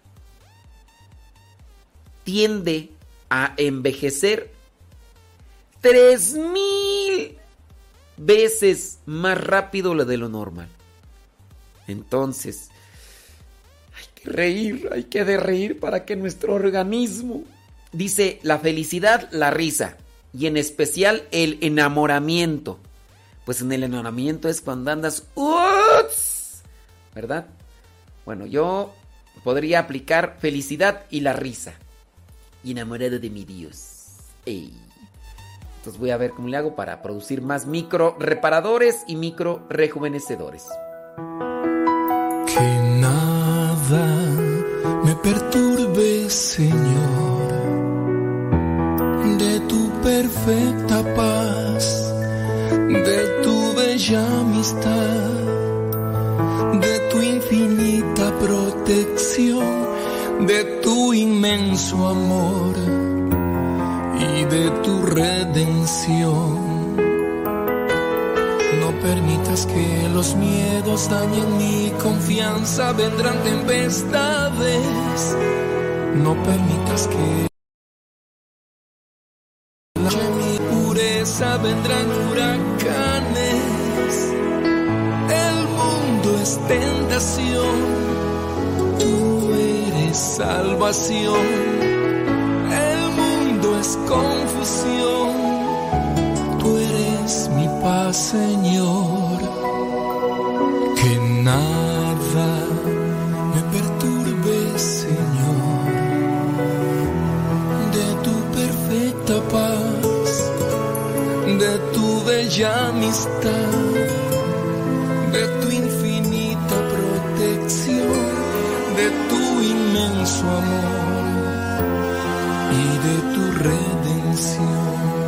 tiende a envejecer tres mil veces más rápido de lo normal. Entonces, hay que reír, hay que de reír para que nuestro organismo dice la felicidad, la risa y en especial el enamoramiento. Pues en el enamoramiento es cuando andas, "Uts", ¿verdad? Bueno, yo podría aplicar felicidad y la risa. Y enamorado de mi Dios. Ey. Entonces voy a ver cómo le hago para producir más micro reparadores y micro rejuvenecedores. Que nada me perturbe, Señor, de tu perfecta paz, de tu bella amistad, de tu infinita protección, de tu inmenso amor y de tu redención. No permitas que los miedos dañen mi confianza, vendrán tempestades. No permitas que la mi pureza vendrán huracanes. El mundo es tentación, tú eres salvación. Confusión, tú eres mi paz, Señor. Que nada me perturbe, Señor, de tu perfecta paz, de tu bella amistad, de tu infinita protección, de tu inmenso amor redención.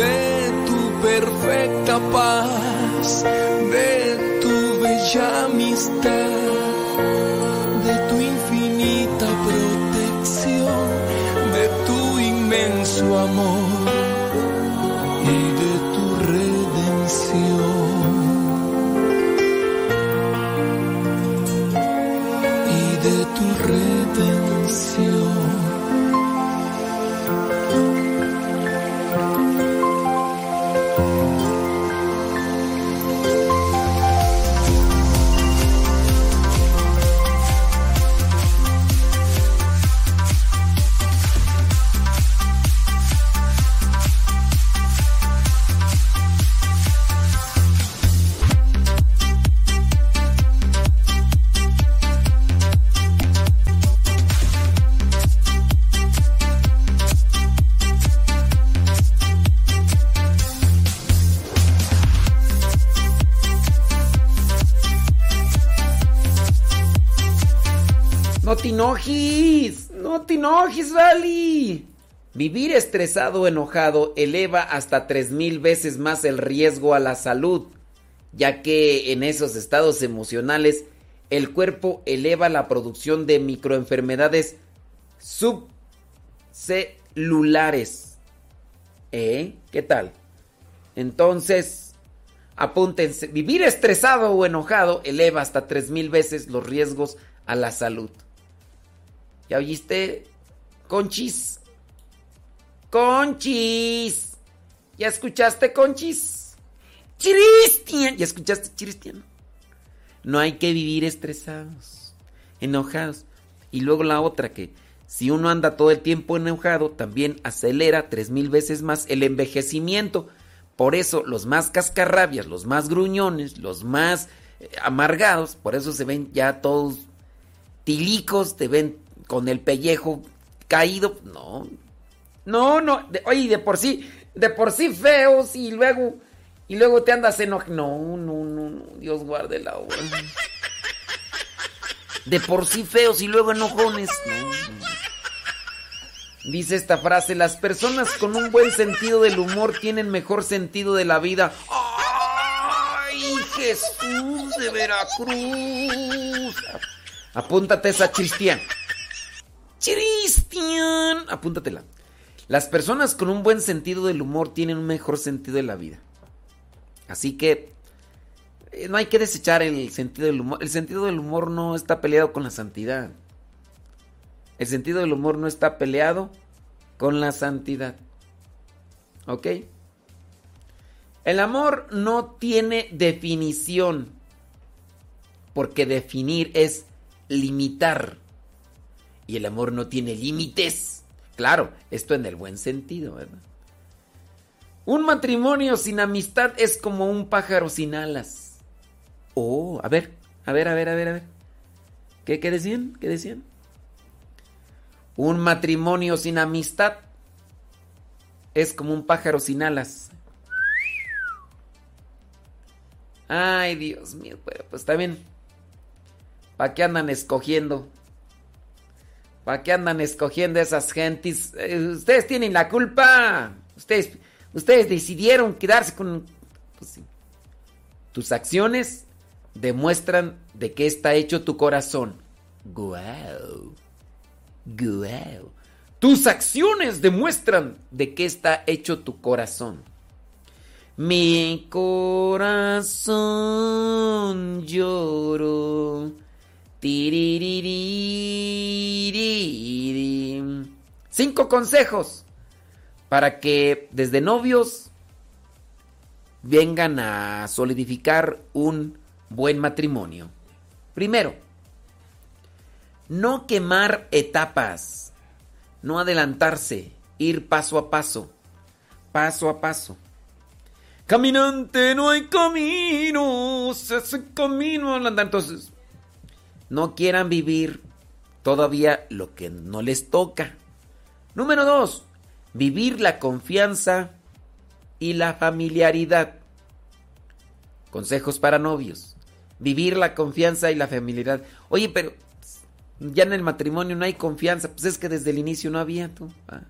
De tu perfecta paz, de tu bella amistad, de tu infinita protección, de tu inmenso amor enojes, no te enojes, Vali. Vivir estresado o enojado eleva hasta 3000 veces más el riesgo a la salud, ya que en esos estados emocionales el cuerpo eleva la producción de microenfermedades subcelulares. ¿Eh? ¿Qué tal? Entonces, apúntense, vivir estresado o enojado eleva hasta 3000 veces los riesgos a la salud. ¿Ya oíste? Conchis. Conchis. ¿Ya escuchaste, Conchis? Chiristian. ¿Ya escuchaste, Chiristian? No hay que vivir estresados, enojados. Y luego la otra que si uno anda todo el tiempo enojado, también acelera tres mil veces más el envejecimiento. Por eso los más cascarrabias, los más gruñones, los más eh, amargados, por eso se ven ya todos tilicos, te ven con el pellejo caído. No, no, no. De, oye, de por sí, de por sí feos y luego, y luego te andas enojado. No, no, no, no. Dios guarde la hora. De por sí feos y luego enojones. No, no. Dice esta frase, las personas con un buen sentido del humor tienen mejor sentido de la vida. ¡Ay, Jesús de Veracruz! Apúntate esa, Cristian. Cristian. Apúntatela. Las personas con un buen sentido del humor tienen un mejor sentido de la vida. Así que eh, no hay que desechar el sentido del humor. El sentido del humor no está peleado con la santidad. El sentido del humor no está peleado con la santidad. ¿Ok? El amor no tiene definición. Porque definir es limitar. Y el amor no tiene límites. Claro, esto en el buen sentido, ¿verdad? Un matrimonio sin amistad es como un pájaro sin alas. Oh, a ver, a ver, a ver, a ver, a ver. ¿Qué, qué decían? ¿Qué decían? Un matrimonio sin amistad es como un pájaro sin alas. Ay, Dios mío, pues, pues está bien. ¿Para qué andan escogiendo? ¿Para qué andan escogiendo esas gentes? Eh, ustedes tienen la culpa. Ustedes, ustedes decidieron quedarse con... Pues sí. Tus acciones demuestran de qué está hecho tu corazón. Guau. Guau. Tus acciones demuestran de qué está hecho tu corazón. Mi corazón lloró. Cinco consejos para que desde novios vengan a solidificar un buen matrimonio. Primero, no quemar etapas, no adelantarse, ir paso a paso, paso a paso. Caminante, no hay camino, se hace camino andar. Entonces, no quieran vivir todavía lo que no les toca. Número dos, vivir la confianza y la familiaridad. Consejos para novios. Vivir la confianza y la familiaridad. Oye, pero ya en el matrimonio no hay confianza. Pues es que desde el inicio no había tú. Ah.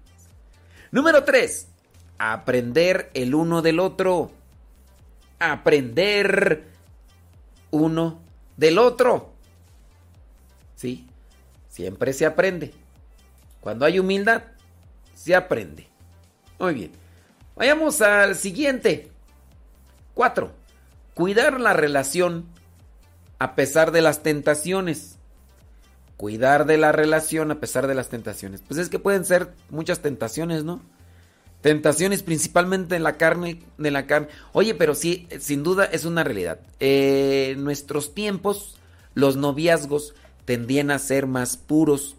Número tres, aprender el uno del otro. Aprender uno del otro. ¿Sí? Siempre se aprende. Cuando hay humildad, se aprende. Muy bien. Vayamos al siguiente. Cuatro. Cuidar la relación a pesar de las tentaciones. Cuidar de la relación a pesar de las tentaciones. Pues es que pueden ser muchas tentaciones, ¿no? Tentaciones principalmente en la carne, de la carne. Oye, pero sí, sin duda es una realidad. Eh, en nuestros tiempos, los noviazgos tendían a ser más puros,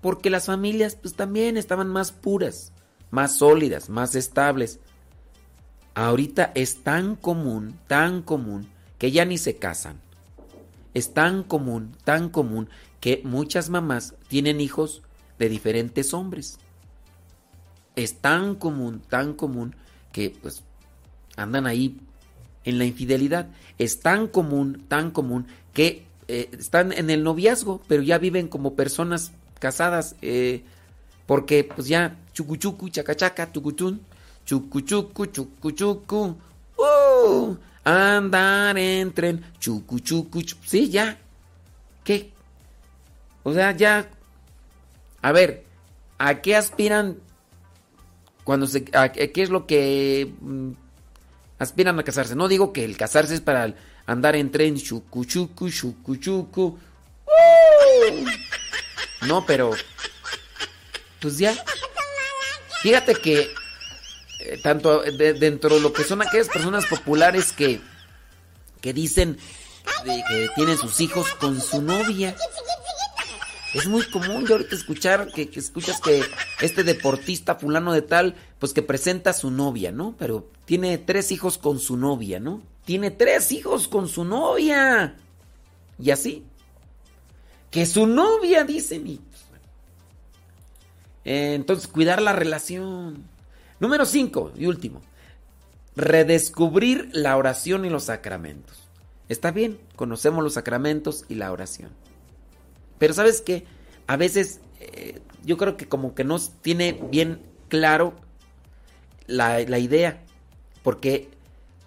porque las familias pues también estaban más puras, más sólidas, más estables. Ahorita es tan común, tan común, que ya ni se casan. Es tan común, tan común, que muchas mamás tienen hijos de diferentes hombres. Es tan común, tan común, que pues andan ahí en la infidelidad. Es tan común, tan común, que eh, están en el noviazgo, pero ya viven como personas casadas, eh, porque pues ya chucuchucu, chacachaca, tucutún, chucuchucu, chucuchucu, ¡uh! andar en tren, chucuchucu, chu- sí, ya, ¿qué? O sea, ya, a ver, ¿a qué aspiran cuando se, ¿qué es lo que mm, aspiran a casarse? No digo que el casarse es para el andar en tren, chucu, chucu, chucu, chucu. ¡Uh! No, pero, pues ya. Fíjate que eh, tanto de- dentro de lo que son aquellas personas populares que, que dicen que tienen sus hijos con su novia. Es muy común yo ahorita escuchar que, que escuchas que este deportista fulano de tal, pues que presenta a su novia, ¿no? Pero tiene tres hijos con su novia, ¿no? Tiene tres hijos con su novia. Y así. Que su novia, dicen. Y, pues, bueno. Eh, entonces, cuidar la relación. Número cinco y último. Redescubrir la oración y los sacramentos. Está bien, conocemos los sacramentos y la oración. Pero sabes qué, a veces eh, yo creo que como que no tiene bien claro la, la idea. Porque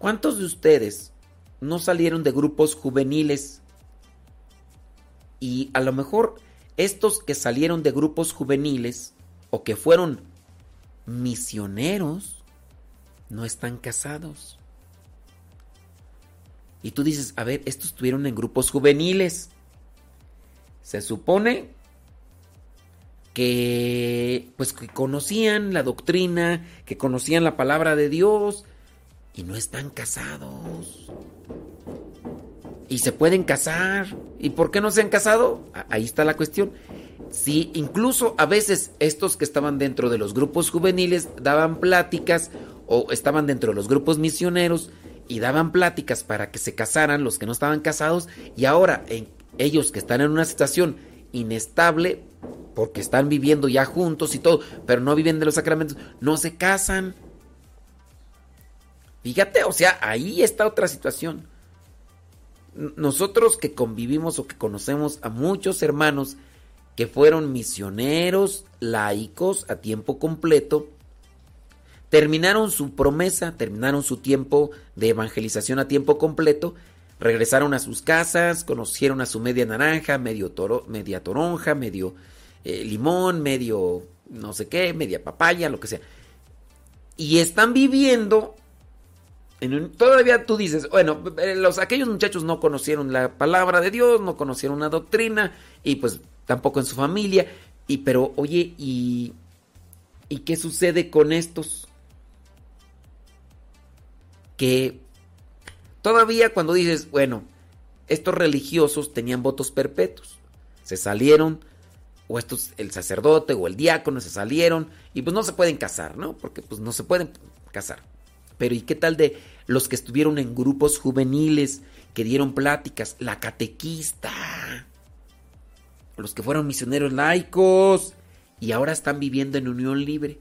¿cuántos de ustedes no salieron de grupos juveniles? Y a lo mejor estos que salieron de grupos juveniles o que fueron misioneros no están casados. Y tú dices, a ver, estos estuvieron en grupos juveniles. Se supone que pues que conocían la doctrina, que conocían la palabra de Dios y no están casados. Y se pueden casar. ¿Y por qué no se han casado? Ahí está la cuestión. Si incluso a veces estos que estaban dentro de los grupos juveniles daban pláticas o estaban dentro de los grupos misioneros y daban pláticas para que se casaran los que no estaban casados y ahora en- ellos que están en una situación inestable porque están viviendo ya juntos y todo, pero no viven de los sacramentos, no se casan. Fíjate, o sea, ahí está otra situación. Nosotros que convivimos o que conocemos a muchos hermanos que fueron misioneros, laicos a tiempo completo, terminaron su promesa, terminaron su tiempo de evangelización a tiempo completo, regresaron a sus casas, conocieron a su media naranja, medio toro- media toronja, medio eh, limón, medio no sé qué, media papaya, lo que sea. Y están viviendo todavía tú dices, bueno, eh, los, aquellos muchachos no conocieron la palabra de Dios, no conocieron una doctrina y pues tampoco en su familia. Y pero, oye, ¿y, ¿y qué sucede con estos? Que todavía cuando dices, bueno, estos religiosos tenían votos perpetuos, se salieron, o estos, el sacerdote o el diácono se salieron, y pues no se pueden casar, ¿no? Porque pues no se pueden casar. Pero ¿y qué tal de los que estuvieron en grupos juveniles, que dieron pláticas, la catequista, los que fueron misioneros laicos y ahora están viviendo en unión libre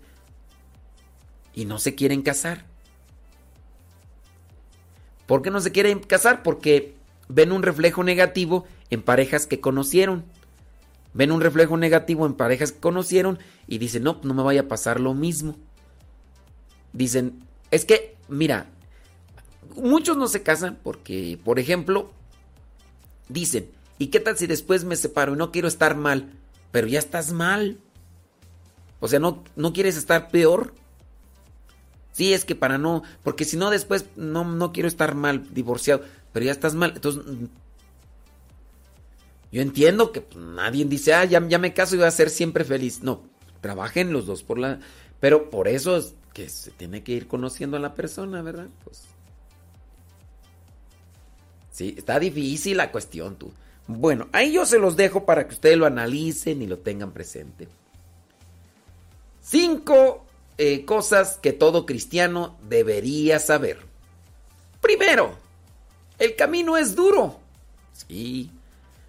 y no se quieren casar? ¿Por qué no se quieren casar? Porque ven un reflejo negativo en parejas que conocieron. Ven un reflejo negativo en parejas que conocieron y dicen, no, no me vaya a pasar lo mismo. Dicen, es que, mira, muchos no se casan porque, por ejemplo, dicen, ¿y qué tal si después me separo y no quiero estar mal? Pero ya estás mal. O sea, no, no quieres estar peor. Sí, es que para no, porque si no después no, no quiero estar mal, divorciado, pero ya estás mal. Entonces, mm, yo entiendo que pues, nadie dice, ah, ya, ya me caso y voy a ser siempre feliz. No, trabajen los dos por la... Pero por eso es que se tiene que ir conociendo a la persona, ¿verdad? Pues... Sí, está difícil la cuestión, tú. Bueno, ahí yo se los dejo para que ustedes lo analicen y lo tengan presente. Cinco eh, cosas que todo cristiano debería saber. Primero, el camino es duro. Sí,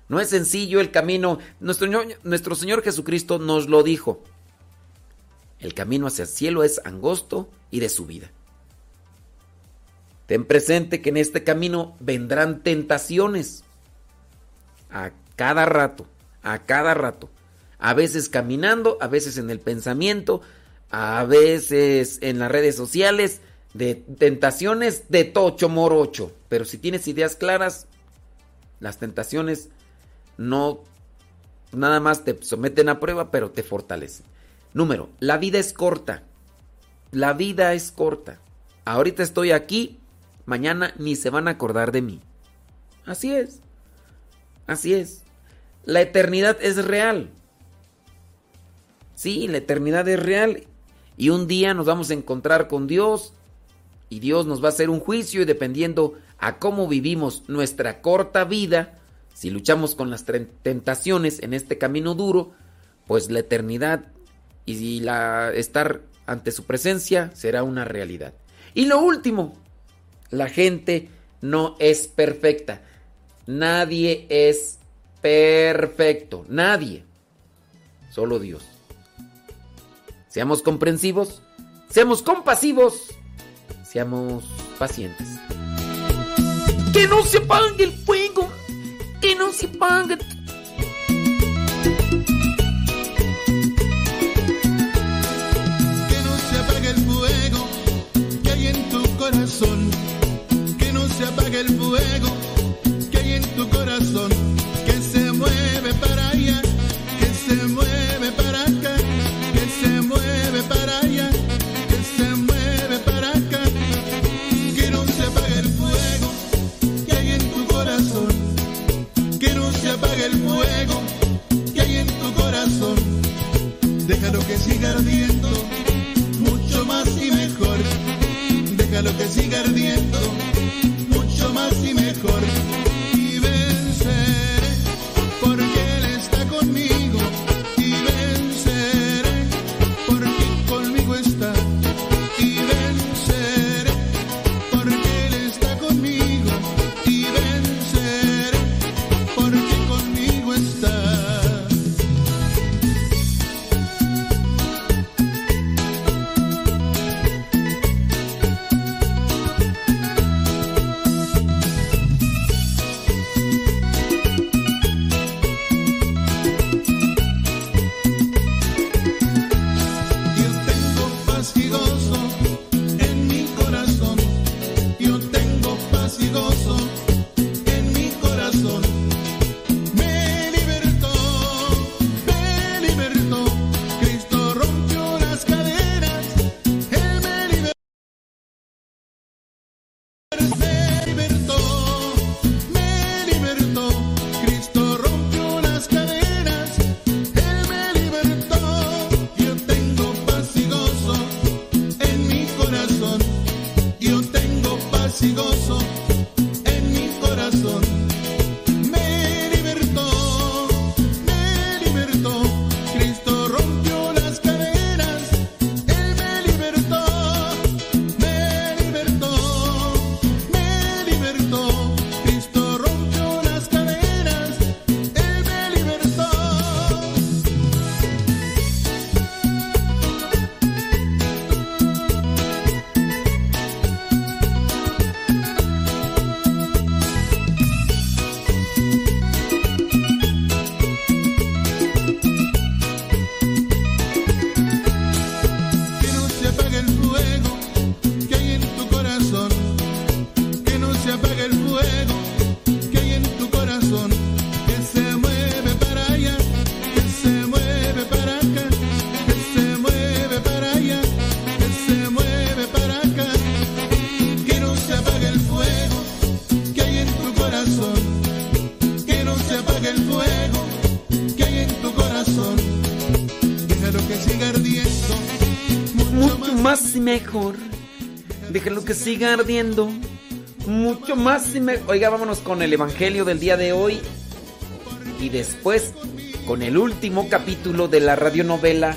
no es sencillo el camino. Nuestro, nuestro Señor Jesucristo nos lo dijo. El camino hacia el cielo es angosto y de subida. Ten presente que en este camino vendrán tentaciones. a cada rato, a cada rato. A veces caminando, a veces en el pensamiento, a veces en las redes sociales, de tentaciones de tocho morocho. Pero si tienes ideas claras, las tentaciones no nada más te someten a prueba, pero te fortalecen. Número, la vida es corta. La vida es corta. Ahorita estoy aquí, mañana ni se van a acordar de mí. Así es. Así es. La eternidad es real. Sí, la eternidad es real. Y un día nos vamos a encontrar con Dios y Dios nos va a hacer un juicio y dependiendo a cómo vivimos nuestra corta vida, si luchamos con las tentaciones en este camino duro, pues la eternidad y la estar ante su presencia será una realidad. Y lo último, la gente no es perfecta. Nadie es perfecto, nadie. Solo Dios. Seamos comprensivos, seamos compasivos, seamos pacientes. Que no se apague el fuego, que no se apague. Que no se apague el fuego que hay en tu corazón. Que siga ardiendo, mejor. Déjalo que siga ardiendo. Mucho más y mejor. Oiga, vámonos con el Evangelio del día de hoy. Y después con el último capítulo de la radionovela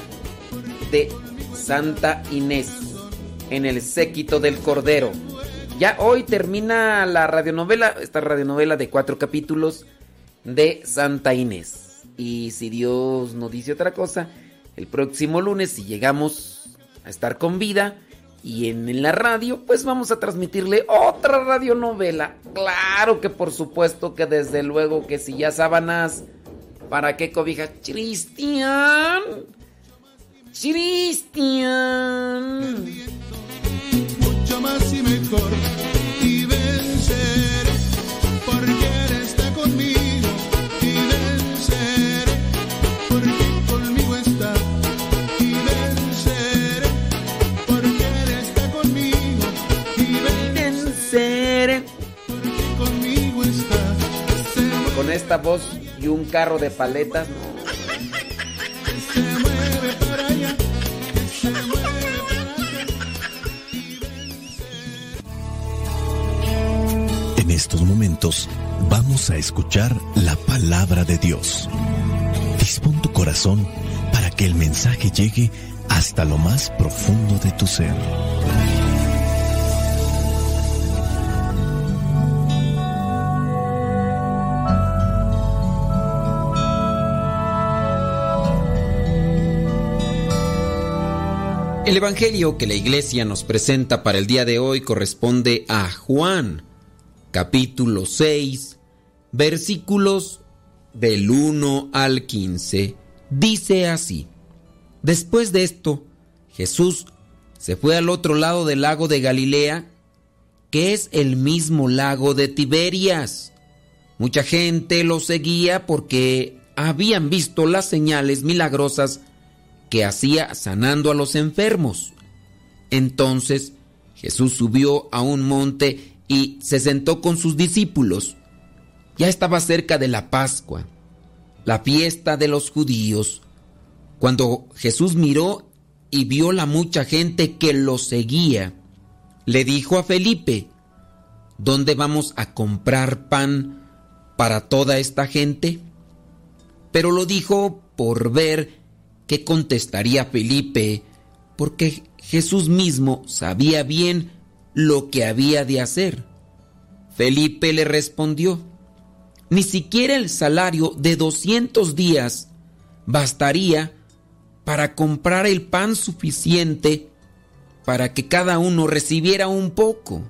de Santa Inés. En el séquito del Cordero. Ya hoy termina la radionovela, esta radionovela de cuatro capítulos de Santa Inés. Y si Dios no dice otra cosa, el próximo lunes, si llegamos estar con vida, Y en, en la radio, pues vamos a transmitirle otra radionovela. Claro que por supuesto que desde luego que si ya sábanas, ¿para qué cobija? Cristian. Cristian. mucho más y mejor voz y un carro de paletas. En estos momentos vamos a escuchar la palabra de Dios. Dispón tu corazón para que el mensaje llegue hasta lo más profundo de tu ser. El Evangelio que la iglesia nos presenta para el día de hoy corresponde a Juan, capítulo 6, versículos del 1 al 15. Dice así, después de esto, Jesús se fue al otro lado del lago de Galilea, que es el mismo lago de Tiberias. Mucha gente lo seguía porque habían visto las señales milagrosas que hacía sanando a los enfermos. Entonces Jesús subió a un monte y se sentó con sus discípulos. Ya estaba cerca de la Pascua, la fiesta de los judíos, cuando Jesús miró y vio la mucha gente que lo seguía. Le dijo a Felipe, ¿dónde vamos a comprar pan para toda esta gente? Pero lo dijo por ver qué contestaría Felipe, porque Jesús mismo sabía bien lo que había de hacer. Felipe le respondió, ni siquiera el salario de 200 días bastaría para comprar el pan suficiente para que cada uno recibiera un poco.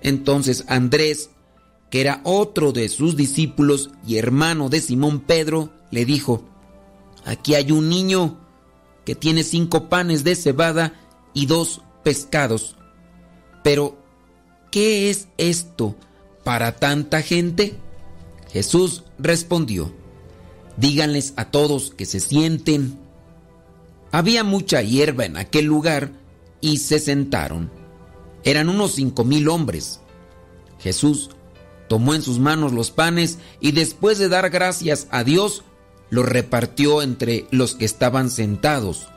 Entonces Andrés, que era otro de sus discípulos y hermano de Simón Pedro, le dijo, Aquí hay un niño que tiene cinco panes de cebada y dos pescados. Pero, ¿qué es esto para tanta gente? Jesús respondió, díganles a todos que se sienten. Había mucha hierba en aquel lugar y se sentaron. Eran unos cinco mil hombres. Jesús tomó en sus manos los panes y después de dar gracias a Dios, los repartió entre los que estaban sentados.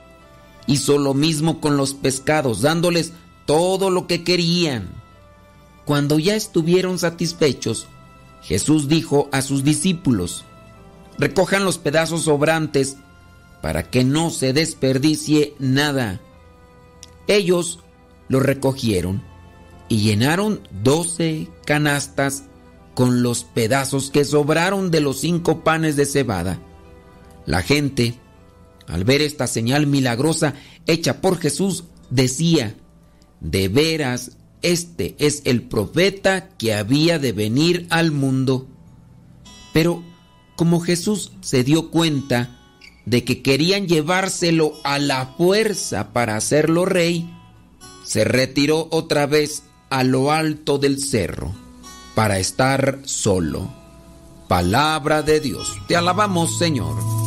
Hizo lo mismo con los pescados, dándoles todo lo que querían. Cuando ya estuvieron satisfechos, Jesús dijo a sus discípulos, recojan los pedazos sobrantes para que no se desperdicie nada. Ellos lo recogieron y llenaron doce canastas con los pedazos que sobraron de los cinco panes de cebada. La gente, al ver esta señal milagrosa hecha por Jesús, decía, de veras, este es el profeta que había de venir al mundo. Pero como Jesús se dio cuenta de que querían llevárselo a la fuerza para hacerlo rey, se retiró otra vez a lo alto del cerro para estar solo. Palabra de Dios. Te alabamos, Señor.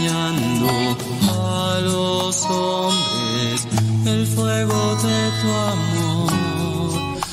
a hombres el fuego de tu amor.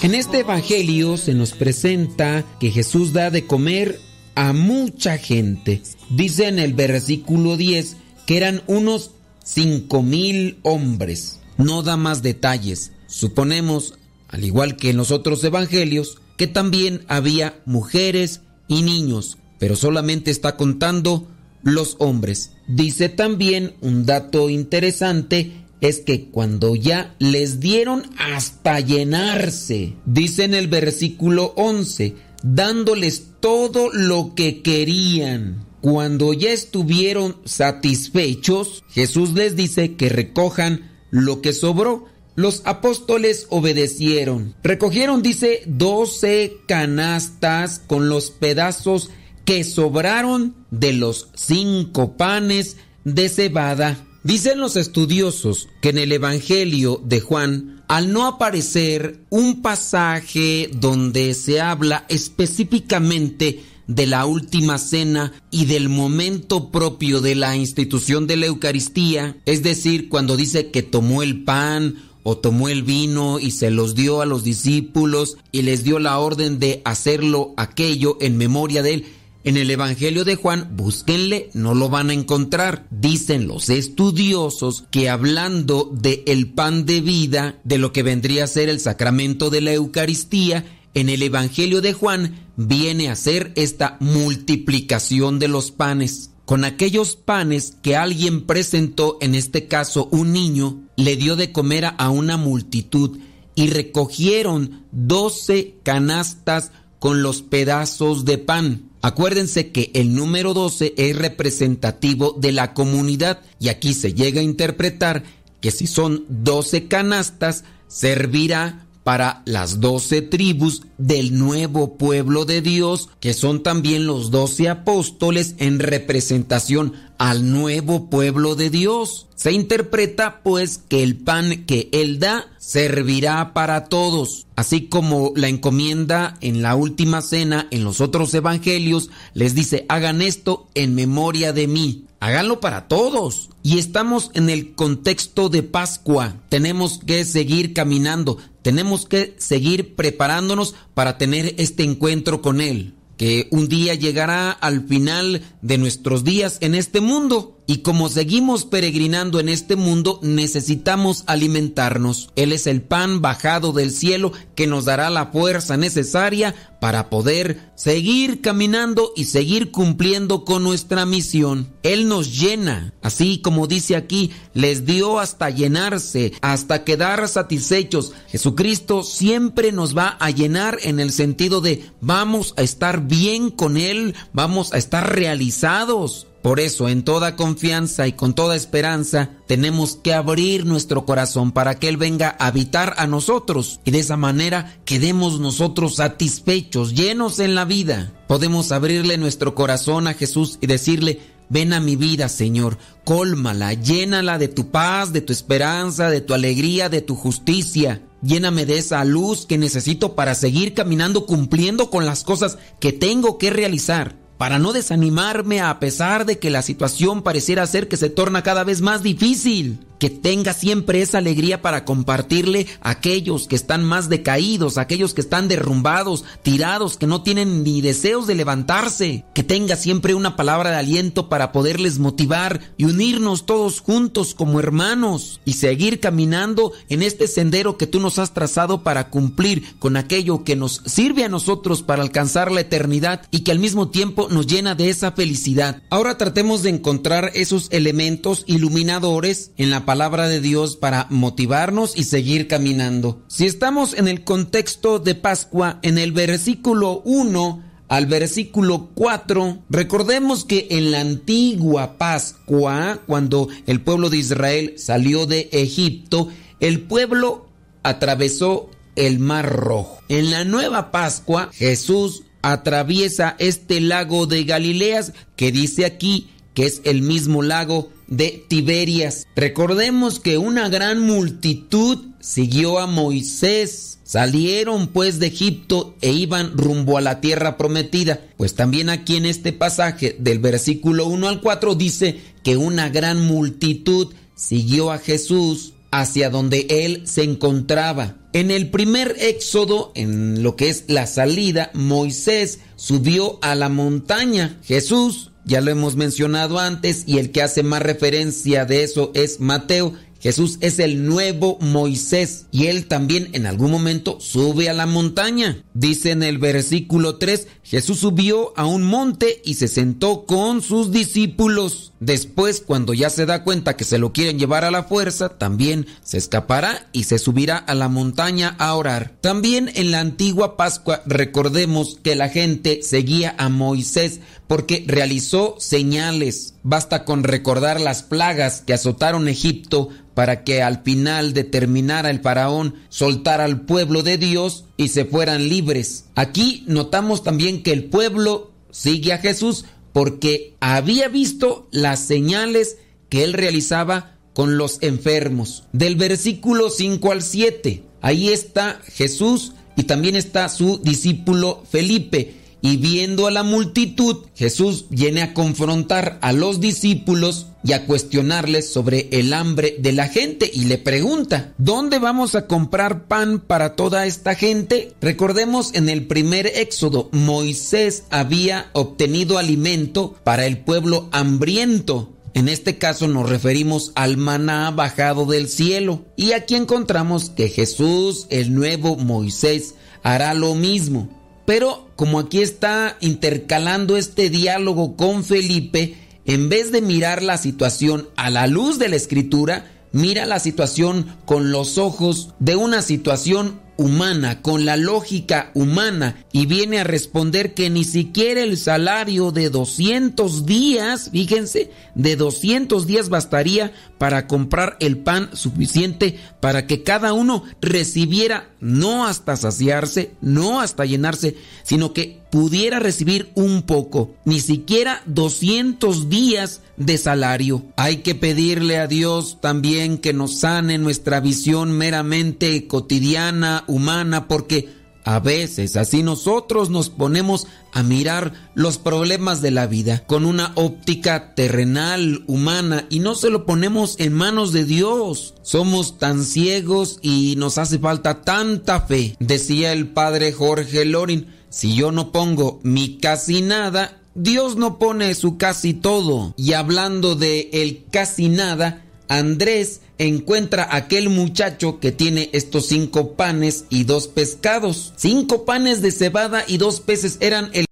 En este Evangelio se nos presenta que Jesús da de comer a mucha gente. Dice en el versículo 10 que eran unos cinco mil hombres. No da más detalles. Suponemos, al igual que en los otros evangelios, que también había mujeres y niños, pero solamente está contando los hombres. Dice también un dato interesante es que cuando ya les dieron hasta llenarse, dice en el versículo 11, dándoles todo lo que querían. Cuando ya estuvieron satisfechos, Jesús les dice que recojan lo que sobró. Los apóstoles obedecieron. Recogieron, dice, doce canastas con los pedazos que sobraron de los cinco panes de cebada. Dicen los estudiosos que en el Evangelio de Juan, al no aparecer un pasaje donde se habla específicamente de la última cena y del momento propio de la institución de la Eucaristía, es decir, cuando dice que tomó el pan o tomó el vino y se los dio a los discípulos y les dio la orden de hacerlo aquello en memoria de él, en el Evangelio de Juan, búsquenle, no lo van a encontrar. Dicen los estudiosos que hablando de el pan de vida, de lo que vendría a ser el sacramento de la Eucaristía, en el Evangelio de Juan viene a ser esta multiplicación de los panes. Con aquellos panes que alguien presentó, en este caso un niño, le dio de comer a una multitud y recogieron doce canastas con los pedazos de pan. Acuérdense que el número 12 es representativo de la comunidad y aquí se llega a interpretar que si son 12 canastas, servirá para las doce tribus del nuevo pueblo de Dios, que son también los doce apóstoles en representación al nuevo pueblo de Dios. Se interpreta pues que el pan que Él da servirá para todos, así como la encomienda en la última cena en los otros evangelios les dice, hagan esto en memoria de mí. Háganlo para todos. Y estamos en el contexto de Pascua. Tenemos que seguir caminando. Tenemos que seguir preparándonos para tener este encuentro con Él. Que un día llegará al final de nuestros días en este mundo. Y como seguimos peregrinando en este mundo, necesitamos alimentarnos. Él es el pan bajado del cielo que nos dará la fuerza necesaria para poder seguir caminando y seguir cumpliendo con nuestra misión. Él nos llena, así como dice aquí, les dio hasta llenarse, hasta quedar satisfechos. Jesucristo siempre nos va a llenar en el sentido de vamos a estar bien con Él, vamos a estar realizados. Por eso, en toda confianza y con toda esperanza, tenemos que abrir nuestro corazón para que Él venga a habitar a nosotros y de esa manera quedemos nosotros satisfechos, llenos en la vida. Podemos abrirle nuestro corazón a Jesús y decirle, ven a mi vida, Señor, cólmala, llénala de tu paz, de tu esperanza, de tu alegría, de tu justicia. Lléname de esa luz que necesito para seguir caminando cumpliendo con las cosas que tengo que realizar para no desanimarme a pesar de que la situación pareciera ser que se torna cada vez más difícil. Que tenga siempre esa alegría para compartirle a aquellos que están más decaídos, a aquellos que están derrumbados, tirados, que no tienen ni deseos de levantarse. Que tenga siempre una palabra de aliento para poderles motivar y unirnos todos juntos como hermanos y seguir caminando en este sendero que tú nos has trazado para cumplir con aquello que nos sirve a nosotros para alcanzar la eternidad y que al mismo tiempo nos llena de esa felicidad. Ahora tratemos de encontrar esos elementos iluminadores en la palabra de Dios para motivarnos y seguir caminando. Si estamos en el contexto de Pascua, en el versículo 1 al versículo 4, recordemos que en la antigua Pascua, cuando el pueblo de Israel salió de Egipto, el pueblo atravesó el Mar Rojo. En la nueva Pascua, Jesús atraviesa este lago de Galileas que dice aquí que es el mismo lago de Tiberias. Recordemos que una gran multitud siguió a Moisés. Salieron pues de Egipto e iban rumbo a la tierra prometida. Pues también aquí en este pasaje del versículo 1 al 4 dice que una gran multitud siguió a Jesús hacia donde él se encontraba. En el primer éxodo, en lo que es la salida, Moisés subió a la montaña. Jesús, ya lo hemos mencionado antes, y el que hace más referencia de eso es Mateo. Jesús es el nuevo Moisés y él también en algún momento sube a la montaña. Dice en el versículo 3, Jesús subió a un monte y se sentó con sus discípulos. Después, cuando ya se da cuenta que se lo quieren llevar a la fuerza, también se escapará y se subirá a la montaña a orar. También en la antigua Pascua recordemos que la gente seguía a Moisés porque realizó señales. Basta con recordar las plagas que azotaron Egipto para que al final determinara el faraón soltar al pueblo de Dios y se fueran libres. Aquí notamos también que el pueblo sigue a Jesús porque había visto las señales que él realizaba con los enfermos. Del versículo 5 al 7, ahí está Jesús y también está su discípulo Felipe. Y viendo a la multitud, Jesús viene a confrontar a los discípulos y a cuestionarles sobre el hambre de la gente y le pregunta, ¿dónde vamos a comprar pan para toda esta gente? Recordemos en el primer éxodo, Moisés había obtenido alimento para el pueblo hambriento. En este caso nos referimos al maná bajado del cielo. Y aquí encontramos que Jesús, el nuevo Moisés, hará lo mismo. Pero como aquí está intercalando este diálogo con Felipe, en vez de mirar la situación a la luz de la escritura, mira la situación con los ojos de una situación humana, con la lógica humana, y viene a responder que ni siquiera el salario de 200 días, fíjense, de 200 días bastaría para comprar el pan suficiente para que cada uno recibiera no hasta saciarse, no hasta llenarse, sino que pudiera recibir un poco, ni siquiera 200 días de salario. Hay que pedirle a Dios también que nos sane nuestra visión meramente cotidiana, humana, porque a veces así nosotros nos ponemos a mirar los problemas de la vida con una óptica terrenal, humana, y no se lo ponemos en manos de Dios. Somos tan ciegos y nos hace falta tanta fe. Decía el padre Jorge Lorin, si yo no pongo mi casi nada, Dios no pone su casi todo. Y hablando de el casi nada, Andrés encuentra a aquel muchacho que tiene estos cinco panes y dos pescados. Cinco panes de cebada y dos peces eran el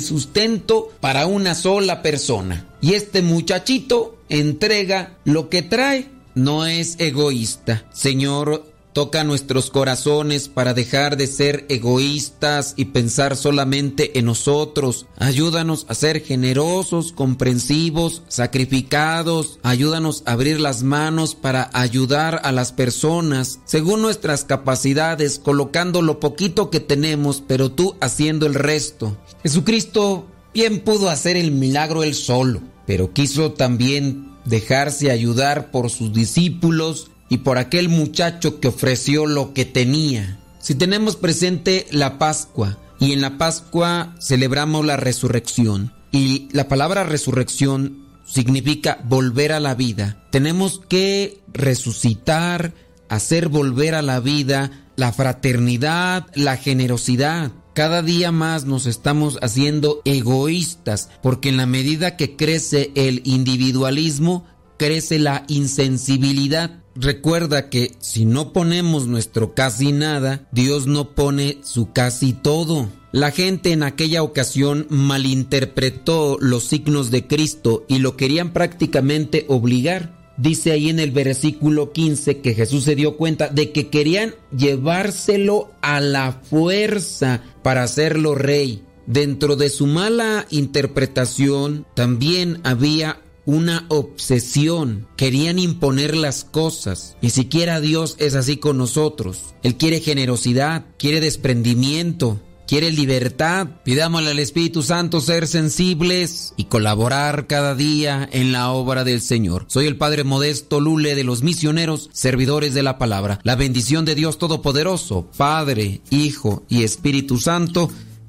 sustento para una sola persona. Y este muchachito entrega lo que trae. No es egoísta. Señor, Toca nuestros corazones para dejar de ser egoístas y pensar solamente en nosotros. Ayúdanos a ser generosos, comprensivos, sacrificados. Ayúdanos a abrir las manos para ayudar a las personas según nuestras capacidades, colocando lo poquito que tenemos, pero tú haciendo el resto. Jesucristo bien pudo hacer el milagro él solo, pero quiso también dejarse ayudar por sus discípulos y por aquel muchacho que ofreció lo que tenía. Si tenemos presente la Pascua y en la Pascua celebramos la resurrección y la palabra resurrección significa volver a la vida, tenemos que resucitar, hacer volver a la vida la fraternidad, la generosidad. Cada día más nos estamos haciendo egoístas porque en la medida que crece el individualismo, crece la insensibilidad. Recuerda que si no ponemos nuestro casi nada, Dios no pone su casi todo. La gente en aquella ocasión malinterpretó los signos de Cristo y lo querían prácticamente obligar. Dice ahí en el versículo 15 que Jesús se dio cuenta de que querían llevárselo a la fuerza para hacerlo rey. Dentro de su mala interpretación también había una obsesión. Querían imponer las cosas. Ni siquiera Dios es así con nosotros. Él quiere generosidad, quiere desprendimiento. quiere libertad. Pidámosle al Espíritu Santo ser sensibles y colaborar cada día en la obra del Señor. Soy el Padre Modesto Lule de los misioneros, servidores de la palabra. La bendición de Dios Todopoderoso, Padre, Hijo y Espíritu Santo,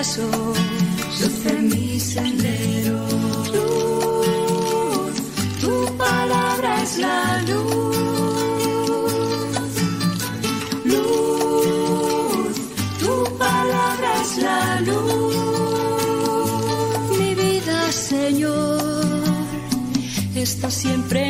pasos, luz mi sendero. Luz, tu palabra es la luz. Luz, tu palabra es la luz. Mi vida, Señor, está siempre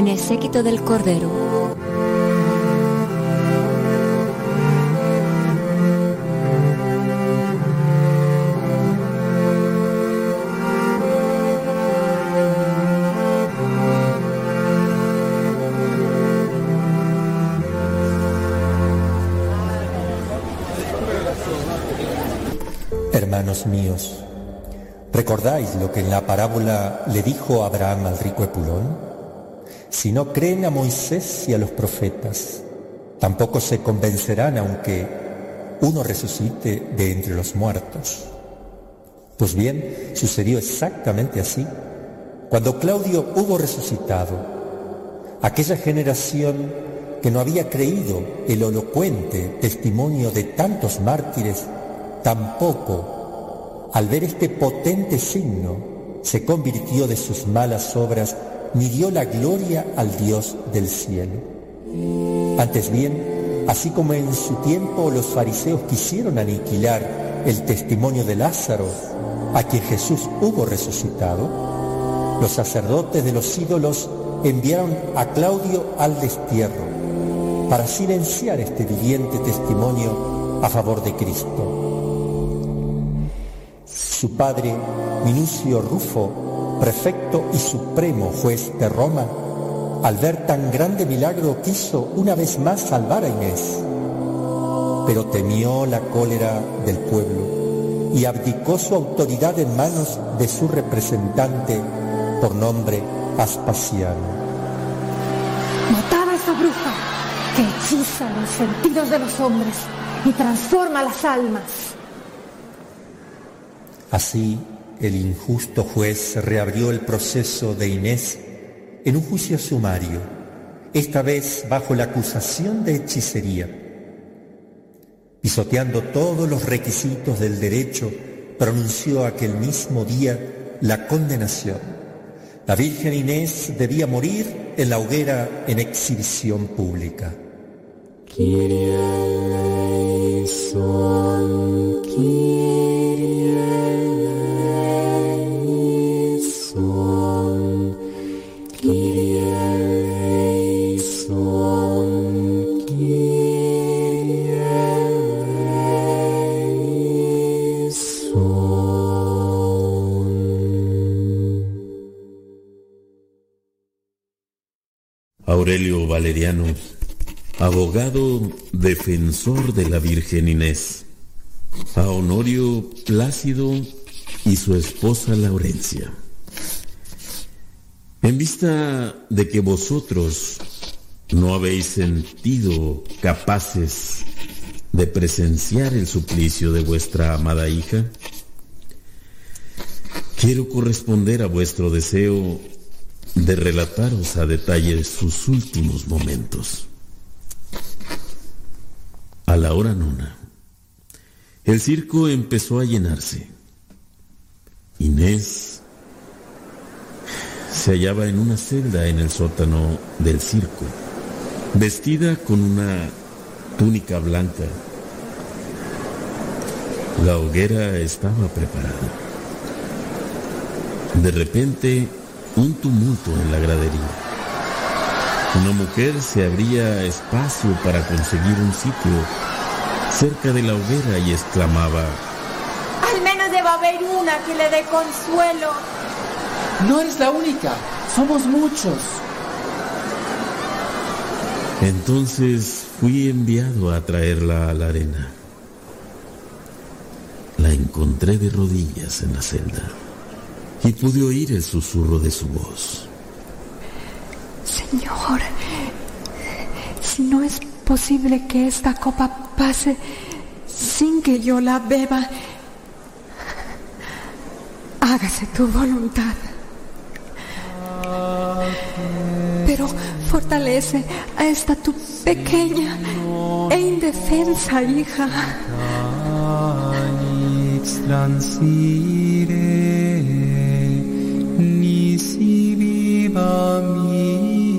En el séquito del Cordero. Hermanos míos, ¿recordáis lo que en la parábola le dijo Abraham al rico Epulón? Si no creen a Moisés y a los profetas, tampoco se convencerán aunque uno resucite de entre los muertos. Pues bien, sucedió exactamente así. Cuando Claudio hubo resucitado, aquella generación que no había creído el elocuente testimonio de tantos mártires, tampoco, al ver este potente signo, se convirtió de sus malas obras ni dio la gloria al Dios del cielo. Antes bien, así como en su tiempo los fariseos quisieron aniquilar el testimonio de Lázaro, a quien Jesús hubo resucitado, los sacerdotes de los ídolos enviaron a Claudio al destierro para silenciar este viviente testimonio a favor de Cristo. Su padre, Minucio Rufo, prefecto y supremo juez de Roma, al ver tan grande milagro quiso una vez más salvar a Inés, pero temió la cólera del pueblo y abdicó su autoridad en manos de su representante por nombre Aspasiano. Matad a esa bruja que hechiza los sentidos de los hombres y transforma las almas. Así, el injusto juez reabrió el proceso de Inés en un juicio sumario, esta vez bajo la acusación de hechicería. Pisoteando todos los requisitos del derecho, pronunció aquel mismo día la condenación. La Virgen Inés debía morir en la hoguera en exhibición pública. Abogado defensor de la Virgen Inés, a Honorio Plácido y su esposa Laurencia. En vista de que vosotros no habéis sentido capaces de presenciar el suplicio de vuestra amada hija, quiero corresponder a vuestro deseo de relataros a detalle sus últimos momentos. A la hora nona, el circo empezó a llenarse. Inés se hallaba en una celda en el sótano del circo, vestida con una túnica blanca. La hoguera estaba preparada. De repente, un tumulto en la gradería. Una mujer se abría espacio para conseguir un sitio cerca de la hoguera y exclamaba, Al menos debe haber una que le dé consuelo. No eres la única, somos muchos. Entonces fui enviado a traerla a la arena. La encontré de rodillas en la celda y pude oír el susurro de su voz. Señor, si no es posible que esta copa pase sin que yo la beba, hágase tu voluntad. Pero fortalece a esta tu pequeña e indefensa hija. Transire, nisi viva millum,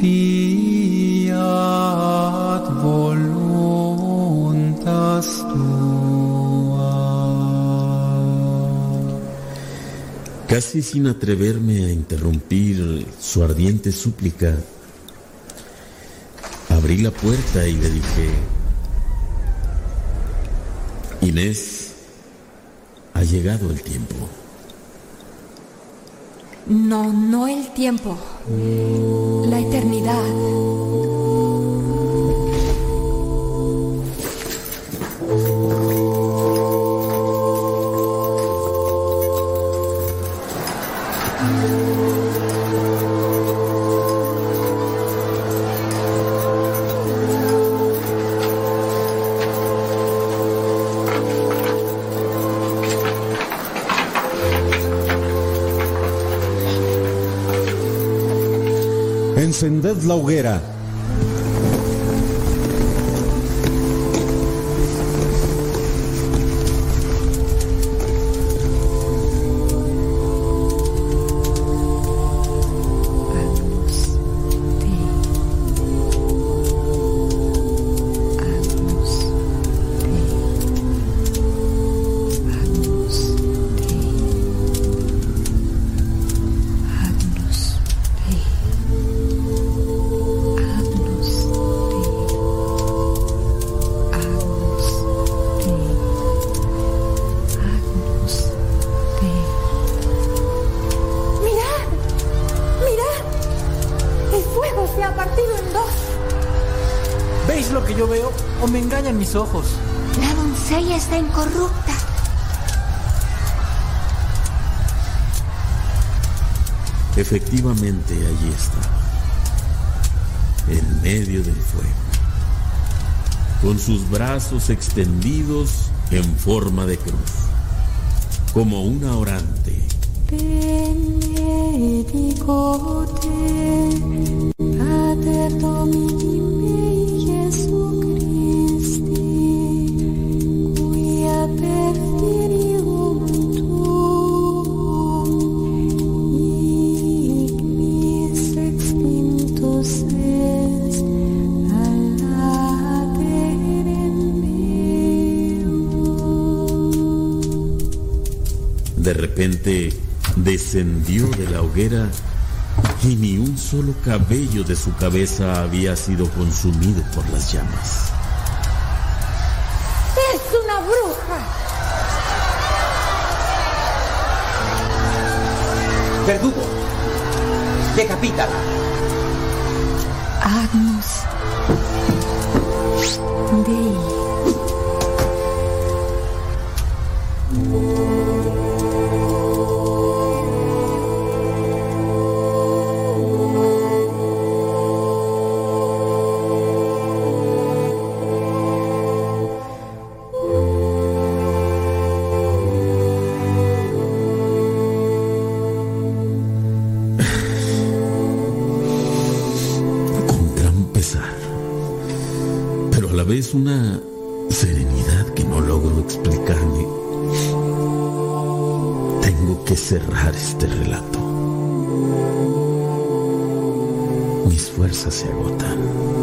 fiat voluntas tua. Casi sin atreverme a interrumpir su ardiente súplica, abrí la puerta y le dije, Inés, ha llegado el tiempo. No, no el tiempo, la eternidad. Encended la hoguera. Ojos? La doncella está incorrupta. Efectivamente, allí estaba, en medio del fuego, con sus brazos extendidos en forma de cruz, como una orante. Benedicote, descendió de la hoguera y ni un solo cabello de su cabeza había sido consumido por las llamas. ¡Es una bruja! Verdugo, decapítala. Pesar, pero a la vez una serenidad que no logro explicarme. Tengo que cerrar este relato. Mis fuerzas se agotan.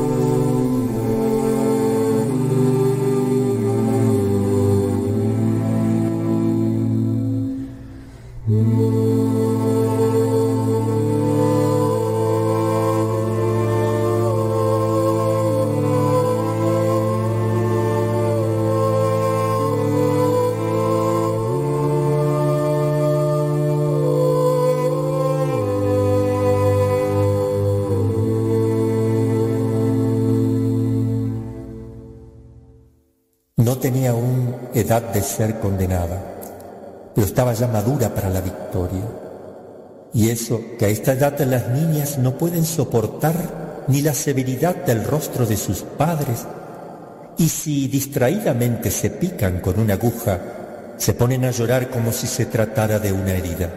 Tenía aún edad de ser condenada, pero estaba ya madura para la victoria. Y eso que a esta edad las niñas no pueden soportar ni la severidad del rostro de sus padres, y si distraídamente se pican con una aguja, se ponen a llorar como si se tratara de una herida.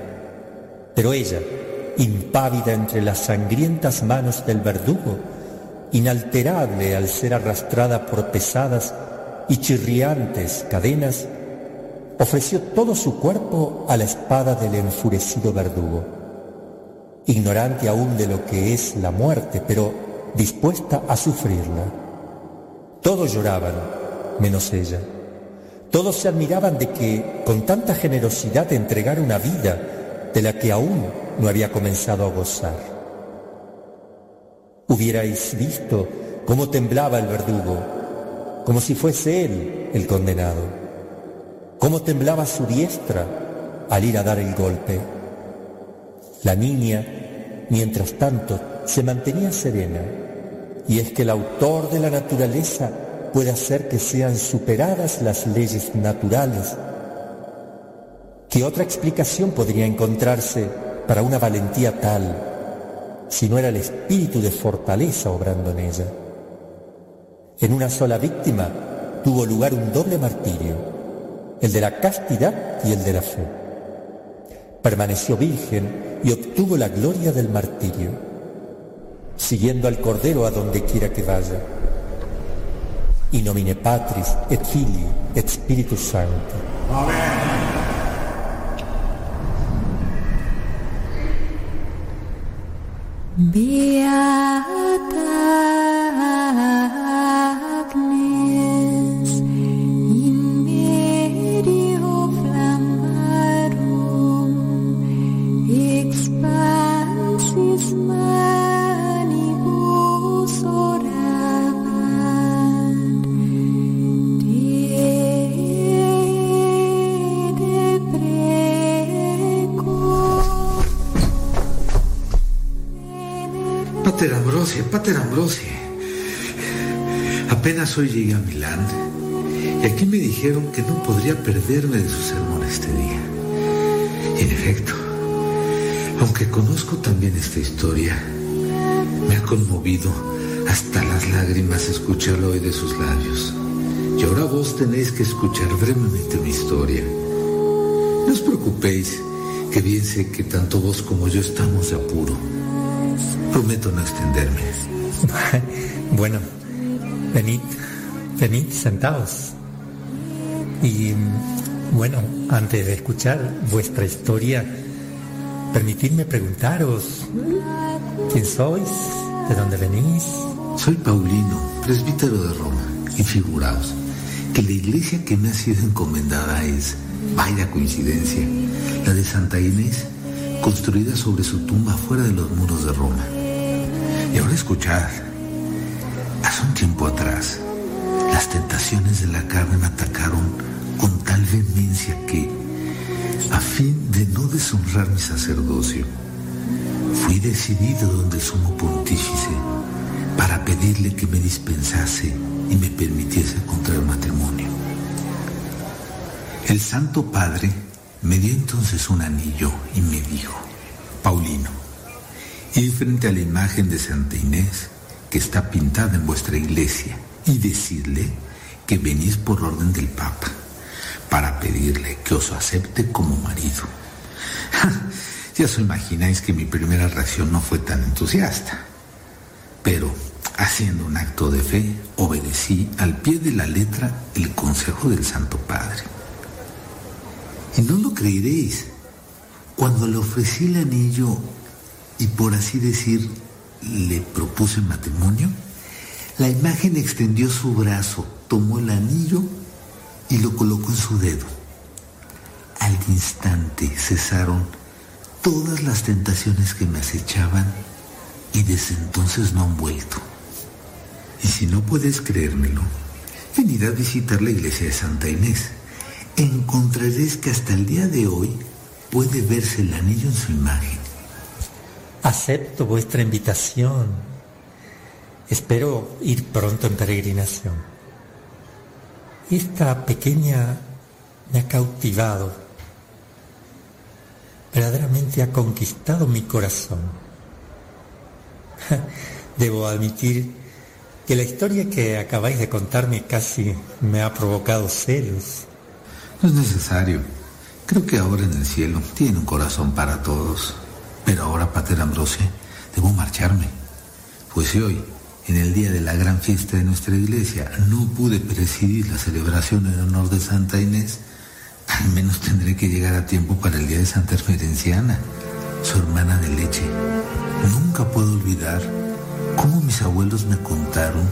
Pero ella, impávida entre las sangrientas manos del verdugo, inalterable al ser arrastrada por pesadas y chirriantes cadenas, ofreció todo su cuerpo a la espada del enfurecido verdugo, ignorante aún de lo que es la muerte, pero dispuesta a sufrirla. Todos lloraban, menos ella. Todos se admiraban de que con tanta generosidad entregara una vida de la que aún no había comenzado a gozar. Hubierais visto cómo temblaba el verdugo, como si fuese él el condenado, cómo temblaba su diestra al ir a dar el golpe. La niña, mientras tanto, se mantenía serena, y es que el autor de la naturaleza puede hacer que sean superadas las leyes naturales. ¿Qué otra explicación podría encontrarse para una valentía tal si no era el espíritu de fortaleza obrando en ella? En una sola víctima tuvo lugar un doble martirio, el de la castidad y el de la fe. Permaneció virgen y obtuvo la gloria del martirio, siguiendo al Cordero a donde quiera que vaya. In nomine Patris et Filii et Spiritus Sancti. Beata Pater Ambrosio. Apenas hoy llegué a Milán y aquí me dijeron que no podría perderme de su sermón este día. Y en efecto, aunque conozco también esta historia, me ha conmovido hasta las lágrimas escucharlo hoy de sus labios. Y ahora vos tenéis que escuchar brevemente mi historia. No os preocupéis, que bien sé que tanto vos como yo estamos de apuro. Prometo no extenderme. Bueno, venid, venid, sentaos. Y bueno, antes de escuchar vuestra historia, permitidme preguntaros, ¿quién sois? ¿De dónde venís? Soy Paulino, presbítero de Roma, y figuraos que la iglesia que me ha sido encomendada es, vaya coincidencia, la de Santa Inés, construida sobre su tumba fuera de los muros de Roma. Y ahora escuchad, hace un tiempo atrás, las tentaciones de la carne me atacaron con tal vehemencia que, a fin de no deshonrar mi sacerdocio, fui decidido donde sumo pontífice para pedirle que me dispensase y me permitiese contraer matrimonio. El Santo Padre me dio entonces un anillo y me dijo, Paulino, id frente a la imagen de Santa Inés que está pintada en vuestra iglesia y decidle que venís por orden del Papa para pedirle que os acepte como marido. ya os imagináis que mi primera reacción no fue tan entusiasta, pero haciendo un acto de fe, obedecí al pie de la letra el consejo del Santo Padre. Y no lo creeréis, cuando le ofrecí el anillo y por así decir le propuse matrimonio, la imagen extendió su brazo, tomó el anillo y lo colocó en su dedo. Al instante cesaron todas las tentaciones que me acechaban y desde entonces no han vuelto. Y si no puedes creérmelo, venid a visitar la iglesia de Santa Inés. Encontraréis que hasta el día de hoy puede verse el anillo en su imagen. Acepto vuestra invitación. Espero ir pronto en peregrinación. Esta pequeña me ha cautivado. Verdaderamente ha conquistado mi corazón. Debo admitir que la historia que acabáis de contarme casi me ha provocado celos. No es necesario. Creo que ahora en el cielo tiene un corazón para todos. Pero ahora, Pater Ambrosio, debo marcharme. Pues hoy, en el día de la gran fiesta de nuestra iglesia, no pude presidir la celebración en honor de Santa Inés, al menos tendré que llegar a tiempo para el día de Santa Esmerenciana, su hermana de leche. Nunca puedo olvidar cómo mis abuelos me contaron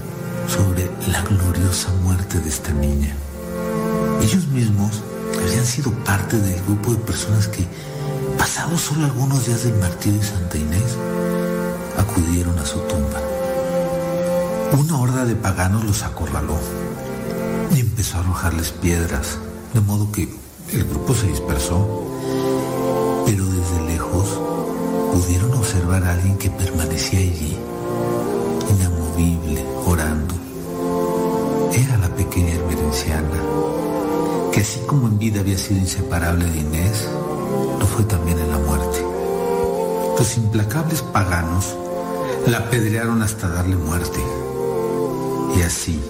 sobre la gloriosa muerte de esta niña. Ellos mismos habían sido parte del grupo de personas que, pasados solo algunos días del martirio de Santa Inés, acudieron a su tumba. Una horda de paganos los acorraló y empezó a arrojarles piedras, de modo que el grupo se dispersó. Pero desde lejos pudieron observar a alguien que permanecía allí, inamovible, orando. Era la pequeña hermerenciana, que así como en vida había sido inseparable de Inés, lo fue también en la muerte. Los implacables paganos la apedrearon hasta darle muerte. Y así,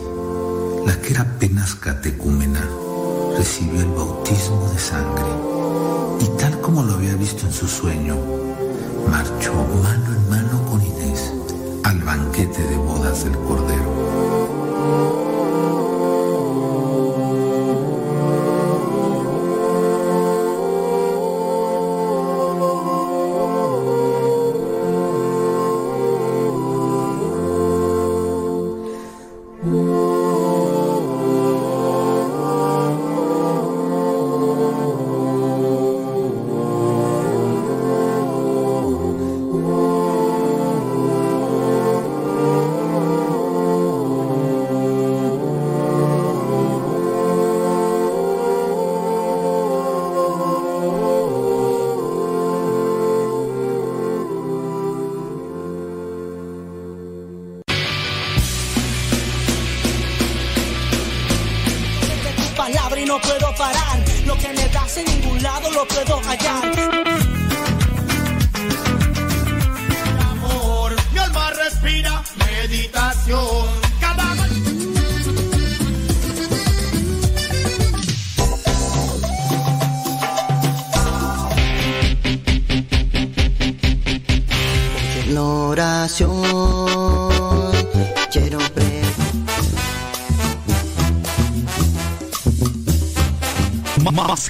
la que era apenas catecúmena recibió el bautismo de sangre y tal como lo había visto en su sueño, marchó mano en mano con Inés al banquete de bodas del Cordero.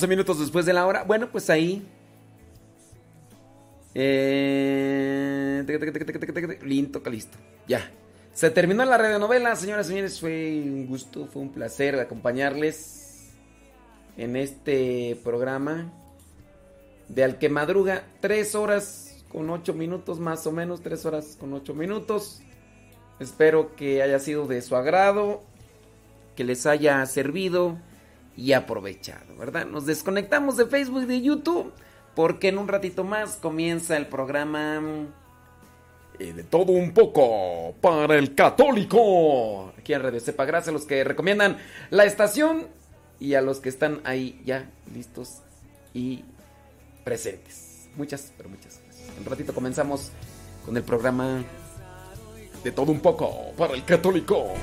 11 minutos después de la hora. Bueno, pues ahí. Eh... Listo, listo. Ya. Se terminó la radionovela, señoras y señores. Fue un gusto, fue un placer acompañarles en este programa de Al que Madruga. Tres horas con ocho minutos, más o menos. Tres horas con ocho minutos. Espero que haya sido de su agrado, que les haya servido y aprovechado, ¿verdad? Nos desconectamos de Facebook y de YouTube porque en un ratito más comienza el programa eh, de todo un poco para el católico. Aquí en Radio Cepa, gracias a los que recomiendan la estación y a los que están ahí ya listos y presentes. Muchas, pero muchas gracias. En un ratito comenzamos con el programa de todo un poco para el católico.